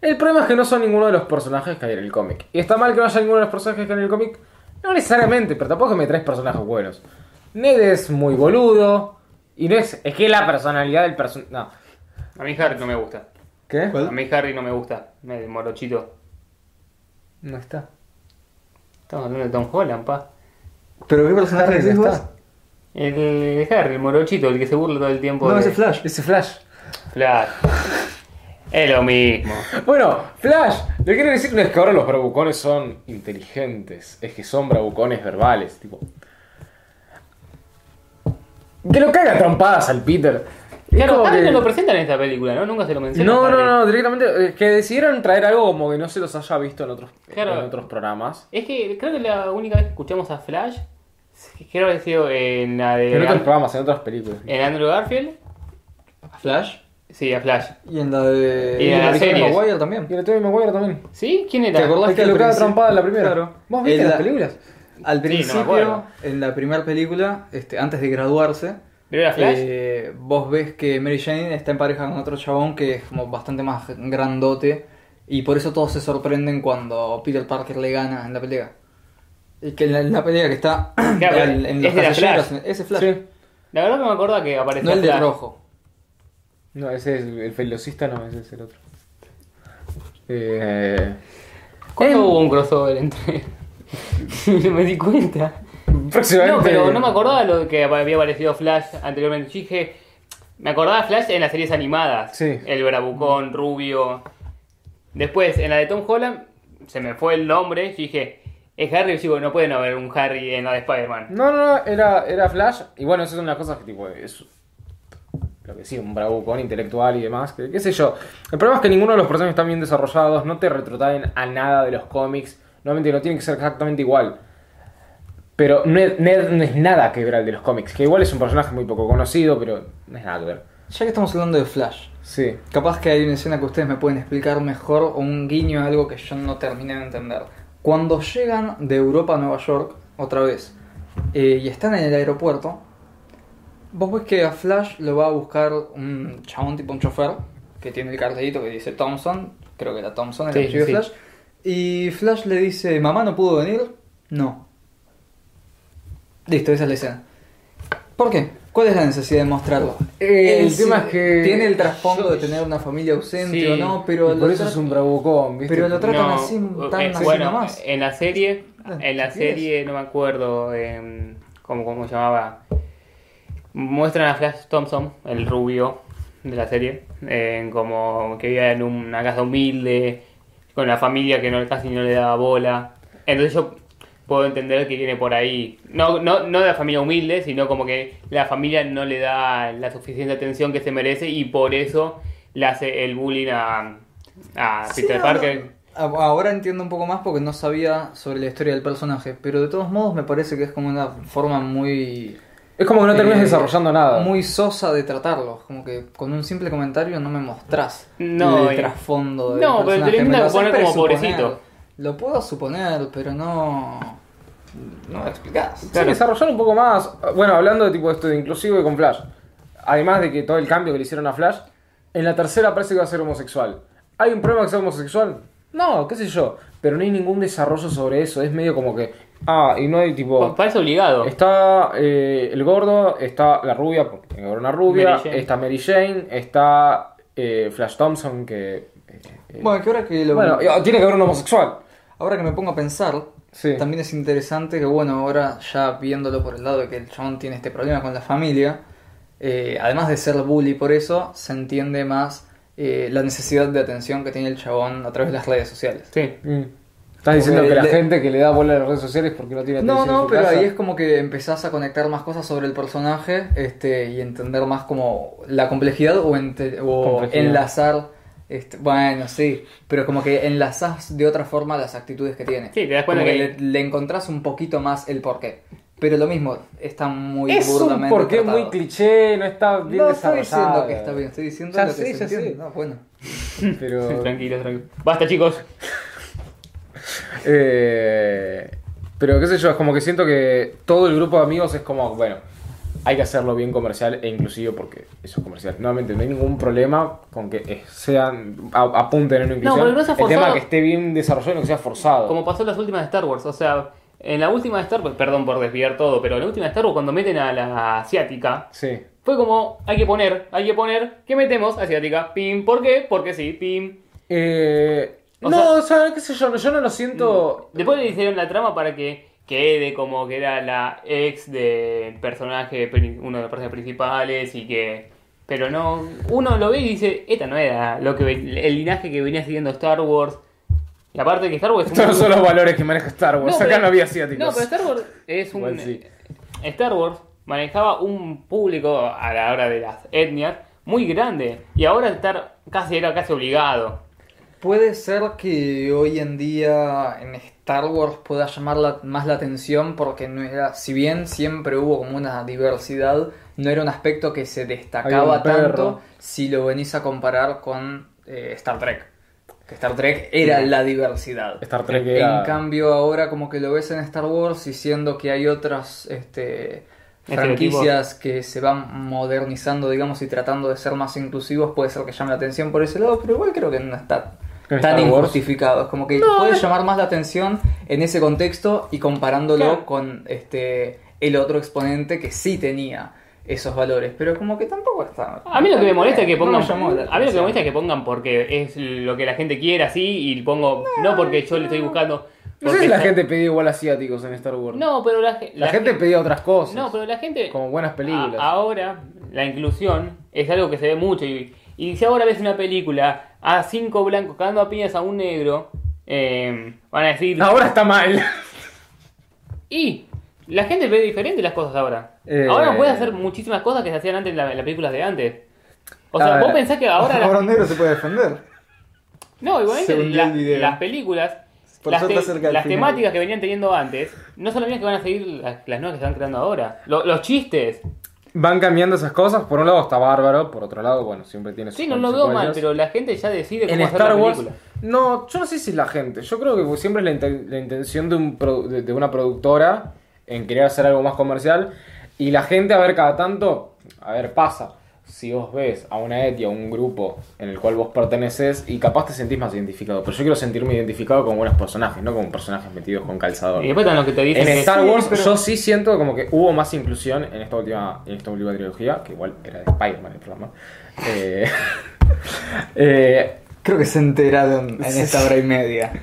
Speaker 1: El problema es que no son ninguno de los personajes que hay en el cómic. Y está mal que no haya ninguno de los personajes que hay en el cómic. No necesariamente, pero tampoco me traes personajes buenos. Ned es muy boludo. Y no es. Es que la personalidad del personaje. No.
Speaker 2: A mí Harry no me gusta.
Speaker 1: ¿Qué?
Speaker 3: ¿Cuál?
Speaker 2: A mí Harry no me gusta. El morochito.
Speaker 1: No está.
Speaker 2: Estamos hablando de Tom Holland, pa.
Speaker 3: ¿Pero qué personaje
Speaker 1: está.
Speaker 2: El Harry, el morochito, el que se burla todo el tiempo.
Speaker 3: No,
Speaker 2: de...
Speaker 3: ese Flash.
Speaker 1: Ese Flash.
Speaker 2: Flash. Es lo mismo.
Speaker 1: Bueno, Flash. Lo que quiero decir no es que ahora los bravucones son inteligentes. Es que son bravucones verbales. Tipo. Que lo caga trompadas al Peter. Es
Speaker 2: Claro,
Speaker 1: que-
Speaker 2: no lo presentan en esta película, ¿no? Nunca se lo menciona.
Speaker 1: No, no, no, directamente. eh, Que decidieron traer algo como que no se los haya visto en otros,
Speaker 2: Claro.
Speaker 1: en otros programas.
Speaker 2: Es que creo que la única vez que escuchamos a Flash, creo que ha sido en la de.
Speaker 1: En otros programas, en otras películas.
Speaker 2: en Andrew Garfield.
Speaker 3: ¿A Flash?
Speaker 2: Sí, a Flash.
Speaker 3: Y en la de.
Speaker 2: Y en
Speaker 3: la
Speaker 2: las
Speaker 3: de. Maguire también.
Speaker 1: Y el Tobey Maguire también.
Speaker 2: ¿Sí? ¿Quién era?
Speaker 3: ¿Te acordás
Speaker 1: Es que lo
Speaker 3: principio-
Speaker 1: trompada en la primera.
Speaker 3: Claro.
Speaker 1: ¿Vos viste
Speaker 3: En
Speaker 1: las
Speaker 3: la-
Speaker 1: películas?
Speaker 3: Al
Speaker 2: Sí, no me
Speaker 3: principio, en la primera película, este, antes de graduarse, Eh, vos ves que Mary Jane está en pareja con otro chabón que es como bastante más grandote y por eso todos se sorprenden cuando Peter Parker le gana en la pelea. Y que en la, en la pelea que está [clears throat]
Speaker 2: Claro,
Speaker 3: en, en los
Speaker 2: es Flash.
Speaker 3: ese Flash,
Speaker 1: Sí.
Speaker 2: La verdad que me acuerdo que apareció
Speaker 3: no el de
Speaker 2: Flash.
Speaker 3: rojo.
Speaker 1: No, ese es el velocista, no, ese es el otro. Eh,
Speaker 2: ¿Cuándo
Speaker 1: Em-
Speaker 2: hubo un crossover entre.? no [laughs] me di cuenta.
Speaker 1: Próximamente.
Speaker 2: No, pero no me acordaba lo que había aparecido Flash anteriormente. Yo dije. Me acordaba de Flash en las series animadas.
Speaker 1: Sí.
Speaker 2: El bravucón, rubio. Después, en la de Tom Holland, se me fue el nombre. Yo dije, es Harry. Y digo, no pueden haber un Harry en la de Spider-Man.
Speaker 1: No, no, no, era, era Flash. Y bueno, eso es una cosa que tipo es lo que sí, un bravucón intelectual y demás. Que, qué sé yo. El problema es que ninguno de los personajes están bien desarrollados, no te retrotraen a nada de los cómics. Normalmente no tienen que ser exactamente igual. Pero Ned, Ned no es nada que ver al de los cómics. Que igual es un personaje muy poco conocido, pero no es nada que ver.
Speaker 3: Ya que estamos hablando de Flash,
Speaker 1: Sí.
Speaker 3: capaz que hay una escena que ustedes me pueden explicar mejor o un guiño a algo que yo no terminé de entender. Cuando llegan de Europa a Nueva York, otra vez, eh, y están en el aeropuerto, vos ves que a Flash lo va a buscar un chabón tipo un chofer, que tiene el cartelito que dice Thompson, creo que era Thompson el
Speaker 2: Sí, sí.
Speaker 3: Flash, y Flash le dice, mamá no pudo venir, no. Listo, esa es la escena. ¿Por qué? ¿Cuál es la necesidad de mostrarlo?
Speaker 1: Eh, el tema es que-
Speaker 3: Tiene el trasfondo de tener una familia ausente
Speaker 2: Sí.
Speaker 3: o no, pero
Speaker 1: por eso es un bravucón, ¿viste?
Speaker 3: Pero lo tratan
Speaker 2: No,
Speaker 3: así, tan
Speaker 2: eh,
Speaker 3: así
Speaker 2: bueno,
Speaker 3: nomás.
Speaker 2: en la serie, en la
Speaker 3: ¿qué
Speaker 2: serie no me acuerdo em, cómo, cómo se llamaba. Muestran a Flash Thompson, el rubio de la serie, en como que vivía en una casa humilde, con la familia que no, casi no le daba bola. Entonces yo puedo entender que viene por ahí. No, no, no de la familia humilde, sino como que la familia no le da la suficiente atención que se merece y por eso le hace el bullying a, a
Speaker 3: Sí,
Speaker 2: Peter Parker.
Speaker 3: Ahora entiendo un poco más porque no sabía sobre la historia del personaje, pero de todos modos me parece que es como una forma muy
Speaker 1: Es como que no terminas
Speaker 3: eh,
Speaker 1: desarrollando nada.
Speaker 3: muy sosa de tratarlo, como que con un simple comentario no me mostrás
Speaker 2: No,
Speaker 3: el
Speaker 2: y-
Speaker 3: trasfondo del
Speaker 2: No, pero te lo
Speaker 3: personaje,
Speaker 2: como pobrecito.
Speaker 3: Lo puedo suponer, pero no no lo explicás.
Speaker 1: Sí,
Speaker 2: Claro.
Speaker 1: desarrollar un poco más. Bueno, hablando de tipo esto de inclusivo y con Flash. Además de que todo el cambio que le hicieron a Flash, en la tercera parece que va a ser homosexual. ¿Hay un problema que sea homosexual? No, qué sé yo. Pero no hay ningún desarrollo sobre eso. Es medio como que. Ah, y no hay tipo.
Speaker 2: Pa- Parece obligado.
Speaker 1: Está eh, el gordo, está la rubia, porque tiene que haber una rubia,
Speaker 2: Mary
Speaker 1: está Mary Jane, está eh, Flash Thompson, que. eh,
Speaker 3: Bueno, que ahora que lo
Speaker 1: bueno, y- tiene que haber un homosexual.
Speaker 3: Ahora que me pongo a pensar,
Speaker 1: Sí.
Speaker 3: también es interesante que, bueno, ahora ya viéndolo por el lado de que el chabón tiene este problema con la familia, eh, además de ser bully por eso, se entiende más eh, la necesidad de atención que tiene el chabón a través de las redes sociales.
Speaker 2: Sí.
Speaker 1: Mm. Estás diciendo que la
Speaker 3: le-
Speaker 1: gente que le da bola a las redes sociales porque no tiene
Speaker 3: No,
Speaker 1: atención en
Speaker 3: no,
Speaker 1: su
Speaker 3: pero
Speaker 1: casa.
Speaker 3: ahí es como que empezás a conectar más cosas sobre el personaje este, y entender más como la complejidad o, ente- o
Speaker 1: Complejidad.
Speaker 3: enlazar. Este, bueno, sí, pero como que enlazás de otra forma las actitudes que tiene.
Speaker 2: Sí, te das cuenta
Speaker 3: Como
Speaker 2: que-
Speaker 3: le, le encontrás un poquito más el porqué. Pero lo mismo, está muy
Speaker 1: Es un
Speaker 3: burdamente
Speaker 1: porqué
Speaker 3: tratado.
Speaker 1: muy cliché, no está bien
Speaker 3: No estoy diciendo que está bien, estoy diciendo
Speaker 1: Ya
Speaker 3: lo que
Speaker 1: sé,
Speaker 3: se entiende. No, bueno. [laughs]
Speaker 1: Pero, [laughs]
Speaker 2: Tranquilo, tranquilo. Basta, chicos.
Speaker 1: eh, pero qué sé yo, es como que siento que todo el grupo de amigos es como, bueno, hay que hacerlo bien comercial e inclusivo porque eso es comercial. Nuevamente, no hay ningún problema con que sean, a- apunten en una inclusión.
Speaker 2: pero no sea
Speaker 1: el tema
Speaker 2: forzado.
Speaker 1: que esté bien desarrollado y no que sea forzado.
Speaker 2: Como pasó en las últimas de Star Wars. O sea, en la última de Star Wars, perdón por desviar todo, pero en la última de Star Wars, cuando meten a la asiática,
Speaker 1: Sí.
Speaker 2: fue como, hay que poner, hay que poner, ¿qué metemos? Asiática, pim. ¿Por qué? Porque sí, pim.
Speaker 1: Eh,
Speaker 2: O
Speaker 1: no,
Speaker 2: sea-
Speaker 1: o sea, qué sé yo, yo no lo siento...
Speaker 2: Después le hicieron la trama para que quede como que era la ex del personaje, uno de los personajes principales y que... Pero no, uno lo ve y dice, esta no era lo que el linaje que venía siguiendo Star Wars. Y aparte que Star Wars es
Speaker 1: Estos no son los valores que maneja Star Wars. Acá
Speaker 2: pero-
Speaker 1: no había asiáticos.
Speaker 2: No, pero Star Wars es un...
Speaker 1: Sí.
Speaker 2: Star Wars manejaba un público a la hora de las etnias muy grande. Y ahora estar casi era casi obligado.
Speaker 3: Puede ser que hoy en día en Star Wars pueda llamar la- más la atención porque no era, si bien siempre hubo como una diversidad, no era un aspecto que se destacaba tanto si lo venís a comparar con eh, Star Trek. Que Star Trek era la diversidad.
Speaker 1: Star Trek era-
Speaker 3: En cambio ahora como que lo ves en Star Wars y siendo que hay otras este, franquicias que se van modernizando, digamos, y tratando de ser más inclusivos, puede ser que llame la atención por ese lado, pero igual creo que no está
Speaker 1: ¿En
Speaker 3: tan
Speaker 1: Star Wars?
Speaker 3: injustificado. Es como que puede llamar más la atención en ese contexto y comparándolo
Speaker 2: Claro.
Speaker 3: con este el otro exponente que sí tenía esos valores, pero como que tampoco está.
Speaker 2: A mí lo que me molesta es que
Speaker 3: No me
Speaker 2: pongan.
Speaker 3: la
Speaker 2: a mí lo que me molesta es que pongan porque es lo que la gente quiere así y pongo. No porque yo le estoy buscando.
Speaker 1: No sé si la gente pedía igual asiáticos en Star Wars.
Speaker 2: No, pero la, ge-
Speaker 1: La, gente pedía otras cosas.
Speaker 2: No, pero la gente.
Speaker 1: Como buenas películas.
Speaker 2: a- ahora, la inclusión es algo que se ve mucho. Y, y si ahora ves una película a cinco blancos cagando a piñas a un negro, eh, van a decir.
Speaker 1: Ahora está mal.
Speaker 2: Y la gente ve diferente las cosas ahora.
Speaker 1: Eh.
Speaker 2: Ahora puede hacer muchísimas cosas que se hacían antes en la- en las películas de antes. O sea, vos pensás que ahora.
Speaker 3: Ahora un negro se puede defender.
Speaker 2: No, igualmente la- las películas, las, te- temáticas que venían teniendo antes, no son las mismas que van a seguir las, las nuevas que están creando ahora. Lo- los chistes,
Speaker 1: Van cambiando esas cosas. Por un lado está bárbaro, por otro lado, bueno, siempre tiene sus
Speaker 2: sí, no lo veo mal, pero la gente ya decide cómo
Speaker 1: En
Speaker 2: hacer
Speaker 1: Star
Speaker 2: la
Speaker 1: Wars,
Speaker 2: película.
Speaker 1: no, yo no sé si es la gente. Yo creo que siempre es la, inten- la intención de, un de una productora en querer hacer algo más comercial. Y la gente, a ver, cada tanto, a ver, pasa. Si vos ves a una etnia, un grupo en el cual vos perteneces y capaz te sentís más identificado. Pero yo quiero sentirme identificado con buenos personajes, no con personajes metidos con calzador.
Speaker 2: Y después los que te dicen
Speaker 1: En Star Wars
Speaker 2: pero-
Speaker 1: yo sí siento como que hubo más inclusión en esta última, en esta última trilogía, que igual era de Spider-Man el programa. Eh, [laughs] eh,
Speaker 3: Creo que se enteraron en esta hora y media.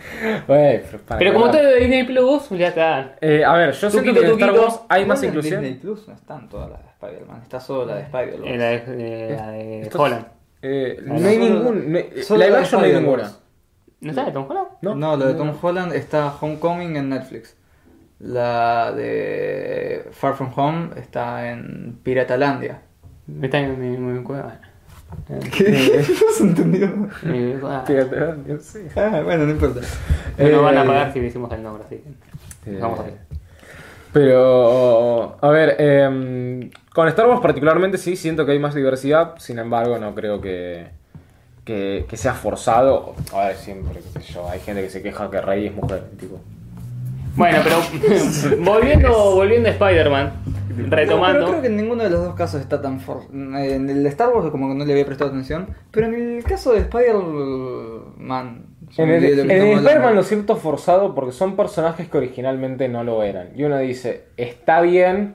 Speaker 1: pero para
Speaker 2: Pero como todo de Disney Plus, ya está.
Speaker 1: Eh, a ver, yo siento
Speaker 2: Tuquito,
Speaker 1: que en Star. Wars hay más
Speaker 3: Igual en
Speaker 1: inclusión.
Speaker 3: Disney Plus no están todas las de Spider-Man, está solo la de Spider-Man.
Speaker 2: Eh, la de, eh, la de Holland.
Speaker 1: Eh, no hay live
Speaker 3: la de
Speaker 1: action no hay ninguna.
Speaker 2: ¿No está de Tom Holland?
Speaker 1: No,
Speaker 3: No, la de Tom
Speaker 1: no.
Speaker 3: Holland está Homecoming en Netflix. La de Far From Home está en Piratalandia.
Speaker 2: Me está en mi, mi cueva.
Speaker 3: ¿Qué? [laughs] No se entendió.
Speaker 2: Mi cueva.
Speaker 1: Fíjate, no sé.
Speaker 3: Ah, bueno, no importa.
Speaker 2: No nos van a
Speaker 1: Eh,
Speaker 2: pagar si decimos el nombre, así que.
Speaker 1: Eh,
Speaker 2: Vamos a ver.
Speaker 1: Pero, a ver, em, con Star Wars particularmente sí siento que hay más diversidad, sin embargo no creo que, que, que sea forzado. A ver, siempre, qué sé yo, hay gente que se queja que Rey es mujer, tipo.
Speaker 2: Bueno, pero [laughs] volviendo, volviendo a Spider-Man,
Speaker 3: No,
Speaker 2: retomando.
Speaker 3: pero creo que en ninguno de los dos casos está tan for... En el de Star Wars como que no le había prestado atención. Pero en el caso de Spider-Man... se
Speaker 1: En el, Spider-Man lo siento forzado porque son personajes que originalmente no lo eran. Y uno dice, está bien.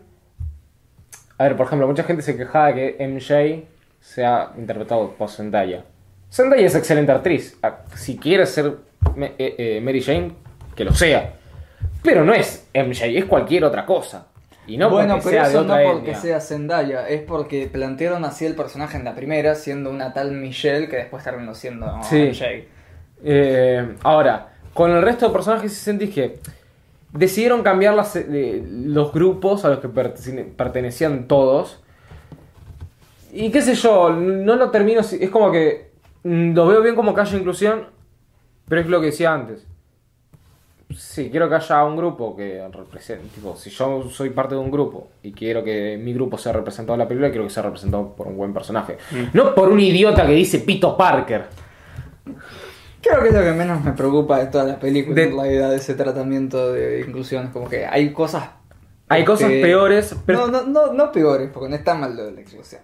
Speaker 1: A ver, por ejemplo, mucha gente se quejaba de que MJ sea interpretado por Zendaya. Zendaya es excelente actriz. Ah, Si quiere ser Me- eh, eh, Mary Jane, que lo sea. Pero no es MJ, es cualquier otra cosa. Y no
Speaker 3: bueno,
Speaker 1: porque
Speaker 3: pero
Speaker 1: sea de
Speaker 3: no porque
Speaker 1: etnia.
Speaker 3: sea Zendaya, es porque plantearon así el personaje en la primera, siendo una tal Michelle que después terminó siendo
Speaker 1: Sí.
Speaker 3: MJ.
Speaker 1: Eh, ahora, con el resto de personajes sí sentís que decidieron cambiar las, eh, los grupos a los que pertene- pertenecían todos. Y qué sé yo, no lo termino. Es como que mm, lo veo bien como haya inclusión, pero es lo que decía antes. Sí, quiero que haya un grupo que represente. Tipo, si yo soy parte de un grupo y quiero que mi grupo sea representado en la película, quiero que sea representado por un buen personaje. No por un idiota que dice Pito Parker.
Speaker 3: Creo que es lo que menos me preocupa de toda la película,
Speaker 1: De-
Speaker 3: en realidad, de ese tratamiento de inclusión. Como que hay cosas...
Speaker 1: Hay cosas
Speaker 3: que-
Speaker 1: peores, pero.
Speaker 3: No, no, no, no peores, porque no está mal lo de la inclusión.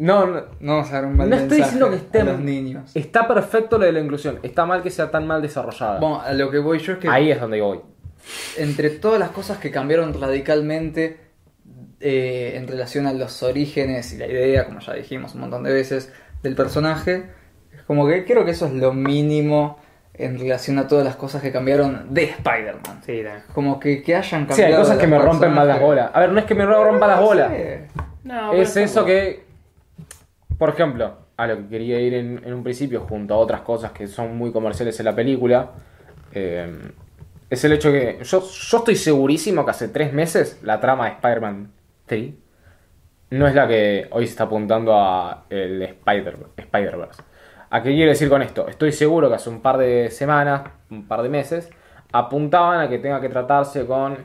Speaker 1: No, no,
Speaker 3: No vamos a dar un mal
Speaker 1: no estoy diciendo que esté
Speaker 3: a los niños.
Speaker 1: Está perfecto lo de la inclusión. Está mal que sea tan mal desarrollada.
Speaker 3: Bueno, a lo que voy yo es que
Speaker 1: Ahí es donde voy.
Speaker 3: entre todas las cosas que cambiaron radicalmente eh, en relación a los orígenes y la idea, como ya dijimos un montón de veces, del personaje, es como que creo que eso es lo mínimo en relación a todas las cosas que cambiaron de Spider-Man.
Speaker 2: Sí.
Speaker 3: Como que, que hayan cambiado.
Speaker 1: Sí, hay cosas que me rompen más las bolas. A ver, no es que me rompa las bolas.
Speaker 2: No,
Speaker 1: Es eso que. Por ejemplo, a lo que quería ir en, un principio, junto a otras cosas que son muy comerciales en la película, eh, es el hecho que. Yo, yo estoy segurísimo que hace tres meses la trama de Spider-Man 3 no es la que hoy se está apuntando a el Spider- Spider-Verse. ¿A qué quiero decir con esto? Estoy seguro que hace un par de semanas, un par de meses, apuntaban a que tenga que tratarse con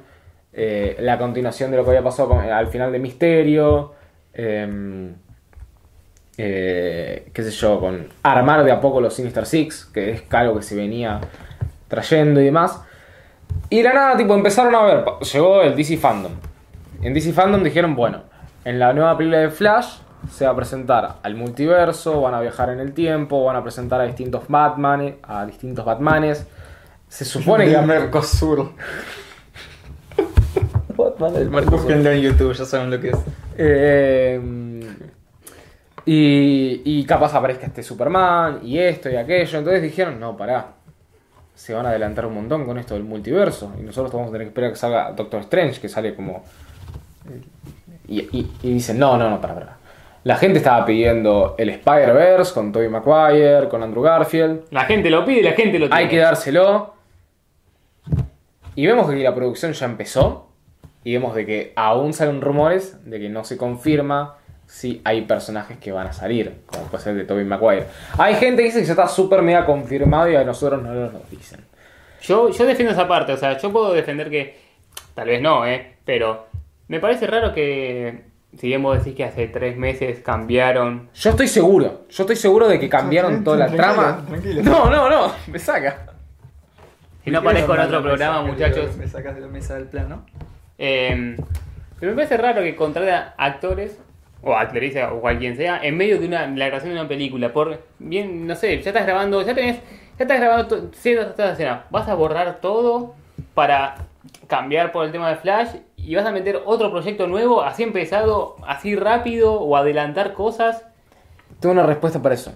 Speaker 1: eh, la continuación de lo que había pasado al final de Misterio. em, eh, qué sé yo, con armar de a poco los Sinister Six, que es algo que se venía trayendo y demás. Y de la nada, tipo, empezaron a ver, llegó el DC Fandom. En DC Fandom dijeron, bueno, en la nueva película de Flash se va a presentar al multiverso, van a viajar en el tiempo, van a presentar a distintos Batman, a distintos Batmanes. Se supone que
Speaker 3: Del Mercosur.
Speaker 1: Batman del Mercosur.
Speaker 3: Búsquenlo en YouTube, ya saben lo que es.
Speaker 1: Eh, y, y capaz aparezca este Superman y esto y aquello. Entonces dijeron, no, pará. Se van a adelantar un montón con esto del multiverso. Y nosotros vamos a tener que esperar que salga Doctor Strange, que sale como... Y, y- y dicen, no, no, no, pará, pará. La gente estaba pidiendo el Spider-Verse con Tobey Maguire, con Andrew Garfield.
Speaker 2: La gente lo pide la gente lo tiene.
Speaker 1: Hay que dárselo. Y vemos que la producción ya empezó. Y vemos de que aún salen rumores de que no se confirma si hay personajes que van a salir. Como puede ser el de Tobey Maguire. Hay gente que dice que ya está súper mega confirmado y a nosotros no nos lo dicen.
Speaker 2: Yo, yo defiendo esa parte, o sea, yo puedo defender que. Tal vez no, ¿eh? Pero me parece raro que. Si bien vos decís que hace tres meses cambiaron.
Speaker 1: Yo estoy seguro. Yo estoy seguro de que cambiaron toda la
Speaker 3: Tranquilo,
Speaker 1: trama.
Speaker 3: tranquilo.
Speaker 1: No, no, no. Me saca.
Speaker 2: Si no aparezco en otro programa, muchachos.
Speaker 3: Me sacas de la mesa del plano.
Speaker 2: Eh, pero me parece raro que contraten actores o actrices o cualquier sea en medio de una la grabación de una película por bien no sé ya estás grabando ya tenés ya estás grabando ciertas escenas vas a borrar todo para cambiar por el tema de Flash y vas a meter otro proyecto nuevo así empezado así rápido o adelantar cosas
Speaker 1: Tengo una respuesta para eso.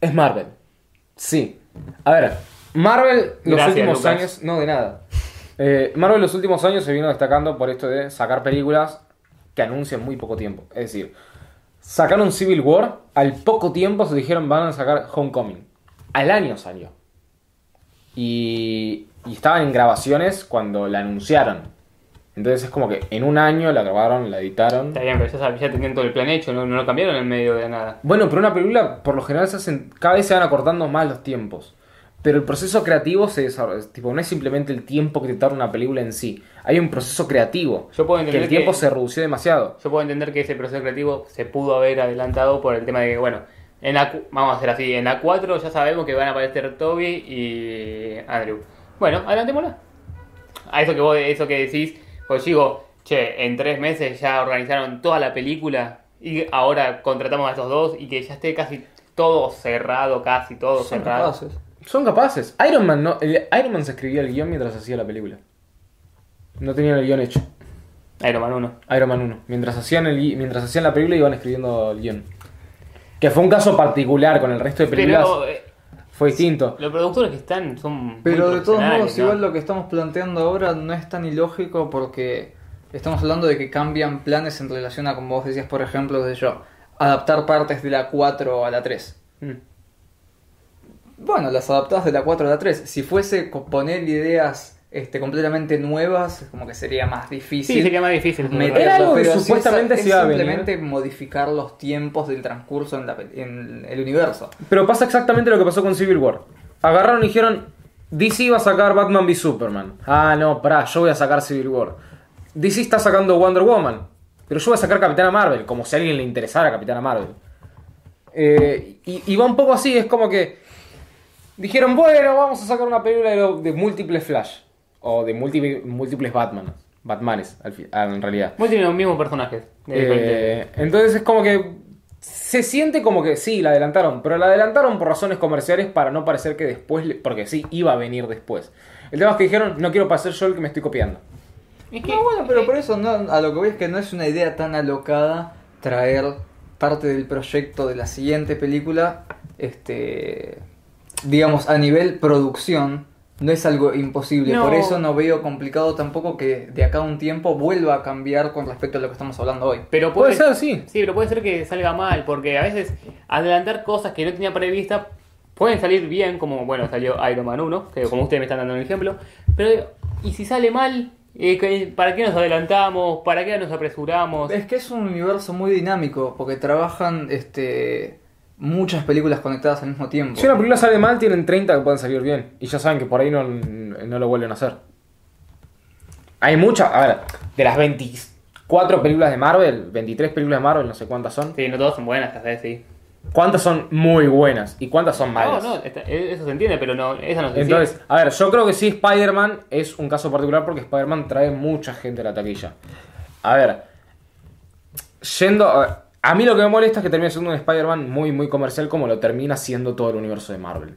Speaker 1: Es Marvel. Sí. A ver, Marvel los
Speaker 2: Gracias,
Speaker 1: últimos
Speaker 2: Lucas.
Speaker 1: años. No, de nada. Eh, Marvel los últimos años se vino destacando por esto de sacar películas que anuncian muy poco tiempo. Es decir, sacaron Civil War, al poco tiempo se dijeron van a sacar Homecoming. Al año salió. Y, y estaban en grabaciones cuando la anunciaron. Entonces es como que en un año la grabaron, la editaron.
Speaker 2: está bien pero ya, tenían todo el plan hecho no, no lo cambiaron en medio de nada
Speaker 1: Bueno, pero una película por lo general se hacen, cada vez se van acortando más los tiempos. Pero el proceso creativo se desarrolla, tipo, no es simplemente el tiempo que te tarda una película en sí. Hay un proceso creativo.
Speaker 2: Yo puedo
Speaker 1: que
Speaker 2: entender
Speaker 1: el tiempo
Speaker 2: que-
Speaker 1: se redució demasiado.
Speaker 2: Yo puedo entender que ese proceso creativo se pudo haber adelantado por el tema de que, bueno, en la, cu- vamos a hacer así, en la 4 ya sabemos que van a aparecer Toby y Andrew. Bueno, adelantémosla. A eso que vos, eso que decís, pues digo, che, en tres meses ya organizaron toda la película y ahora contratamos a estos dos y que ya esté casi todo cerrado, casi todo
Speaker 3: Son
Speaker 2: cerrado.
Speaker 3: capaces.
Speaker 1: Son capaces. Iron Man, no, el- Iron Man se escribía el guion mientras hacía la película. No tenían el guion hecho.
Speaker 2: Iron Man 1.
Speaker 1: Iron Man 1. Mientras hacían, el, gui- mientras hacían la película iban escribiendo el guion. Que fue un caso particular con el resto de películas.
Speaker 2: Pero eh,
Speaker 1: fue distinto.
Speaker 2: los productores que están son. muy
Speaker 3: Pero de todos
Speaker 2: profesionales,
Speaker 3: modos,
Speaker 2: ¿no?
Speaker 3: igual lo que estamos planteando ahora no es tan ilógico porque estamos hablando de que cambian planes en relación a, como vos decías, por ejemplo, de yo, adaptar partes de la 4 a la 3.
Speaker 2: Mm.
Speaker 3: Bueno, las adaptadas de la 4 a la 3. Si fuese poner ideas este, completamente nuevas, como que sería más difícil.
Speaker 2: Sí, sería más difícil.
Speaker 3: meterlo,
Speaker 1: algo que
Speaker 3: pero si
Speaker 1: supuestamente
Speaker 3: es,
Speaker 1: se iba a
Speaker 3: es
Speaker 1: venir.
Speaker 3: simplemente modificar los tiempos del transcurso en, la pe- en el universo.
Speaker 1: Pero pasa exactamente lo que pasó con Civil War. Agarraron y dijeron, DC va a sacar Batman v Superman. Ah, no, pará, yo voy a sacar Civil War. DC está sacando Wonder Woman. Pero yo voy a sacar Capitana Marvel, como si a alguien le interesara Capitana Marvel. Eh, y, y va un poco así, es como que dijeron, bueno, vamos a sacar una película de, lo- de múltiples Flash. O de múltiples, múltiples Batman. Batmanes, al fin- ah, en realidad.
Speaker 2: Tienen los mismos personajes. de diferente-
Speaker 1: Eh, entonces es como que se siente como que sí, la adelantaron, pero la adelantaron por razones comerciales para no parecer que después, le- porque sí, iba a venir después. El tema es que dijeron, no quiero parecer yo el que me estoy copiando.
Speaker 2: Es que-
Speaker 3: No, bueno, pero por eso no, a lo que voy es que no es una idea tan alocada traer parte del proyecto de la siguiente película, este, digamos, a nivel producción, no es algo imposible.
Speaker 2: No.
Speaker 3: Por eso no veo complicado tampoco que de acá a un tiempo vuelva a cambiar con respecto a lo que estamos hablando hoy.
Speaker 2: Pero
Speaker 1: Puede
Speaker 2: puede,
Speaker 1: ser, sí.
Speaker 2: Sí, pero puede ser que salga mal, porque a veces adelantar cosas que no tenía prevista pueden salir bien, como bueno, salió Iron Man 1, que como ustedes me están dando un ejemplo, pero ¿y si sale mal? Eh, ¿Para qué nos adelantamos? ¿Para qué nos apresuramos?
Speaker 3: Es que es un universo muy dinámico, porque trabajan este, muchas películas conectadas al mismo tiempo.
Speaker 1: Si una película sale mal, tienen 30 que pueden salir bien. Y ya saben que por ahí no, no lo vuelven a hacer. Hay muchas, a ver, de las 24 películas de Marvel, 23 películas de Marvel, no sé cuántas son.
Speaker 2: Sí, no todas son buenas, tal vez sí.
Speaker 1: ¿Cuántas son muy buenas? ¿Y cuántas son
Speaker 2: No,
Speaker 1: malas?
Speaker 2: no, está- eso se entiende, pero no, esa no se
Speaker 1: Entonces, a ver, yo creo que sí, Spider-Man es un caso particular porque Spider-Man trae mucha gente a la taquilla. A ver. Yendo. A, a mí lo que me molesta es que termine siendo un Spider-Man muy, muy comercial como lo termina siendo todo el universo de Marvel.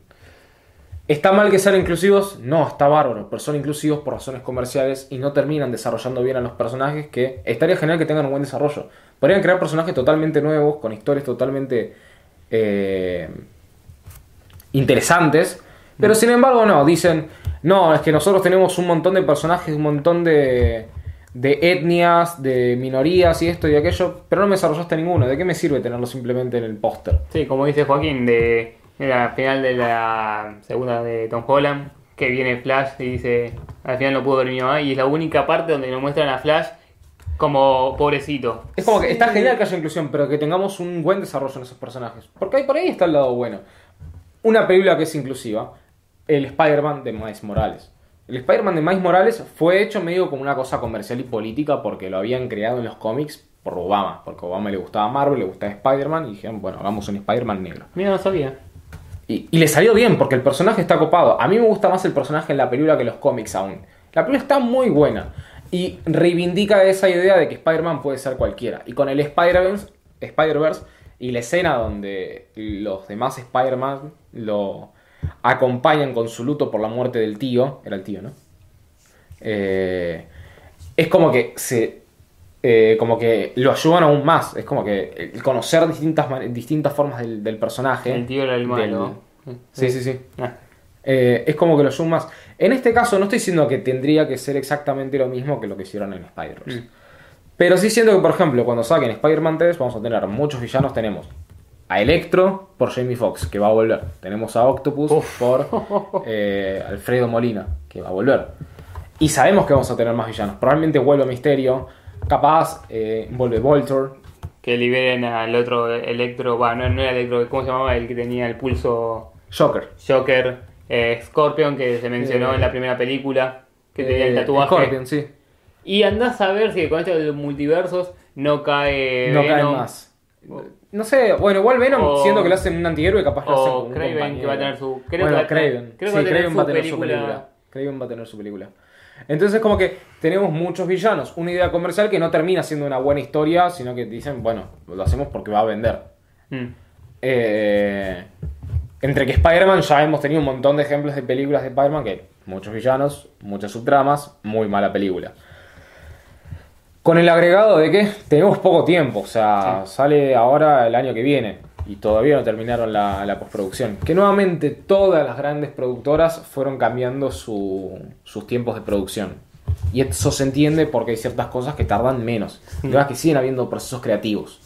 Speaker 1: ¿Está mal que sean inclusivos? No, está bárbaro, pero son inclusivos por razones comerciales y no terminan desarrollando bien a los personajes que estaría genial que tengan un buen desarrollo. Podrían crear personajes totalmente nuevos, con historias totalmente eh, interesantes, pero sin embargo no, dicen, no, es que nosotros tenemos un montón de personajes, un montón de, de etnias, de minorías y esto y aquello, pero no me desarrollaste ninguno, ¿de qué me sirve tenerlo simplemente en el póster?
Speaker 2: Sí, como dice Joaquín, de en la final de la segunda de Tom Holland, que viene Flash y dice, al final no pudo ver mi mamá, y es la única parte donde nos muestran a Flash como pobrecito.
Speaker 1: Es como que está genial que haya inclusión, pero que tengamos un buen desarrollo en esos personajes. Porque ahí por ahí está el lado bueno. Una película que es inclusiva, el Spider-Man de Miles Morales. El Spider-Man de Miles Morales fue hecho medio como una cosa comercial y política porque lo habían creado en los cómics por Obama. Porque a Obama le gustaba Marvel, le gustaba Spider-Man y dijeron, bueno, hagamos un Spider-Man negro.
Speaker 2: Mira, no sabía.
Speaker 1: Y, y le salió bien porque el personaje está copado. A mí me gusta más el personaje en la película que los cómics aún. La película está muy buena. Y reivindica esa idea de que Spider-Man puede ser cualquiera. Y con el Spider-Verse Spider y la escena donde los demás Spider-Man lo acompañan con su luto por la muerte del tío. Era el tío, ¿no? Eh, es como que se. eh, como que lo ayudan aún más. Es como que el conocer distintas, distintas formas del, del personaje.
Speaker 2: El tío era el malo.
Speaker 1: Sí, sí, sí.
Speaker 2: Ah,
Speaker 1: Eh, es como que lo ayudan más. En este caso, no estoy diciendo que tendría que ser exactamente lo mismo que lo que hicieron en Spider-Man.
Speaker 2: Mm.
Speaker 1: Pero sí siento que, por ejemplo, cuando saquen Spider-Man 3, vamos a tener muchos villanos. Tenemos a Electro por Jamie Foxx, que va a volver. Tenemos a Octopus por eh, Alfredo Molina, que va a volver. Y sabemos que vamos a tener más villanos. Probablemente vuelve Misterio. Capaz eh, vuelve Voltor.
Speaker 2: que liberen al otro Electro, bueno, no, no era Electro, ¿cómo se llamaba? El que tenía el pulso
Speaker 1: Joker.
Speaker 2: Joker, eh, Scorpion, que se mencionó en la primera película, que tenía el tatuaje.
Speaker 1: Scorpion, sí.
Speaker 2: Y andás a ver si con esto de los multiversos no cae
Speaker 1: no cae más. No sé, bueno, igual Venom,
Speaker 2: O-
Speaker 1: siendo que lo hacen un antihéroe, capaz lo hacen como
Speaker 2: Craven,
Speaker 1: compañero.
Speaker 2: que va a tener su- creo
Speaker 1: bueno,
Speaker 2: que va a tener-
Speaker 1: Craven.
Speaker 2: creo que
Speaker 1: sí,
Speaker 2: va
Speaker 1: Craven
Speaker 2: su
Speaker 1: va a tener su
Speaker 2: película.
Speaker 1: película. Craven va a tener su película. Entonces, como que tenemos muchos villanos. Una idea comercial que no termina siendo una buena historia, sino que dicen, bueno, lo hacemos porque va a vender.
Speaker 2: Mm.
Speaker 1: Eh, entre que Spider-Man ya hemos tenido un montón de ejemplos de películas de Spider-Man que muchos villanos, muchas subtramas, muy mala película. Con el agregado de que tenemos poco tiempo, o sea, sale ahora el año que viene y todavía no terminaron la, la postproducción. Que nuevamente todas las grandes productoras fueron cambiando su- sus tiempos de producción. Y eso se entiende porque hay ciertas cosas que tardan menos. Verdad que siguen habiendo procesos creativos.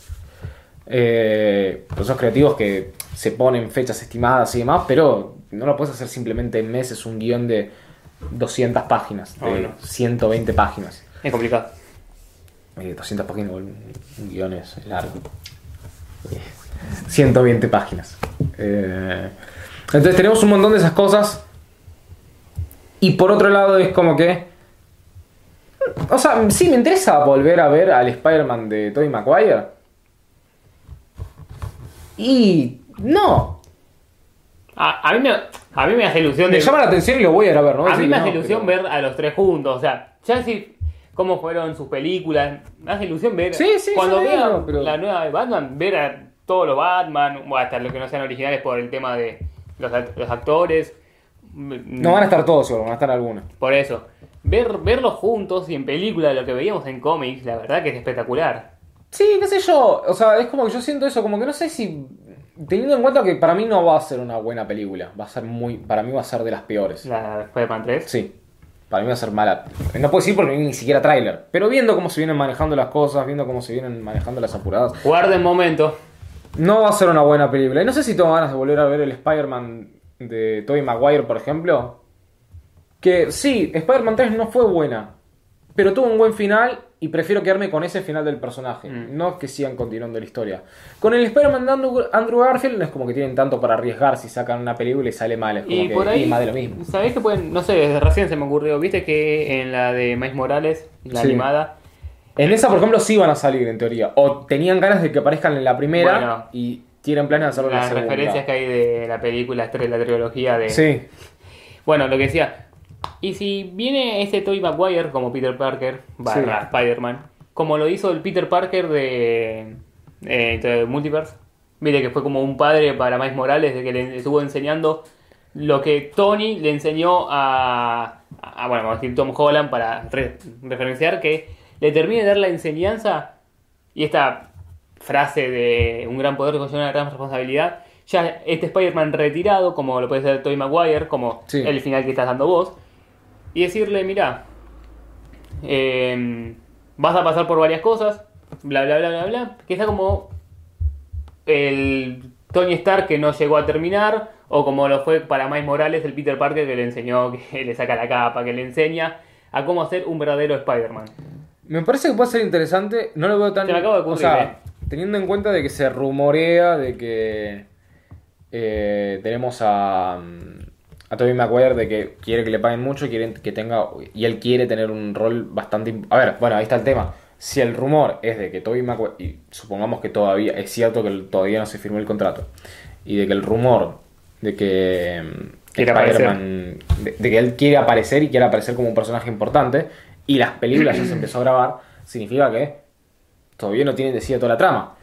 Speaker 1: Eh, procesos creativos que se ponen fechas estimadas y demás, pero no lo puedes hacer simplemente en meses un guion de 200 páginas, de
Speaker 2: Oh, no.
Speaker 1: 120 páginas.
Speaker 2: Es complicado.
Speaker 1: Eh, 200 páginas, un, guion es largo. Eh, 120 páginas. Eh, entonces tenemos un montón de esas cosas. Y por otro lado es como que... O sea, sí, me interesa volver a ver al Spider-Man de Tobey Maguire. Y... No.
Speaker 2: A, a mí me, a mí me hace ilusión
Speaker 1: Me
Speaker 2: de...
Speaker 1: llama la atención y lo voy a ir a ver, ¿no?
Speaker 2: A mí me
Speaker 1: no,
Speaker 2: hace ilusión
Speaker 1: pero-
Speaker 2: ver a los tres juntos, o sea, ya si cómo fueron sus películas, me hace ilusión ver
Speaker 1: Sí, sí,
Speaker 2: cuando
Speaker 1: yo
Speaker 2: vea
Speaker 1: digo, pero-
Speaker 2: la nueva de Batman, ver a todos los Batman, o hasta los que no sean originales por el tema de los, act- los actores.
Speaker 1: No van a estar todos, seguro, van a estar algunos.
Speaker 2: Por eso, ver, verlos juntos y en película lo que veíamos en cómics, la verdad que es espectacular.
Speaker 1: Sí, qué sé yo. O sea, es como que yo siento eso, como que no sé si. Teniendo en cuenta que para mí no va a ser una buena película. Va a ser muy. Para mí va a ser de las peores.
Speaker 2: La Spider-Man 3.
Speaker 1: Sí. Para mí va a ser mala. No puedo decir porque no hay ni siquiera tráiler. Pero viendo cómo se vienen manejando las cosas, viendo cómo se vienen manejando las apuradas.
Speaker 2: Guarden momento.
Speaker 1: No va a ser una buena película. Y no sé si tengo ganas de volver a ver el Spider-Man de Tobey Maguire, por ejemplo. Que sí, Spider-Man 3 no fue buena. Pero tuvo un buen final y prefiero quedarme con ese final del personaje.
Speaker 2: Mm.
Speaker 1: No que sigan continuando la historia. Con el Spider-Man de Andrew, Andrew Garfield no es como que tienen tanto para arriesgar si sacan una película y sale mal. Es como
Speaker 2: Y
Speaker 1: que
Speaker 2: por ahí,
Speaker 1: más de lo mismo.
Speaker 2: ¿sabés que pueden? No sé, desde recién se me ocurrió. ¿Viste que en la de Miles Morales, la
Speaker 1: Sí.
Speaker 2: animada,
Speaker 1: En esa, por ejemplo, sí van a salir en teoría. O tenían ganas de que aparezcan en la primera
Speaker 2: Bueno.
Speaker 1: y tienen planes de hacerlo en la
Speaker 2: las
Speaker 1: segunda.
Speaker 2: referencias que hay de la película, la trilogía de...
Speaker 1: Sí.
Speaker 2: Bueno, lo que decía. Y si viene ese Tobey Maguire como Peter Parker, barra
Speaker 1: Sí.
Speaker 2: Spider-Man, como lo hizo el Peter Parker de, eh, de Multiverse. Mire que fue como un padre para Miles Morales, de que le estuvo enseñando lo que Tony le enseñó a, a- bueno, vamos a decir Tom Holland para re- referenciar, que le termine de dar la enseñanza y esta frase de un gran poder conlleva una gran responsabilidad, ya este Spider-Man retirado, como lo puede ser Tobey Maguire, como
Speaker 1: Sí.
Speaker 2: el final que estás dando vos, y decirle, mira, eh, vas a pasar por varias cosas, bla bla bla bla bla, que está como el Tony Stark que no llegó a terminar, o como lo fue para Miles Morales el Peter Parker que le enseñó, [laughs] que le saca la capa, que le enseña a cómo hacer un verdadero Spider-Man.
Speaker 1: Me parece que puede ser interesante. No lo veo tan.
Speaker 2: Se me acaba de
Speaker 1: o sea,
Speaker 2: eh.
Speaker 1: teniendo en cuenta de que se rumorea de que eh, tenemos a, mm, a Tobey Maguire de que quiere que le paguen mucho y quiere que tenga y él quiere tener un rol bastante. A ver, bueno, ahí está el tema. Si el rumor es de que Tobey Maguire y supongamos que todavía es cierto que todavía no se firmó el contrato y de que el rumor de que mm,
Speaker 2: Quiere
Speaker 1: Spider-Man de, de que él quiere aparecer y quiere aparecer como un personaje importante y las películas ya se empezó a grabar, significa que todavía no tienen decidida toda la trama.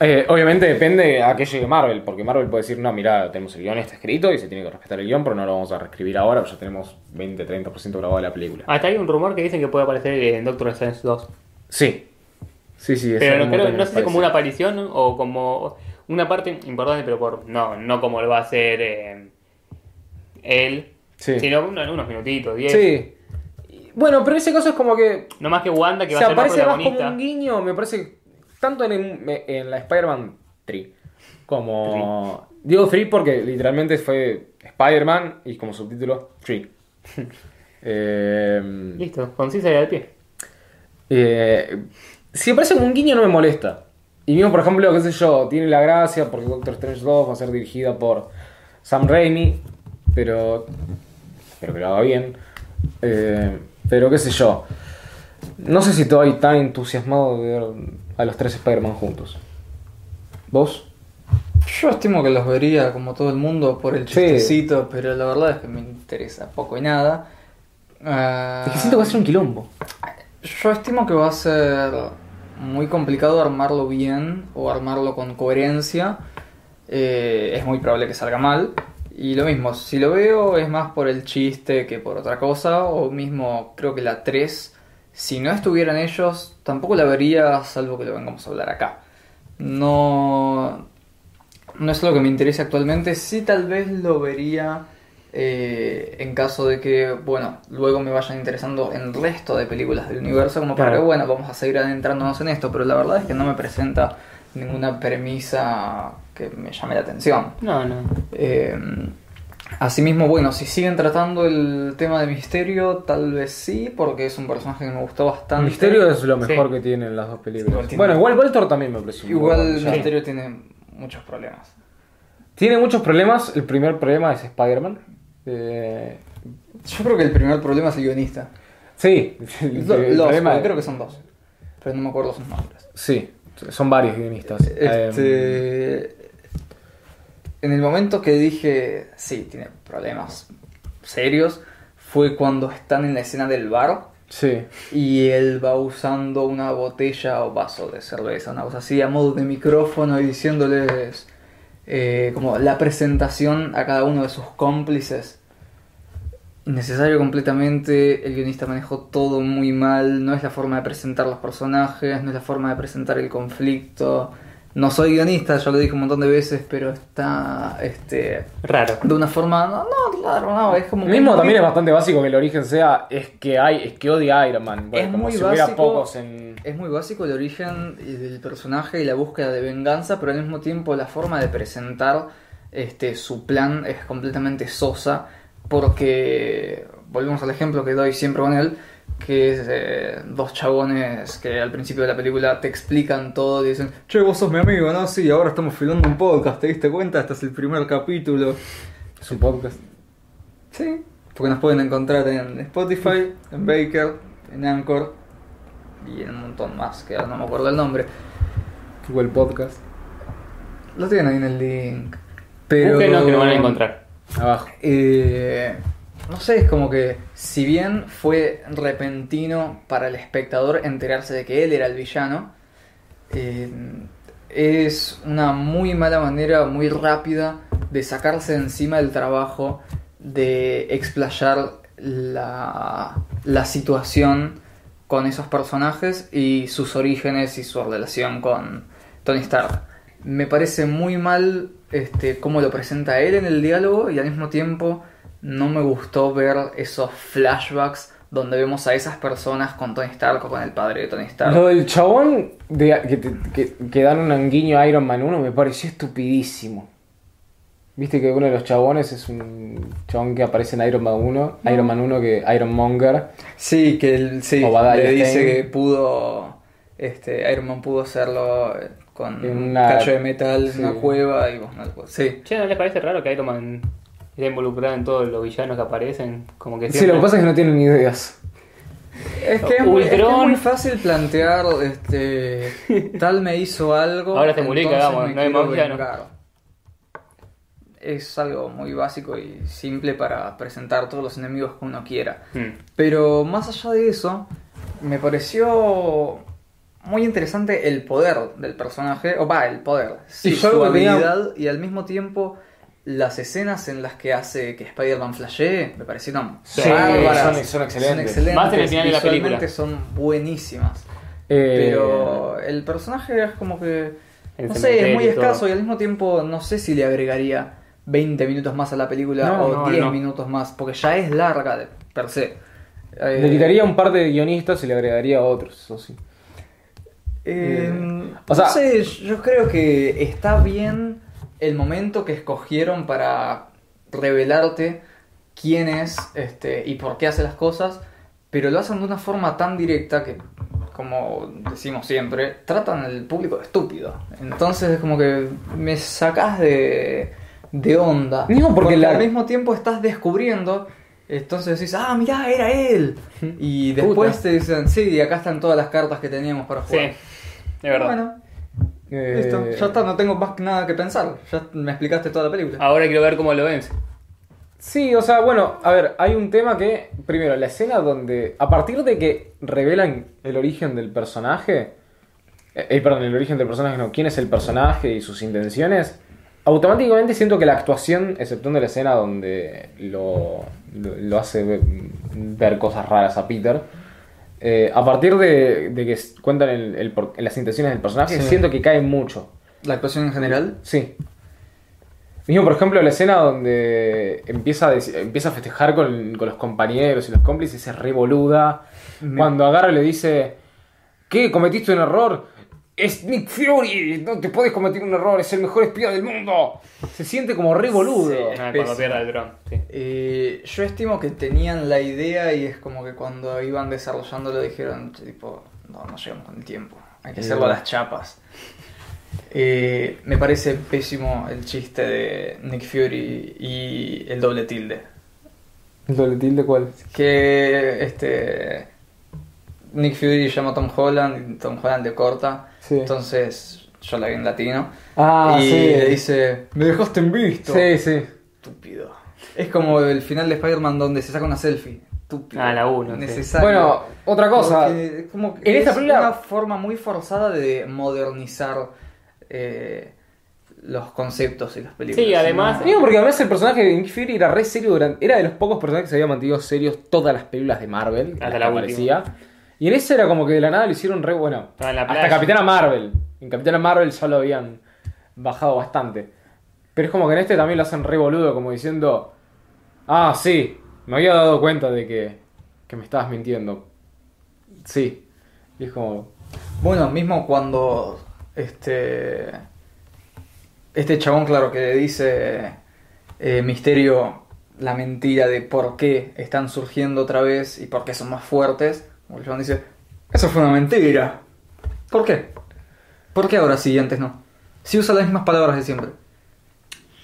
Speaker 1: Eh, obviamente depende a qué llegue Marvel, porque Marvel puede decir, no, mira, tenemos el guion está escrito y se tiene que respetar el guion, pero no lo vamos a reescribir ahora, pues ya tenemos 20-30% grabado de la película.
Speaker 2: Hasta hay un rumor que dicen que puede aparecer en Doctor Strange 2.
Speaker 1: Sí. Sí, sí,
Speaker 2: Pero no, creo- sé si como una aparición o como una parte importante, pero por no, no como lo va a hacer eh, él,
Speaker 1: Sí.
Speaker 2: sino uno- unos minutitos, 10.
Speaker 1: Sí. Bueno, pero ese caso es como que
Speaker 2: No más que Wanda, que va a ser más
Speaker 1: aparece más como
Speaker 2: protagonista.
Speaker 1: un guiño, me parece, tanto en, el- en la Spider-Man 3 como... Digo 3 porque literalmente fue Spider-Man y como subtítulo 3. [laughs] eh,
Speaker 2: Listo, concisa y al pie.
Speaker 1: eh, si aparece como un guiño no me molesta. Y mismo, por ejemplo, qué sé yo, tiene la gracia porque Doctor Strange 2 va a ser dirigida por Sam Raimi, pero espero que lo haga bien. Eh, pero qué sé yo, no sé si estoy tan entusiasmado de ver a los tres Spider-Man juntos. ¿Vos?
Speaker 3: Yo estimo que los vería como todo el mundo por el
Speaker 1: Sí.
Speaker 3: chistecito, pero la verdad es que me interesa poco y nada. Ah,
Speaker 1: Es que siento que va a ser un quilombo.
Speaker 3: Yo estimo que va a ser muy complicado armarlo bien o armarlo con coherencia. Eh, es muy probable que salga mal. Y lo mismo, si lo veo es más por el chiste que por otra cosa. O mismo creo que la 3, si no estuvieran ellos, tampoco la vería salvo que lo vengamos a hablar acá. No, no es lo que me interesa actualmente. Sí tal vez lo vería eh, en caso de que, bueno, luego me vayan interesando en el resto de películas del universo, como para
Speaker 1: Claro.
Speaker 3: que, bueno, vamos a seguir adentrándonos en esto, pero la verdad es que no me presenta ninguna premisa que me llame la atención.
Speaker 2: No, no.
Speaker 3: Eh, asimismo, bueno, si siguen tratando el tema de Misterio, tal vez sí, porque es un personaje que me gustó bastante.
Speaker 1: Misterio es lo mejor
Speaker 2: Sí.
Speaker 1: que tienen las dos
Speaker 3: Sí,
Speaker 1: películas. bueno, igual Voltor también me pareció.
Speaker 3: Igual
Speaker 1: bueno.
Speaker 3: Misterio tiene muchos problemas.
Speaker 1: Tiene muchos problemas. El primer problema es Spider-Man. Eh,
Speaker 3: Yo creo que el primer problema es el guionista.
Speaker 1: sí, el,
Speaker 3: Lo- [laughs]
Speaker 1: el
Speaker 3: los,
Speaker 1: problema
Speaker 3: porque
Speaker 1: es-
Speaker 3: creo que son dos, pero no me acuerdo sus nombres.
Speaker 1: Sí, son varios guionistas. Eh,
Speaker 3: Este, en el momento que dije, sí, tiene problemas serios, fue cuando están en la escena del bar
Speaker 1: sí.
Speaker 3: y él va usando una botella o vaso de cerveza, una cosa así, a modo de micrófono y diciéndoles eh, como la presentación a cada uno de sus cómplices. Innecesario completamente, el guionista manejó todo muy mal, no es la forma de presentar los personajes, no es la forma de presentar el conflicto. No soy guionista, ya lo dije un montón de veces, pero está este
Speaker 2: Raro.
Speaker 3: de una forma no, no, claro, no, es como
Speaker 1: Mismo también es bastante básico que el origen sea es que hay es que odia a Iron Man. Bueno,
Speaker 3: Es
Speaker 1: como
Speaker 3: muy
Speaker 1: si hubiera
Speaker 3: básico.
Speaker 1: pocos en
Speaker 3: Es muy básico el origen del personaje y la búsqueda de venganza, pero al mismo tiempo la forma de presentar este, su plan es completamente sosa, porque volvemos al ejemplo que doy siempre con él, que es eh, dos chabones que al principio de la película te explican todo y dicen, che, vos sos mi amigo, ¿no? Sí, ahora estamos filmando un podcast, ¿te diste cuenta? Este es el primer capítulo.
Speaker 1: su podcast.
Speaker 3: Sí, porque nos pueden encontrar en Spotify, en Baker, en Anchor y en un montón más, que ahora no me acuerdo el nombre.
Speaker 1: Google Podcast.
Speaker 3: Lo tienen ahí en el link. Pero.
Speaker 2: Búsquenos que lo van a encontrar.
Speaker 1: Abajo.
Speaker 3: Eh, no sé, es como que si bien fue repentino para el espectador enterarse de que él era el villano, eh, es una muy mala manera, muy rápida de sacarse de encima del trabajo, de explayar la, la situación con esos personajes y sus orígenes y su relación con Tony Stark. Me parece muy mal este, cómo lo presenta él en el diálogo y al mismo tiempo no me gustó ver esos flashbacks donde vemos a esas personas con Tony Stark o con el padre de Tony Stark.
Speaker 1: Lo del chabón de, que, que- que dan un guiño a Iron Man 1 me pareció estupidísimo. Viste que uno de los chabones es un chabón que aparece en Iron Man 1, Iron Man 1 que Iron Monger.
Speaker 3: Sí, que él sí, le dice
Speaker 1: Stane.
Speaker 3: que pudo, este, Iron Man pudo hacerlo eh, con
Speaker 1: En
Speaker 3: un
Speaker 1: una-
Speaker 3: cacho de metal en
Speaker 1: sí.
Speaker 3: una cueva y vos no lo podés- Sí,
Speaker 2: Che, ¿no les parece raro que Iron Man esté involucrado en todos los villanos que aparecen? Como que
Speaker 1: Sí,
Speaker 2: siempre-
Speaker 1: lo que pasa es que no tienen ni ideas.
Speaker 3: Es que es, muy, es que es
Speaker 2: Ultron.
Speaker 3: muy fácil plantear, este, [laughs] tal me hizo algo.
Speaker 2: Ahora se publica,
Speaker 3: entonces
Speaker 2: vamos, no hay más villanos.
Speaker 3: vengar. Es algo muy básico y simple para presentar todos los enemigos que uno quiera.
Speaker 2: Hmm.
Speaker 3: Pero más allá de eso, me pareció muy interesante el poder del personaje, o va, el poder, sí,
Speaker 1: Y yo
Speaker 3: su
Speaker 1: que tenía-
Speaker 3: habilidad y al mismo tiempo las escenas en las que hace que Spider-Man flashee me parecieron
Speaker 2: Sí,
Speaker 3: bárbaras.
Speaker 1: son- son excelentes.
Speaker 2: Más en el final de la
Speaker 3: visualmente
Speaker 2: película.
Speaker 3: son buenísimas.
Speaker 1: Eh,
Speaker 3: Pero el personaje es como que.
Speaker 2: El
Speaker 3: No sé, es muy
Speaker 2: todo.
Speaker 3: escaso y al mismo tiempo no sé si le agregaría 20 minutos más a la película
Speaker 1: No,
Speaker 3: o
Speaker 2: no,
Speaker 3: 10
Speaker 2: no.
Speaker 3: minutos más, porque ya es larga de per se. Eh,
Speaker 1: Le quitaría un par de guionistas y le agregaría otros, eso sí.
Speaker 3: eh,
Speaker 1: o sea-
Speaker 3: no sé, yo creo que está bien el momento que escogieron para revelarte quién es este, y por qué hace las cosas, pero lo hacen de una forma tan directa que, como decimos siempre, tratan al público de estúpido. Entonces es como que me sacás de, de onda.
Speaker 1: No, porque la-
Speaker 3: al mismo tiempo estás descubriendo. Entonces decís, ah, mirá, era él. Y después
Speaker 1: Puta.
Speaker 3: te dicen, sí, acá están todas las cartas que teníamos para
Speaker 2: Sí,
Speaker 3: jugar.
Speaker 2: es verdad.
Speaker 3: Bueno,
Speaker 1: Eh,
Speaker 3: listo, ya está, no tengo más nada que pensar. Ya me explicaste toda la película.
Speaker 2: Ahora quiero ver cómo lo vence.
Speaker 1: Sí, o sea, bueno, a ver, hay un tema que, primero, la escena donde, a partir de que revelan el origen del personaje, eh, eh, perdón, el origen del personaje, no, quién es el personaje y sus intenciones, automáticamente siento que la actuación, exceptuando la escena donde lo, lo, lo hace ve- ver cosas raras a Peter, eh, a partir de, de que cuentan el- las intenciones del personaje,
Speaker 3: Sí.
Speaker 1: siento que cae mucho.
Speaker 3: La actuación en general.
Speaker 1: Sí. Mismo, por ejemplo, la escena donde empieza a, empieza a festejar con, con los compañeros y los cómplices es re boluda.
Speaker 3: Me-
Speaker 1: Cuando agarra y le dice, ¿qué? ¿Cometiste un error? Es Nick Fury, no te puedes cometer un error, es el mejor espía del mundo. Se siente como re boludo.
Speaker 3: Sí.
Speaker 2: Ah, cuando
Speaker 3: Pésimo.
Speaker 2: pierda el dron. Sí.
Speaker 3: Eh, yo estimo que tenían la idea y es como que cuando iban desarrollándolo dijeron, tipo, no, no llegamos con el tiempo, hay que hacerlo a las chapas. Eh, me parece pésimo el chiste de Nick Fury y el doble tilde.
Speaker 1: ¿El doble tilde cuál?
Speaker 3: Que este Nick Fury llama a Tom Holland y Tom Holland le corta.
Speaker 1: Sí.
Speaker 3: Entonces yo la vi en latino.
Speaker 1: Ah,
Speaker 3: y
Speaker 1: sí.
Speaker 3: le dice, me dejaste en visto.
Speaker 1: Sí, sí.
Speaker 3: Estúpido. Es como el final de Spider-Man donde se saca una selfie. Estúpido.
Speaker 2: Ah, la uno, sí.
Speaker 3: Necesario.
Speaker 1: Bueno, otra cosa.
Speaker 3: Porque es como que
Speaker 1: En esta
Speaker 3: es
Speaker 1: película-
Speaker 3: una forma muy forzada de modernizar eh, los conceptos y las películas.
Speaker 2: Sí, además-
Speaker 3: ¿no?
Speaker 1: Digo, porque además el personaje de Nick Fury era re serio durante. Era de los pocos personajes que se había mantenido serios todas las películas de Marvel. en
Speaker 2: Hasta la
Speaker 1: que
Speaker 2: última.
Speaker 1: Y en ese era como que de la nada lo hicieron re bueno. Hasta. Capitana Marvel. En Capitana Marvel ya lo habían bajado bastante. Pero es como que en este también lo hacen re boludo, como diciendo. Ah, sí, me había dado cuenta de que, que me estabas mintiendo. Sí. Y es como.
Speaker 3: Bueno, mismo cuando este este chabón, claro, que le dice eh, Misterio la mentira de por qué están surgiendo otra vez y por qué son más fuertes. El chabón dice, eso fue una mentira. ¿Por qué? ¿Por qué ahora sí y antes no? Si usa las mismas palabras de siempre.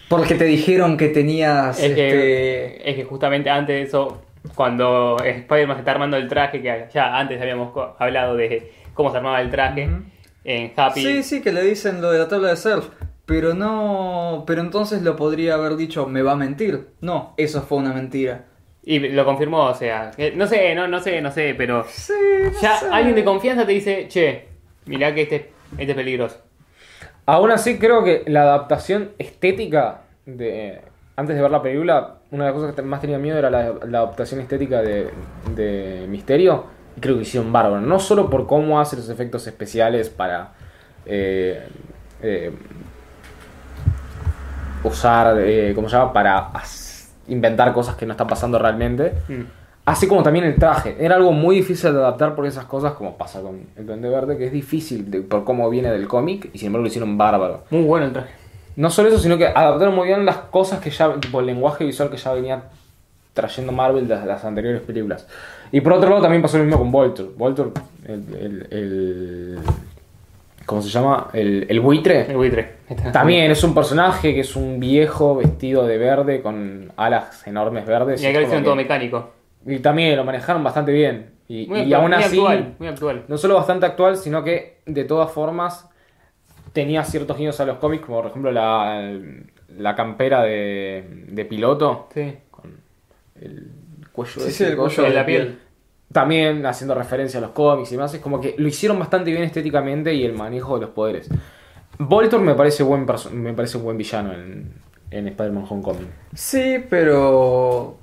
Speaker 3: Porque te dijeron que tenías
Speaker 2: Es que,
Speaker 3: este...
Speaker 2: es que justamente antes de eso, cuando Spider-Man se está armando el traje, que ya antes habíamos hablado de cómo se armaba el traje, en Happy.
Speaker 3: Sí, sí, que le dicen lo de la tabla de surf. Pero no. Pero entonces lo podría haber dicho, me va a mentir. No, eso fue una mentira.
Speaker 2: Y lo confirmó, o sea, que- no sé, no, no sé, no sé, pero
Speaker 3: Sí, no
Speaker 2: ya
Speaker 3: sé.
Speaker 2: alguien de confianza te dice, che, mirá que este, este es peligroso.
Speaker 1: Aún así, creo que la adaptación estética de. Antes de ver la película, una de las cosas que más tenía miedo era la, la adaptación estética de, de Misterio. Y creo que hicieron bárbaro. No solo por cómo hace los efectos especiales para. eh, eh, usar. eh, ¿Cómo se llama? Para as- inventar cosas que no están pasando realmente.
Speaker 2: Mm.
Speaker 1: Así como también el traje. Era algo muy difícil de adaptar por esas cosas, como pasa con el Duende Verde, que es difícil de- por cómo viene del cómic. Y sin embargo lo hicieron bárbaro.
Speaker 2: Muy bueno el traje.
Speaker 1: No solo eso, sino que adaptaron muy bien las cosas que ya, tipo el lenguaje visual que ya venía trayendo Marvel de las anteriores películas. Y por otro lado también pasó lo mismo con Voltor. Voltor, el, el, el- ¿cómo se llama? El, el buitre.
Speaker 2: El buitre. Está.
Speaker 1: También es un personaje que es un viejo vestido de verde con alas enormes verdes.
Speaker 2: Y acá lo hicieron todo mecánico.
Speaker 1: y también lo manejaron bastante bien. Y,
Speaker 2: Muy,
Speaker 1: y
Speaker 2: actual,
Speaker 1: aún
Speaker 2: muy
Speaker 1: así,
Speaker 2: actual, muy actual.
Speaker 1: no solo bastante actual, sino que de todas formas tenía ciertos guiños a los cómics, como por ejemplo la, la campera de, de piloto
Speaker 2: Sí.
Speaker 1: con el cuello
Speaker 3: Sí,
Speaker 1: ese
Speaker 3: sí, el cuello
Speaker 2: de la piel.
Speaker 1: También haciendo referencia a los cómics y demás, es como que lo hicieron bastante bien estéticamente y el manejo de los poderes. Voltor me parece buen me parece un buen villano en, en Spider-Man Homecoming.
Speaker 3: Sí, pero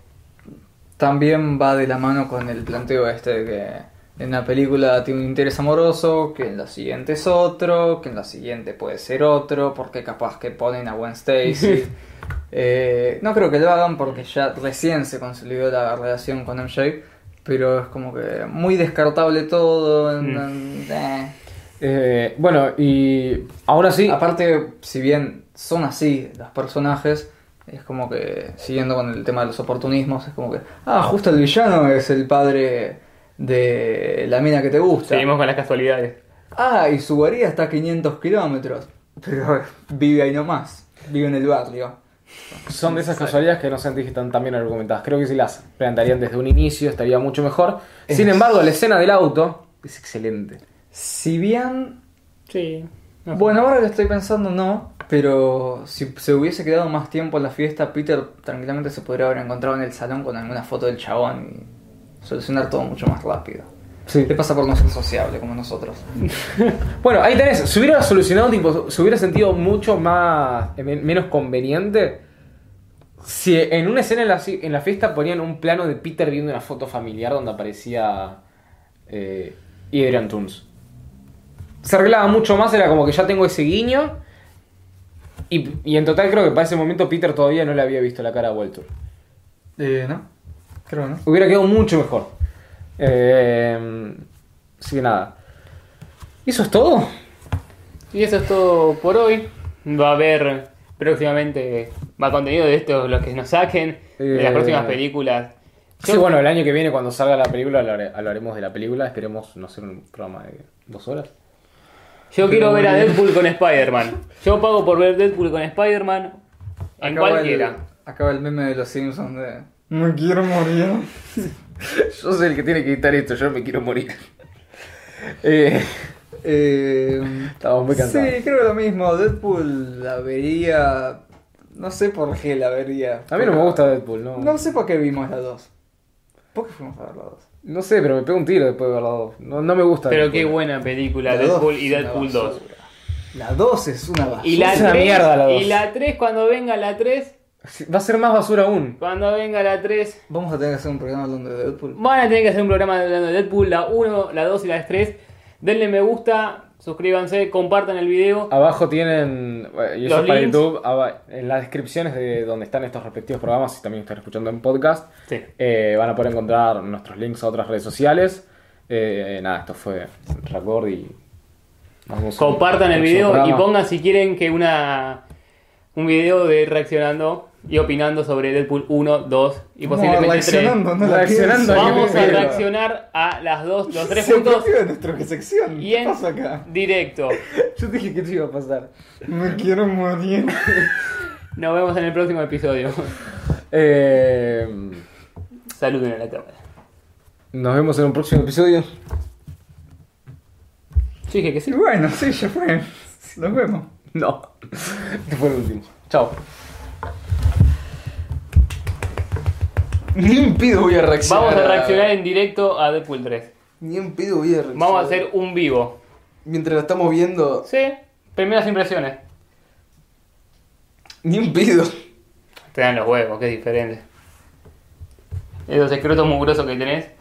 Speaker 3: también va de la mano con el planteo este de que en una película tiene un interés amoroso, que en la siguiente es otro, que en la siguiente puede ser otro, porque capaz que ponen a Gwen Stacy. [laughs] Eh, no creo que lo hagan porque ya recién se consolidó la relación con MJ, pero es como que muy descartable todo.
Speaker 2: Mm.
Speaker 3: eh.
Speaker 1: Eh, bueno, y aún así...
Speaker 3: Aparte, si bien son así los personajes, es como que, siguiendo con el tema de los oportunismos, es como que, ah, justo el villano es el padre de la mina que te gusta.
Speaker 2: Seguimos con las casualidades.
Speaker 3: Ah, y su guarida está a 500 kilómetros, pero [laughs] vive ahí nomás, vive en el barrio.
Speaker 1: Son de esas casualidades que no sentí que están tan bien argumentadas. Creo que si las plantearían desde un inicio estaría mucho mejor. Sin embargo, la escena del auto es excelente.
Speaker 3: Si bien,
Speaker 2: Sí. No.
Speaker 3: bueno, ahora que estoy pensando, no, pero si se hubiese quedado más tiempo en la fiesta, Peter tranquilamente se podría haber encontrado en el salón con alguna foto del chabón y solucionar todo mucho más rápido.
Speaker 1: Sí.
Speaker 3: ¿Qué pasa por no ser sociable como nosotros? [laughs]
Speaker 1: Bueno, ahí tenés. Se hubiera solucionado, tipo, se hubiera sentido mucho más. eh, men- menos conveniente. Si en una escena en la, en la fiesta ponían un plano de Peter viendo una foto familiar donde aparecía. Eh, Adrian Toons. Se arreglaba mucho más, era como que ya tengo ese guiño. Y, y en total creo que para ese momento Peter todavía no le había visto la cara a Walter.
Speaker 3: Eh, ¿no? Creo que no.
Speaker 1: Hubiera quedado mucho mejor. Eh, así que nada. ¿Y eso es todo?
Speaker 2: Y eso es todo por hoy. Va a haber próximamente más contenido de esto, los que nos saquen, de las
Speaker 1: Eh,
Speaker 2: próximas películas.
Speaker 1: Sí,
Speaker 2: Yo-
Speaker 1: bueno, el año que viene cuando salga la película hablar- hablaremos de la película. Esperemos no ser un programa de dos horas.
Speaker 2: Yo quiero ver a Deadpool con [laughs] Spider-Man. Yo pago por ver Deadpool con Spider-Man en
Speaker 3: Acaba
Speaker 2: cualquiera.
Speaker 3: El, acaba el meme de los Simpsons de... Me quiero morir. [laughs] [laughs]
Speaker 1: Yo soy el que tiene que editar esto, yo me quiero morir. [laughs] Eh,
Speaker 3: Eh,
Speaker 1: Estamos muy cansados.
Speaker 3: Sí, creo lo mismo. Deadpool la vería... No sé por qué la vería.
Speaker 1: a mí no me gusta Deadpool, ¿no?
Speaker 3: No sé por qué vimos la 2. ¿Por qué fuimos a ver la 2?
Speaker 1: No sé, pero me pego un tiro después de ver la dos. No, no me gusta.
Speaker 2: Pero
Speaker 1: Deadpool.
Speaker 2: qué buena película,
Speaker 3: La
Speaker 2: Deadpool
Speaker 3: dos
Speaker 2: y Deadpool
Speaker 3: basura.
Speaker 2: 2.
Speaker 3: La 2 es una basura.
Speaker 2: Y la,
Speaker 1: Es una
Speaker 2: 3,
Speaker 1: mierda la dos.
Speaker 2: y la 3, cuando venga la 3,
Speaker 1: Va a ser más basura aún.
Speaker 2: cuando venga la 3,
Speaker 3: Vamos a tener que hacer un programa hablando de Deadpool.
Speaker 2: van a tener que hacer un programa hablando de Deadpool, la 1, la 2 y la 3. Denle me gusta, suscríbanse, compartan el video.
Speaker 1: Abajo tienen, eh, y eso
Speaker 2: Los
Speaker 1: para
Speaker 2: links.
Speaker 1: YouTube, en las descripciones de donde están estos respectivos programas, si también están escuchando en podcast,
Speaker 2: Sí.
Speaker 1: eh, van a poder encontrar nuestros links a otras redes sociales. Eh, nada, esto fue Record y... nos vemos en
Speaker 2: Compartan el
Speaker 1: próximo
Speaker 2: video y
Speaker 1: programa.
Speaker 2: pongan si quieren que una un video de reaccionando y opinando sobre Deadpool 1, 2 y posiblemente 3.
Speaker 3: reaccionando, no la
Speaker 1: Reaccionando.
Speaker 2: Vamos a reaccionar a las dos, los tres
Speaker 3: apropió de nuestra sección.
Speaker 2: y
Speaker 3: ¿Qué
Speaker 2: en
Speaker 3: pasa acá?
Speaker 2: directo. [laughs]
Speaker 1: Yo dije que te iba a pasar.
Speaker 3: Me quiero morir. [laughs]
Speaker 2: Nos vemos en el próximo episodio. [laughs]
Speaker 1: Eh,
Speaker 2: Saluden a la cámara.
Speaker 1: nos vemos en un próximo episodio.
Speaker 2: Yo dije que sí.
Speaker 3: Bueno, sí, ya fue. Nos vemos.
Speaker 1: No, este fue el último. Chao. Ni en pedo voy a reaccionar.
Speaker 2: Vamos a reaccionar en directo a Deadpool 3.
Speaker 1: Ni en pedo voy a reaccionar.
Speaker 2: Vamos a hacer un vivo.
Speaker 1: Mientras la estamos viendo.
Speaker 2: Sí, primeras impresiones.
Speaker 1: Ni en pedo.
Speaker 2: Te dan los huevos, que es diferente. Esos secretos mugrosos que tenés.